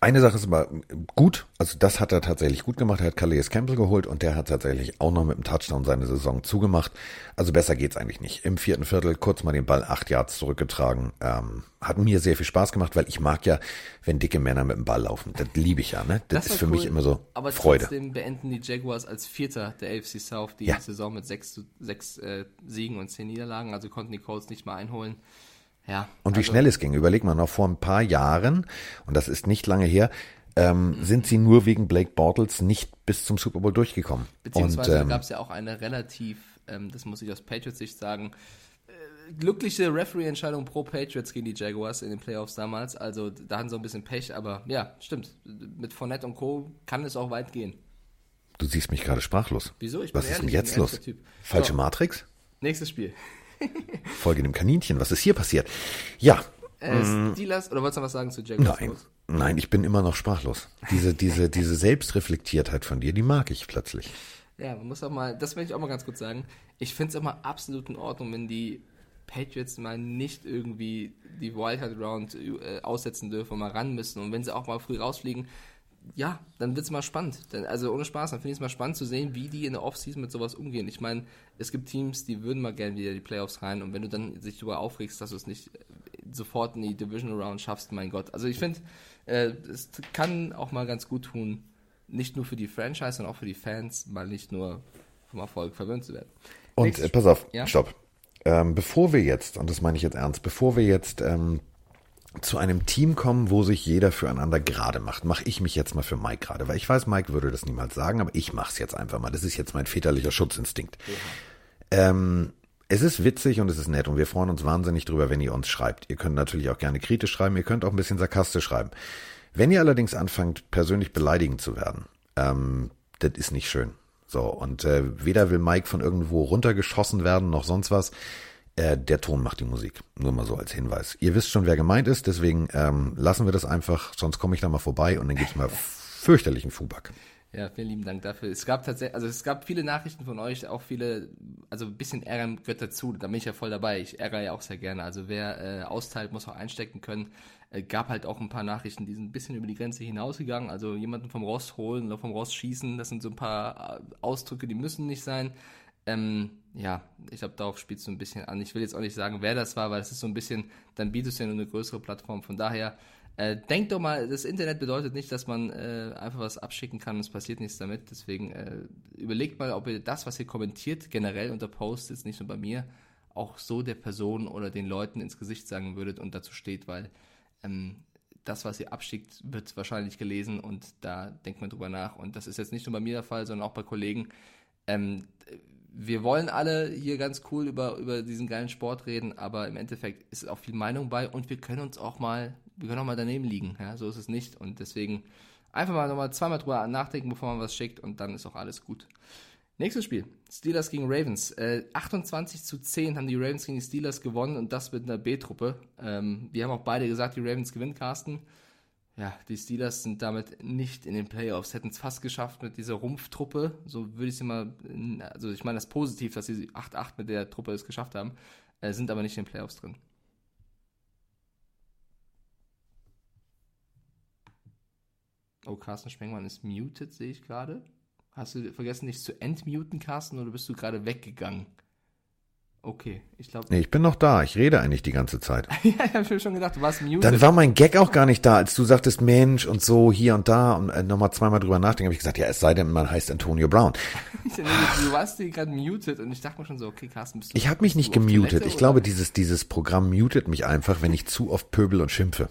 eine Sache ist aber gut, also das hat er tatsächlich gut gemacht. Er hat Calais Campbell geholt und der hat tatsächlich auch noch mit dem Touchdown seine Saison zugemacht. Also besser geht's eigentlich nicht. Im vierten Viertel kurz mal den Ball acht Yards zurückgetragen. Ähm, hat mir sehr viel Spaß gemacht, weil ich mag ja, wenn dicke Männer mit dem Ball laufen. Das liebe ich ja, ne? Das, ist war für mich cool, immer so aber Freude. trotzdem beenden die Jaguars als Vierter der AFC South die Ja. Saison mit sechs, sechs äh, Siegen und zehn Niederlagen, also konnten die Colts nicht mal einholen. Ja. Und wie also, schnell es ging. Überleg mal, noch vor ein paar Jahren, und das ist nicht lange her, ähm, sind sie nur wegen Blake Bortles nicht bis zum Super Bowl durchgekommen. Beziehungsweise ähm, gab es ja auch eine relativ, ähm, das muss ich aus Patriots Sicht sagen, äh, glückliche Referee-Entscheidung pro Patriots gegen die Jaguars in den Playoffs damals. Also da hatten sie ein bisschen Pech, aber ja, stimmt. Mit Fournette und Co. kann es auch weit gehen. Du siehst mich gerade sprachlos. Wieso? Ich bin Was ist denn ehrlich, ich bin jetzt los? Falsche So. Matrix? Nächstes Spiel. Folge dem Kaninchen. Was ist hier passiert? Ja, Äh, Steelers, oder wolltest du noch was sagen zu Jaguars? Nein. Nein, ich bin immer noch sprachlos. Diese, diese, diese Selbstreflektiertheit von dir, die mag ich plötzlich. Ja, man muss auch mal, das will ich auch mal ganz kurz sagen. Ich finde es immer absolut in Ordnung, wenn die Patriots mal nicht irgendwie die Wildcard Round äh, aussetzen dürfen und mal ran müssen. Und wenn sie auch mal früh rausfliegen, ja, dann wird's mal spannend. Dann, also ohne Spaß, dann finde ich es mal spannend zu sehen, wie die in der Offseason mit sowas umgehen. Ich meine, es gibt Teams, die würden mal gerne wieder die Playoffs rein und wenn du dann sich darüber aufregst, dass du es nicht äh, sofort in die Divisional Round schaffst, mein Gott. Also ich finde, äh, es kann auch mal ganz gut tun, nicht nur für die Franchise, sondern auch für die Fans, mal nicht nur vom Erfolg verwöhnt zu werden. Und äh, pass auf, Ja? stopp. Ähm, bevor wir jetzt, und das meine ich jetzt ernst, bevor wir jetzt ähm, zu einem Team kommen, wo sich jeder füreinander gerade macht, mache ich mich jetzt mal für Mike gerade, weil ich weiß, Mike würde das niemals sagen, aber ich mache es jetzt einfach mal. Das ist jetzt mein väterlicher Schutzinstinkt. Ähm, es ist witzig und es ist nett und wir freuen uns wahnsinnig drüber, wenn ihr uns schreibt. Ihr könnt natürlich auch gerne kritisch schreiben, ihr könnt auch ein bisschen sarkastisch schreiben. Wenn ihr allerdings anfangt, persönlich beleidigend zu werden, ähm, das ist nicht schön. So, und äh, weder will Mike von irgendwo runtergeschossen werden, noch sonst was. Äh, der Ton macht die Musik. Nur mal so als Hinweis. Ihr wisst schon, wer gemeint ist, deswegen ähm, lassen wir das einfach, sonst komme ich da mal vorbei und dann gibt's mal fürchterlichen Fuback. Ja, vielen lieben Dank dafür. Es gab tatsächlich, also es gab viele Nachrichten von euch, auch viele, also ein bisschen Ärger gehört dazu. Da bin ich ja voll dabei. Ich ärgere ja auch sehr gerne. Also wer äh, austeilt, muss auch einstecken können. Äh, gab halt auch ein paar Nachrichten, die sind ein bisschen über die Grenze hinausgegangen. Also jemanden vom Ross holen oder vom Ross schießen, das sind so ein paar äh, Ausdrücke, die müssen nicht sein. Ähm, ja, ich glaube, darauf spielst du ein bisschen an. Ich will jetzt auch nicht sagen, wer das war, weil das ist so ein bisschen, dann bietest du ja nur eine größere Plattform. Von daher, äh, denkt doch mal, das Internet bedeutet nicht, dass man äh, einfach was abschicken kann und es passiert nichts damit. Deswegen äh, überlegt mal, ob ihr das, was ihr kommentiert, generell unter Posts, jetzt nicht nur bei mir, auch so der Person oder den Leuten ins Gesicht sagen würdet und dazu steht, weil ähm, das, was ihr abschickt, wird wahrscheinlich gelesen und da denkt man drüber nach. Und das ist jetzt nicht nur bei mir der Fall, sondern auch bei Kollegen. Ähm, wir wollen alle hier ganz cool über, über diesen geilen Sport reden, aber im Endeffekt ist auch viel Meinung bei und wir können uns auch mal, wir können auch mal daneben liegen. Ja? So ist es nicht. Und deswegen einfach mal nochmal zweimal drüber nachdenken, bevor man was schickt und dann ist auch alles gut. Nächstes Spiel. Steelers gegen Ravens. Äh, 28 zu 10 haben die Ravens gegen die Steelers gewonnen und das mit einer B-Truppe. Ähm, wir haben auch beide gesagt, die Ravens gewinnen, Carsten. Ja, die Steelers sind damit nicht in den Playoffs. Hätten es fast geschafft mit dieser Rumpftruppe. So würde ich sie mal, also ich meine das positiv, dass sie 8-8 mit der Truppe es geschafft haben, äh, sind aber nicht in den Playoffs drin. Oh, Carsten Spengmann ist muted, sehe ich gerade. Hast du vergessen, dich zu entmuten, Carsten, oder bist du gerade weggegangen? Okay, ich glaube. Nee, ich bin noch da. Ich rede eigentlich die ganze Zeit. ja, ich habe schon gedacht, du warst muted. Dann war mein Gag auch gar nicht da, als du sagtest Mensch und so hier und da und äh, nochmal zweimal drüber nachdenken, habe ich gesagt, ja, es sei denn, man heißt Antonio Brown. du warst hier gerade muted und ich dachte mir schon so, okay, Carsten, bist du Ich habe mich nicht gemutet. Toilette, Ich glaube, dieses, dieses Programm mutet mich einfach, wenn ich zu oft pöbel und schimpfe.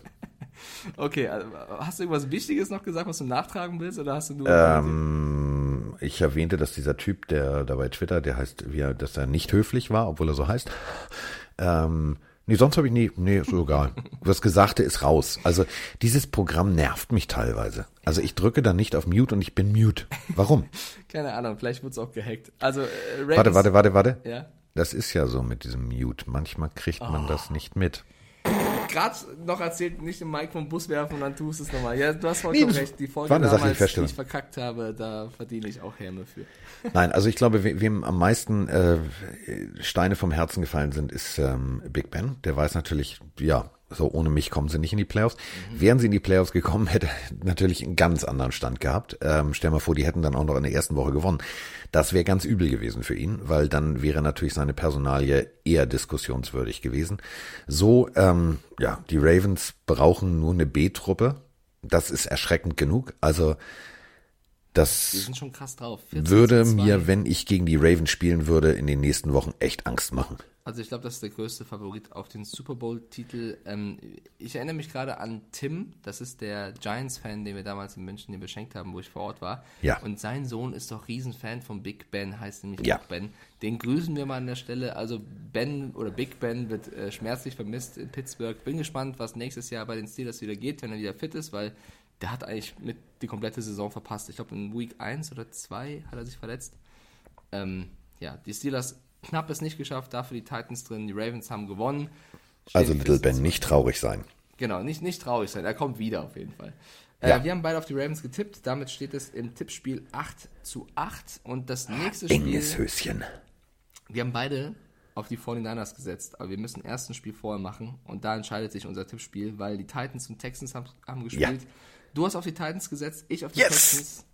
Okay, also, hast du irgendwas Wichtiges noch gesagt, was du nachtragen willst, oder hast du nur... Ähm, ich erwähnte, dass dieser Typ, der da bei Twitter, der heißt, wie er, dass er nicht höflich war, obwohl er so heißt. Ähm, nee, sonst habe ich nie, nee, ist so egal. Das Gesagte ist raus. Also dieses Programm nervt mich teilweise. Also ich drücke dann nicht auf Mute und ich bin Mute. Warum? Keine Ahnung, vielleicht wurde es auch gehackt. Also, äh, Warte, warte, warte, warte. Ja. Das ist ja so mit diesem Mute. Manchmal kriegt man das nicht mit. Gerade noch erzählt, nicht den Mike vom Bus werfen und dann tust du es nochmal. Ja, du hast vollkommen Nee, recht. Die Folge war damals, die ich verkackt habe, da verdiene ich auch Häme für. Nein, also ich glaube, we- wem am meisten äh, Steine vom Herzen gefallen sind, ist ähm, Big Ben. Der weiß natürlich, ja, so ohne mich kommen sie nicht in die Playoffs. Wären sie in die Playoffs gekommen, hätte er natürlich einen ganz anderen Stand gehabt. Ähm, stell mal vor, die hätten dann auch noch in der ersten Woche gewonnen. Das wäre ganz übel gewesen für ihn, weil dann wäre natürlich seine Personalie eher diskussionswürdig gewesen. So, ähm, ja, die Ravens brauchen nur eine B-Truppe. Das ist erschreckend genug. Also das Die sind schon krass drauf. 14 würde zu 2. mir, wenn ich gegen die Ravens spielen würde, in den nächsten Wochen echt Angst machen. Also ich glaube, das ist der größte Favorit auf den Super Bowl-Titel. Ähm, ich erinnere mich gerade an Tim, das ist der Giants-Fan, den wir damals in München hier beschenkt haben, wo ich vor Ort war. Ja. Und sein Sohn ist doch Riesenfan von Big Ben, heißt nämlich Ja. auch Ben. Den grüßen wir mal an der Stelle. Also Ben oder Big Ben wird äh, schmerzlich vermisst in Pittsburgh. Bin gespannt, was nächstes Jahr bei den Steelers wieder geht, wenn er wieder fit ist, weil der hat eigentlich mit die komplette Saison verpasst. Ich glaube, in Week 1 oder 2 hat er sich verletzt. Ähm, ja, die Steelers knapp es nicht geschafft, dafür die Titans drin, die Ravens haben gewonnen. Stehen Also Little Ben, nicht traurig sein. Genau, nicht, nicht traurig sein, er kommt wieder auf jeden Fall. Ja. Äh, wir haben beide auf die Ravens getippt, damit steht es im Tippspiel 8 zu 8 und das nächste Spiel, Enges Höschen. wir haben beide auf die 49ers gesetzt, aber wir müssen erst ein Spiel vorher machen und da entscheidet sich unser Tippspiel, weil die Titans und Texans haben, haben gespielt. Du hast auf die Titans gesetzt, ich auf die Yes! Texans.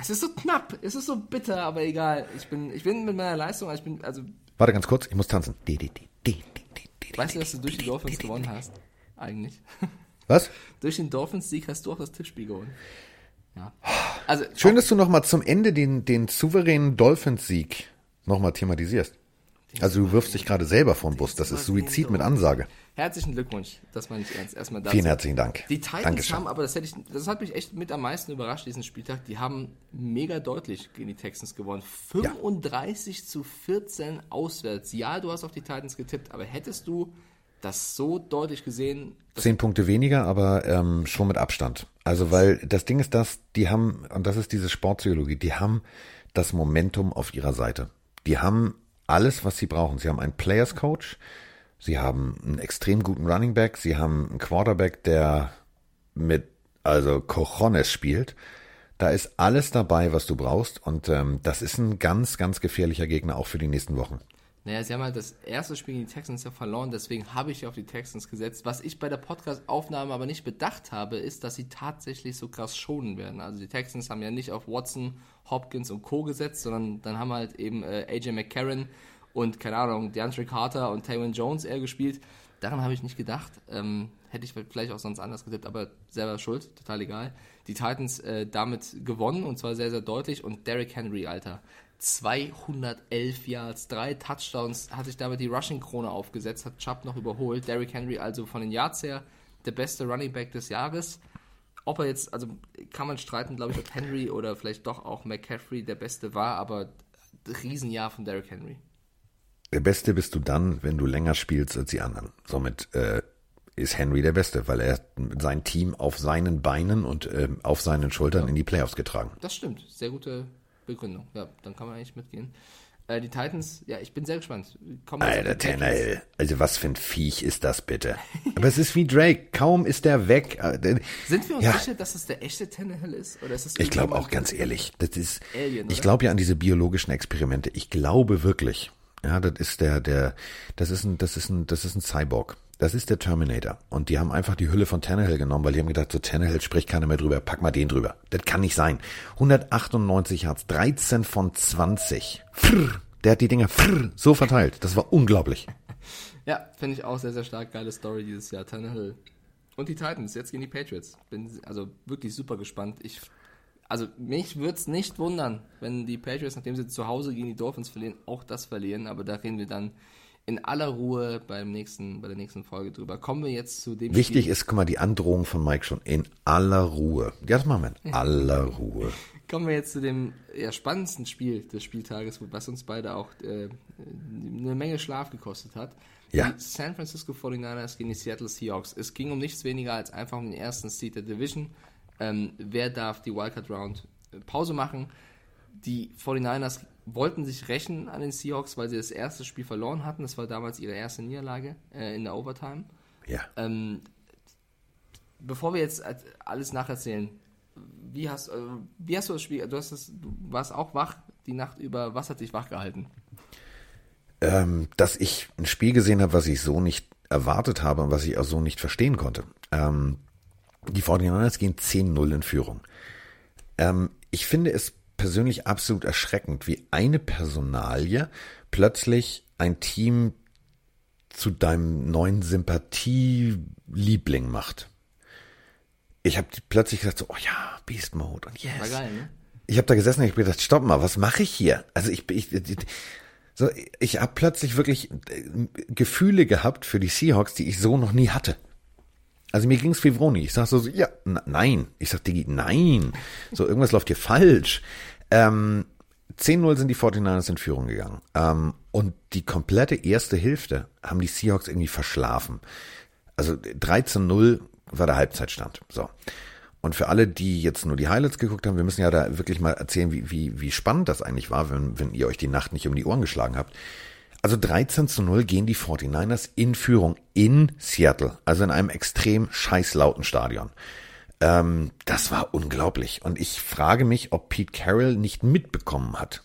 Es ist so knapp, es ist so bitter, aber egal. Ich bin, ich bin mit meiner Leistung, ich bin, also, Warte ganz kurz, ich muss tanzen. Weißt du, dass du durch die Dolphins gewonnen hast? Eigentlich. Was? durch den Dolphins-Sieg hast du auch das Tippspiel gewonnen. Ja. Also, Schön, dass du nochmal zum Ende den, den souveränen Dolphins-Sieg nochmal thematisierst. Also du wirfst dich gerade selber vom Bus. Das ist Suizid mit Ansage. Herzlichen Glückwunsch, das meine ich ernst. Erstmal dazu. Vielen herzlichen Dank. Die Titans Dankeschön. haben, aber das hätte ich, das hat mich echt mit am meisten überrascht, diesen Spieltag. Die haben mega deutlich gegen die Texans gewonnen. 35 zu 14 auswärts. Ja, du hast auf die Titans getippt, aber hättest du das so deutlich gesehen? Zehn Punkte weniger, aber ähm, schon mit Abstand. Also weil das Ding ist das, die haben, und das ist diese Sportpsychologie, die haben das Momentum auf ihrer Seite. Die haben alles, was sie brauchen. Sie haben einen Players Coach, sie haben einen extrem guten Running Back, sie haben einen Quarterback, der mit also Cojones spielt. Da ist alles dabei, was du brauchst und ähm, das ist ein ganz, ganz gefährlicher Gegner auch für die nächsten Wochen. Naja, sie haben halt das erste Spiel gegen die Texans ja verloren, deswegen habe ich auf die Texans gesetzt. Was ich bei der Podcast-Aufnahme aber nicht bedacht habe, ist, dass sie tatsächlich so krass schonen werden. Also die Texans haben ja nicht auf Watson, Hopkins und Co. gesetzt, sondern dann haben halt eben äh, AJ McCarron und, keine Ahnung, DeAndre Carter und Taywin Jones eher gespielt. Daran habe ich nicht gedacht. Ähm, hätte ich vielleicht auch sonst anders getippt, aber selber schuld, total egal. Die Titans äh, damit gewonnen und zwar sehr, sehr deutlich. Und Derrick Henry, Alter, 211 Yards, drei Touchdowns, hat sich damit die Rushing-Krone aufgesetzt, hat Chubb noch überholt. Derrick Henry also von den Yards her der beste Running Back des Jahres. Ob er jetzt, also kann man streiten, glaube ich, ob Henry oder vielleicht doch auch McCaffrey der Beste war, aber Riesenjahr von Derrick Henry. Der Beste bist du dann, wenn du länger spielst als die anderen. Somit äh, ist Henry der Beste, weil er sein Team auf seinen Beinen und ähm, auf seinen Schultern in die Playoffs getragen. Das stimmt, sehr gute Begründung. Ja, dann kann man eigentlich mitgehen. Äh, die Titans, ja, ich bin sehr gespannt. Kommen Alter. Tannehill, also was für ein Viech ist das bitte? Aber es ist wie Drake, kaum ist er weg. äh, der- Sind wir uns Ja. sicher, dass es der echte Tannehill ist? Oder ist es Ich glaube auch ganz ehrlich, das ist, Alien, ich glaube ja an diese biologischen Experimente. Ich glaube wirklich, ja, das ist der, der, das ist ein, das ist ein, das ist ein Cyborg. Das ist der Terminator. Und die haben einfach die Hülle von Tannehill genommen, weil die haben gedacht, so Tannehill spricht keiner mehr drüber, pack mal den drüber. Das kann nicht sein. 198 Yards, 13 von 20. Frrr, der hat die Dinger frrr, so verteilt. Das war unglaublich. Ja, finde ich auch sehr, sehr stark. Geile Story dieses Jahr. Tannehill. Und die Titans, jetzt gegen die Patriots. Bin also wirklich super gespannt. Ich, also mich würde es nicht wundern, wenn die Patriots, nachdem sie zu Hause gegen die Dolphins verlieren, auch das verlieren. Aber da reden wir dann in aller Ruhe beim nächsten, bei der nächsten Folge drüber. Kommen wir jetzt zu dem Wichtig Spiel. ist, guck mal, die Androhung von Mike schon in aller Ruhe. Ja, das machen wir in aller Ruhe. Kommen wir jetzt zu dem ja, spannendsten Spiel des Spieltages, was uns beide auch äh, eine Menge Schlaf gekostet hat. Ja. Die San Francisco 49ers gegen die Seattle Seahawks. Es ging um nichts weniger als einfach um den ersten Seed der Division. Ähm, wer darf die Wildcard Round äh, Pause machen? Die 49ers wollten sich rächen an den Seahawks, weil sie das erste Spiel verloren hatten. Das war damals ihre erste Niederlage äh, in der Overtime. Ja. Ähm, bevor wir jetzt alles nacherzählen, wie hast, äh, wie hast du das Spiel, du, hast das, du warst auch wach die Nacht über, was hat dich wach gehalten? ähm, dass ich ein Spiel gesehen habe, was ich so nicht erwartet habe und was ich auch so nicht verstehen konnte. Ähm, die 49ers gehen 10-0 in Führung. Ähm, ich finde es persönlich absolut erschreckend, wie eine Personalie plötzlich ein Team zu deinem neuen Sympathieliebling macht. Ich habe plötzlich gesagt, so, oh ja, Beast Mode und yes. War geil, ne? Ich habe da gesessen und ich hab gedacht, stopp mal, was mache ich hier? Also ich, ich, ich so, ich habe plötzlich wirklich äh, Gefühle gehabt für die Seahawks, die ich so noch nie hatte. Also mir ging's wie Vroni. Ich sag so, so ja, nein. Ich sag, Digi, nein. So, irgendwas läuft hier falsch. Ähm, 10-0 sind die 49ers in Führung gegangen. Ähm, und die komplette erste Hälfte haben die Seahawks irgendwie verschlafen. Also 13-0 war der Halbzeitstand. So. Und für alle, die jetzt nur die Highlights geguckt haben, wir müssen ja da wirklich mal erzählen, wie, wie, wie spannend das eigentlich war, wenn, wenn ihr euch die Nacht nicht um die Ohren geschlagen habt. Also 13 zu 0 gehen die 49ers in Führung in Seattle, also in einem extrem scheißlauten Stadion. Ähm, das war unglaublich. Und ich frage mich, ob Pete Carroll nicht mitbekommen hat,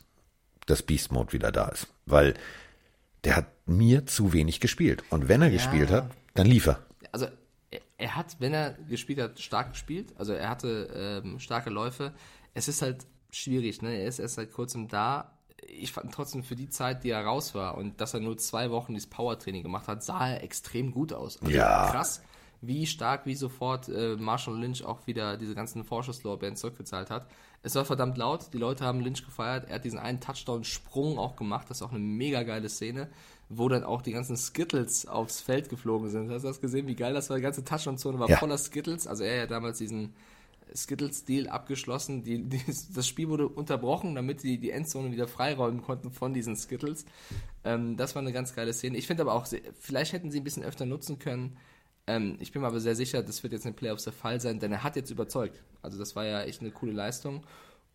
dass Beast Mode wieder da ist. Weil der hat mir zu wenig gespielt. Und wenn er gespielt hat, dann lief er. also er, er hat, wenn er gespielt hat, stark gespielt. Also er hatte ähm, starke Läufe. Es ist halt schwierig, ne? Er ist erst seit kurzem da. Ich fand trotzdem für die Zeit, die er raus war und dass er nur zwei Wochen dieses Powertraining gemacht hat, sah er extrem gut aus. Also Ja. Krass, wie stark, wie sofort äh, Marshall Lynch auch wieder diese ganzen Vorschusslorbeeren zurückgezahlt hat. Es war verdammt laut, die Leute haben Lynch gefeiert. Er hat diesen einen Touchdown-Sprung auch gemacht, das ist auch eine mega geile Szene, wo dann auch die ganzen Skittles aufs Feld geflogen sind. Hast du das gesehen, wie geil das war? Die ganze Touchdown-Zone war Ja. voller Skittles. Also er hat damals diesen Skittles-Deal abgeschlossen. Die, die, das Spiel wurde unterbrochen, damit die die Endzone wieder freiräumen konnten von diesen Skittles. Ähm, das war eine ganz geile Szene. Ich finde aber auch, vielleicht hätten sie ein bisschen öfter nutzen können. Ähm, ich bin mir aber sehr sicher, das wird jetzt in den Playoffs der Fall sein, denn er hat jetzt überzeugt. Also das war ja echt eine coole Leistung.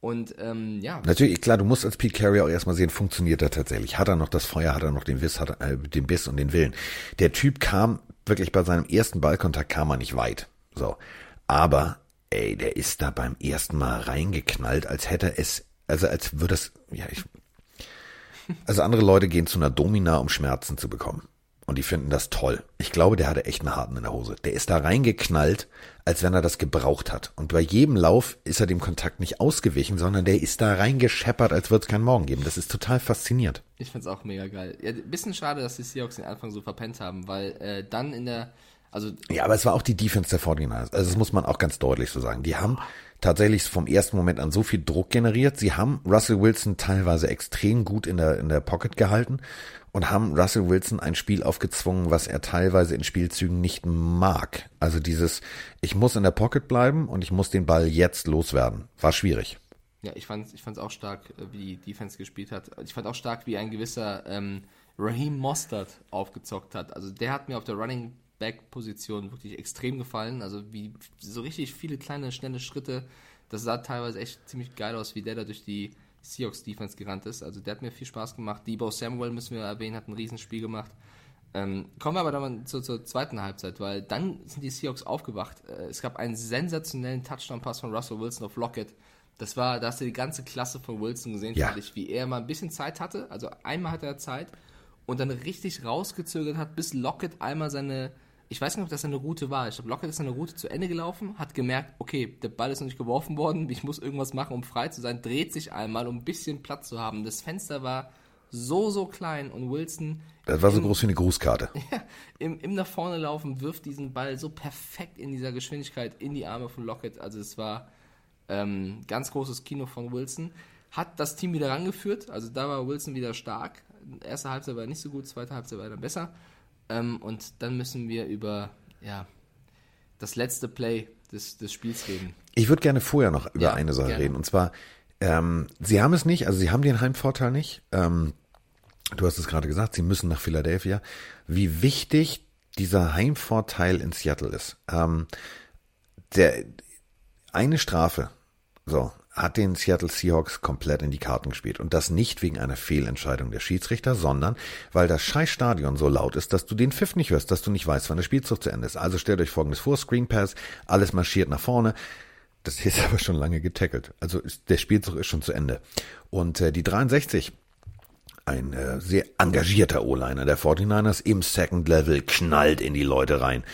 Und ähm, ja, Natürlich, klar, du musst als Pete Carrier auch erstmal sehen, funktioniert er tatsächlich? Hat er noch das Feuer, hat er noch den Biss, hat er, äh, den Biss und den Willen? Der Typ kam wirklich bei seinem ersten Ballkontakt kam er nicht weit. So. Aber, ey, der ist da beim ersten Mal reingeknallt, als hätte es, also als würde es, ja, ich, also andere Leute gehen zu einer Domina, um Schmerzen zu bekommen. Und die finden das toll. Ich glaube, der hatte echt einen harten in der Hose. Der ist da reingeknallt, als wenn er das gebraucht hat. Und bei jedem Lauf ist er dem Kontakt nicht ausgewichen, sondern der ist da reingescheppert, als würde es keinen Morgen geben. Das ist total faszinierend. Ich find's auch mega geil. Ja, bisschen schade, dass die Seahawks den Anfang so verpennt haben, weil äh, dann in der, also Ja, aber es war auch die Defense der 49ers. Also das muss man auch ganz deutlich so sagen. Die haben tatsächlich vom ersten Moment an so viel Druck generiert. Sie haben Russell Wilson teilweise extrem gut in der, in der Pocket gehalten und haben Russell Wilson ein Spiel aufgezwungen, was er teilweise in Spielzügen nicht mag. Also dieses, ich muss in der Pocket bleiben und ich muss den Ball jetzt loswerden. War schwierig. Ja, ich fand ich fand's auch stark, äh, wie die Defense gespielt hat. Ich fand auch stark, wie ein gewisser ähm, Raheem Mostert aufgezockt hat. Also der hat mir auf der Running Back Position wirklich extrem gefallen. Also wie so richtig viele kleine schnelle Schritte. Das sah teilweise echt ziemlich geil aus, wie der da durch die Seahawks Defense gerannt ist. Also der hat mir viel Spaß gemacht. Debo Samuel müssen wir erwähnen, hat ein Riesenspiel gemacht. Ähm, kommen wir aber dann mal zur, zur zweiten Halbzeit, weil dann sind die Seahawks aufgewacht. Äh, es gab einen sensationellen Touchdown-Pass von Russell Wilson auf Lockett. Das war, da hast du die ganze Klasse von Wilson gesehen, Ja. fand ich, wie er mal ein bisschen Zeit hatte. Also einmal hatte er Zeit und dann richtig rausgezögert hat, bis Lockett einmal seine, ich weiß nicht, ob das seine Route war. Ich glaube, Lockett ist seine Route zu Ende gelaufen, hat gemerkt, okay, der Ball ist noch nicht geworfen worden, ich muss irgendwas machen, um frei zu sein, dreht sich einmal, um ein bisschen Platz zu haben. Das Fenster war so, so klein und Wilson Das war so groß wie eine Grußkarte. im, im nach vorne laufen, wirft diesen Ball so perfekt in dieser Geschwindigkeit in die Arme von Lockett. Also es war ähm, ganz großes Kino von Wilson. Hat das Team wieder rangeführt, also da war Wilson wieder stark. Erste Halbzeit war nicht so gut, zweite Halbzeit war dann besser. Ähm, und dann müssen wir über ja, das letzte Play des, des Spiels reden. Ich würde gerne vorher noch über Ja, eine Sache gerne. reden. Und zwar, ähm, sie haben es nicht, also sie haben den Heimvorteil nicht. Ähm, du hast es gerade gesagt, sie müssen nach Philadelphia. Wie wichtig dieser Heimvorteil in Seattle ist. Ähm, der eine Strafe, so, hat den Seattle Seahawks komplett in die Karten gespielt. Und das nicht wegen einer Fehlentscheidung der Schiedsrichter, sondern weil das Scheißstadion so laut ist, dass du den Pfiff nicht hörst, dass du nicht weißt, wann der Spielzug zu Ende ist. Also stellt euch folgendes vor, Screen Pass, alles marschiert nach vorne. Das ist aber schon lange getackelt. Also ist, der Spielzug ist schon zu Ende. Und äh, die 63, ein äh, sehr engagierter O-Liner der 49ers im Second Level knallt in die Leute rein.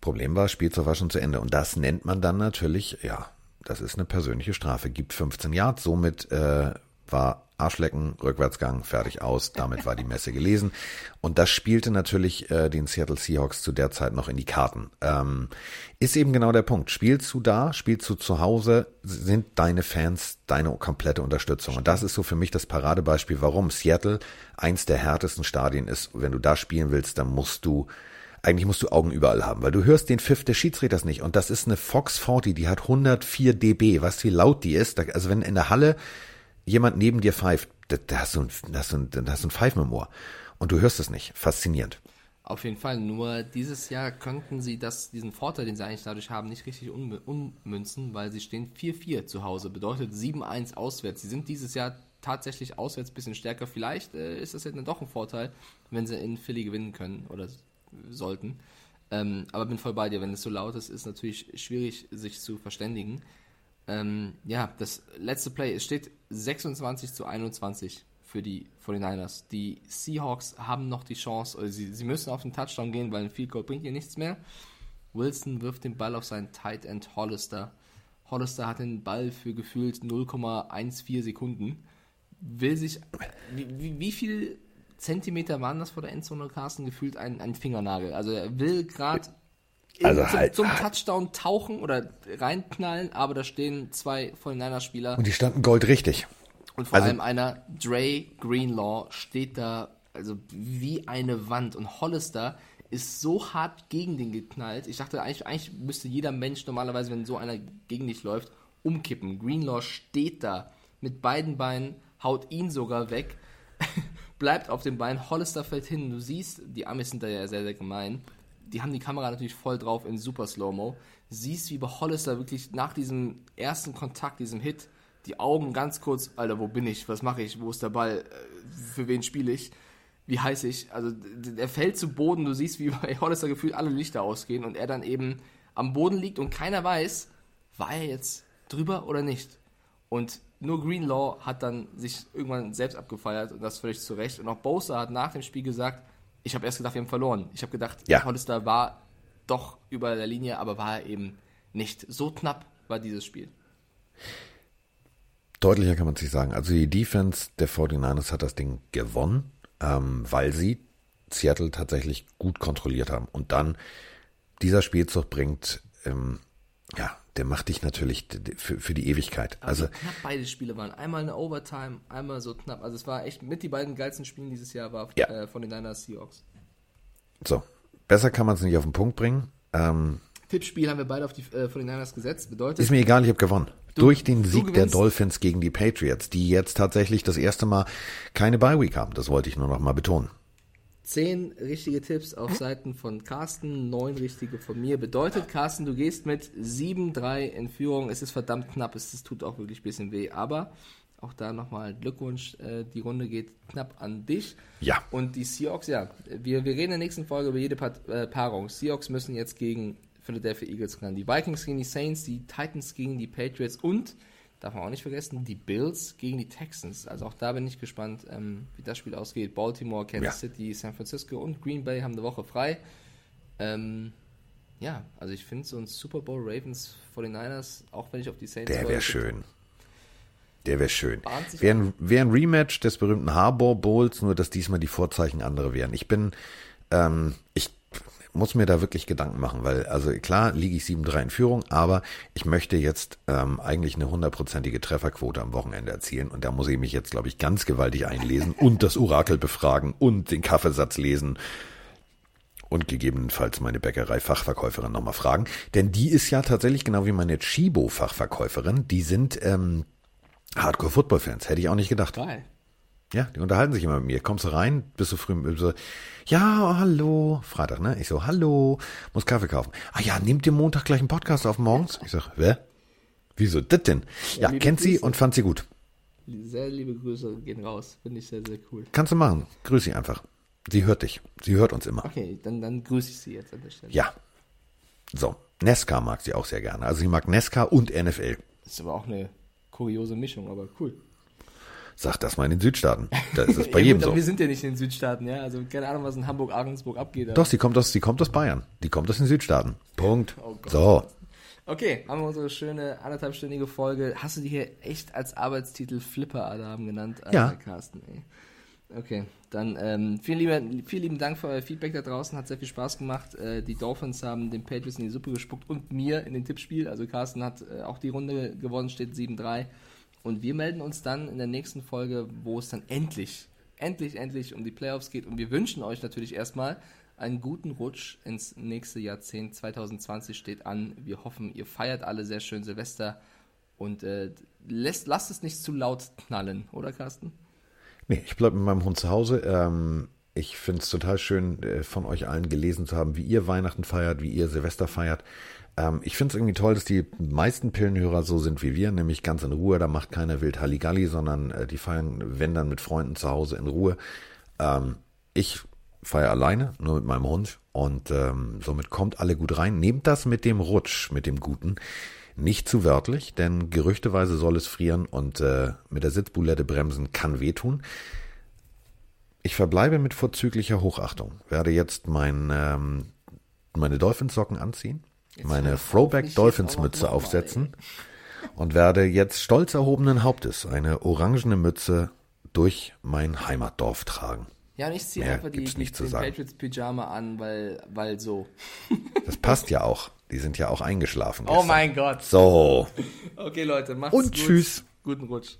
Problem war, Spielzug war schon zu Ende. Und das nennt man dann natürlich, ja, das ist eine persönliche Strafe. Gibt 15 Yards, somit äh, war Arschlecken, Rückwärtsgang, fertig aus. Damit war die Messe gelesen. Und das spielte natürlich äh, den Seattle Seahawks zu der Zeit noch in die Karten. Ähm, ist eben genau der Punkt. Spielst du da, spielst du zu Hause, sind deine Fans deine komplette Unterstützung. Und das ist so für mich das Paradebeispiel, warum Seattle eins der härtesten Stadien ist. Wenn du da spielen willst, dann musst du eigentlich musst du Augen überall haben, weil du hörst den Pfiff des Schiedsrichters nicht. Und das ist eine Fox 40, die hat 104 dB. Du, wie laut die ist? Also wenn in der Halle jemand neben dir pfeift, da, da hast du ein, da hast du ein, da hast du ein Pfeifen im Ohr. Und du hörst es nicht. Faszinierend. Auf jeden Fall, nur dieses Jahr könnten sie das, diesen Vorteil, den sie eigentlich dadurch haben, nicht richtig ummünzen, weil sie stehen 4-4 zu Hause, bedeutet 7-1 auswärts. Sie sind dieses Jahr tatsächlich auswärts ein bisschen stärker. Vielleicht äh, ist das jetzt dann doch ein Vorteil, wenn sie in Philly gewinnen können oder sollten. Ähm, aber bin voll bei dir, wenn es so laut ist, ist natürlich schwierig, sich zu verständigen. Ähm, ja, das letzte Play, es steht 26 zu 21 für die 49ers. Die Seahawks haben noch die Chance, oder sie, sie müssen auf den Touchdown gehen, weil ein Field Goal bringt ihr nichts mehr. Wilson wirft den Ball auf seinen Tight End Hollister. Hollister hat den Ball für gefühlt 0,14 Sekunden. Will sich. Wie, wie, wie viel Zentimeter waren das vor der Endzone, Carsten? Gefühlt ein, ein Fingernagel. Also er will gerade Also zum, halt- zum Touchdown tauchen oder reinknallen, aber da stehen zwei 49er-Spieler Und die standen goldrichtig. und vor Also- allem einer, Dre Greenlaw, steht da also wie eine Wand. Und Hollister ist so hart gegen den geknallt. Ich dachte, eigentlich, eigentlich müsste jeder Mensch normalerweise, wenn so einer gegen dich läuft, umkippen. Greenlaw steht da mit beiden Beinen, haut ihn sogar weg, bleibt auf dem Bein. Hollister fällt hin. Du siehst, die Amis sind da ja sehr, sehr gemein. Die haben die Kamera natürlich voll drauf in super Slow-Mo. Siehst, wie bei Hollister wirklich nach diesem ersten Kontakt, diesem Hit, die Augen ganz kurz, Alter, wo bin ich? Was mache ich? Wo ist der Ball? Äh, Für wen spiele ich? Wie heiß ich? Also, er fällt zu Boden. Du siehst, wie bei Hollister gefühlt alle Lichter ausgehen und er dann eben am Boden liegt und keiner weiß, war er jetzt drüber oder nicht. Und nur Greenlaw hat dann sich irgendwann selbst abgefeiert und das völlig zu Recht. Und auch Bosa hat nach dem Spiel gesagt, ich habe erst gedacht, wir haben verloren. Ich habe gedacht, Ja. Hollister war doch über der Linie, aber war er eben nicht. So knapp war dieses Spiel. Deutlicher kann man es nicht sagen. Also die Defense der 49ers hat das Ding gewonnen, ähm, weil sie Seattle tatsächlich gut kontrolliert haben. Und dann dieser Spielzug bringt, ähm, ja, der macht dich natürlich für, für die Ewigkeit. Also Also knapp beide Spiele waren. Einmal eine Overtime, einmal so knapp. Also es war echt mit die beiden geilsten Spielen dieses Jahr war Ja. äh, von den Niners Seahawks. so, besser kann man es nicht auf den Punkt bringen. Ähm, Tippspiel haben wir beide auf die äh, von den Niners gesetzt. Bedeutet, ist mir egal, ich habe gewonnen. Durch den du Sieg der. Dolphins gegen die Patriots, die jetzt tatsächlich das erste Mal keine Bye-Week haben. Das wollte ich nur noch mal betonen. Zehn richtige Tipps auf Seiten von Carsten, neun richtige von mir. Bedeutet, Carsten, du gehst mit 7-3 in Führung. Es ist verdammt knapp, es, es tut auch wirklich ein bisschen weh. Aber auch da nochmal Glückwunsch. Äh, die Runde geht knapp an dich. Ja. Und die Seahawks, ja, wir, wir reden in der nächsten Folge über jede Part, äh, Paarung. Seahawks müssen jetzt gegen Philadelphia Eagles ran. Die Vikings gegen die Saints, die Titans gegen die Patriots und, darf man auch nicht vergessen, die Bills gegen die Texans. Also auch da bin ich gespannt, ähm, wie das Spiel ausgeht. Baltimore, Kansas Ja. City, San Francisco und Green Bay haben eine Woche frei. Ähm, ja, also ich finde so ein Super Bowl Ravens 49ers, auch wenn ich auf die Saints Der wäre schön. Der wäre schön. Wäre ein, wär ein Rematch des berühmten Harbor Bowls, nur dass diesmal die Vorzeichen andere wären. Ich bin, ähm, ich muss mir da wirklich Gedanken machen, weil, also klar liege ich 7-3 in Führung, aber ich möchte jetzt ähm, eigentlich eine hundertprozentige Trefferquote am Wochenende erzielen und da muss ich mich jetzt, glaube ich, ganz gewaltig einlesen und das Orakel befragen und den Kaffeesatz lesen und gegebenenfalls meine Bäckerei-Fachverkäuferin nochmal fragen. Denn die ist ja tatsächlich genau wie meine Chibo-Fachverkäuferin. Die sind ähm, Hardcore-Football-Fans. Hätte ich auch nicht gedacht. Geil. Ja, die unterhalten sich immer mit mir. Kommst du rein, bist du früh so, ja, hallo, Freitag, ne? Ich so, hallo, muss Kaffee kaufen. Ah ja, nehmt ihr Montag gleich einen Podcast auf morgens? Ich sag, wer? Wieso das denn? Ja, liebe kennt sie Grüße. und fand sie gut. Sehr liebe Grüße gehen raus. Finde ich sehr, sehr cool. Kannst du machen. Grüß sie einfach. Sie hört dich. Sie hört uns immer. Okay, dann, dann grüße ich sie jetzt an der Stelle. Ja. So. Nesca mag sie auch sehr gerne. Also sie mag Nesca und NFL. Ist aber auch eine kuriose Mischung, aber cool. Sag das mal in den Südstaaten. Da ist es bei Ja, jedem gut, so. Wir sind ja nicht in den Südstaaten, ja. Also keine Ahnung, was in Hamburg, Ahrensburg abgeht. aber- Doch, sie kommt aus, sie kommt aus Bayern. Die kommt aus den Südstaaten. Punkt. Oh. So. Okay, haben wir unsere schöne anderthalbstündige Folge. Hast du die hier echt als Arbeitstitel Flipper-Alarm genannt? Alter, Ja. Carsten, ey. Okay, dann ähm, vielen, lieben, vielen lieben Dank für euer Feedback da draußen. Hat sehr viel Spaß gemacht. Äh, die Dolphins haben den Patriots in die Suppe gespuckt und mir in den Tippspiel. Also Carsten hat äh, auch die Runde gewonnen, steht 7-3. Und wir melden uns dann in der nächsten Folge, wo es dann endlich, endlich, endlich um die Playoffs geht. Und wir wünschen euch natürlich erstmal einen guten Rutsch ins nächste Jahrzehnt. 2020 steht an. Wir hoffen, ihr feiert alle sehr schön Silvester. Und äh, lässt, lasst es nicht zu laut knallen, oder Carsten? Nee, ich bleibe mit meinem Hund zu Hause. Ähm, ich finde es total schön, äh, von euch allen gelesen zu haben, wie ihr Weihnachten feiert, wie ihr Silvester feiert. Ähm, ich finde es irgendwie toll, dass die meisten Pillenhörer so sind wie wir, nämlich ganz in Ruhe. Da macht keiner wild Halligalli, sondern äh, die feiern, wenn dann mit Freunden zu Hause in Ruhe. Ähm, ich feiere alleine, nur mit meinem Hund. Und ähm, somit kommt alle gut rein. Nehmt das mit dem Rutsch, mit dem Guten, Nicht zu wörtlich, denn gerüchteweise soll es frieren und äh, mit der Sitzbulette bremsen kann wehtun. Ich verbleibe mit vorzüglicher Hochachtung. Werde jetzt mein, ähm, meine Dolphinsocken anziehen, meine Throwback Dolphins Mütze aufsetzen und werde jetzt stolz erhobenen Hauptes eine orangene Mütze durch mein Heimatdorf tragen. Ja, und ich ziehe Mehr einfach die, die, den sagen. Patriots Pyjama an, weil, weil so. Das passt ja auch. Die sind ja auch eingeschlafen. Oh gestern. mein Gott. So. Okay, Leute, macht's Und gut. tschüss. Guten Rutsch.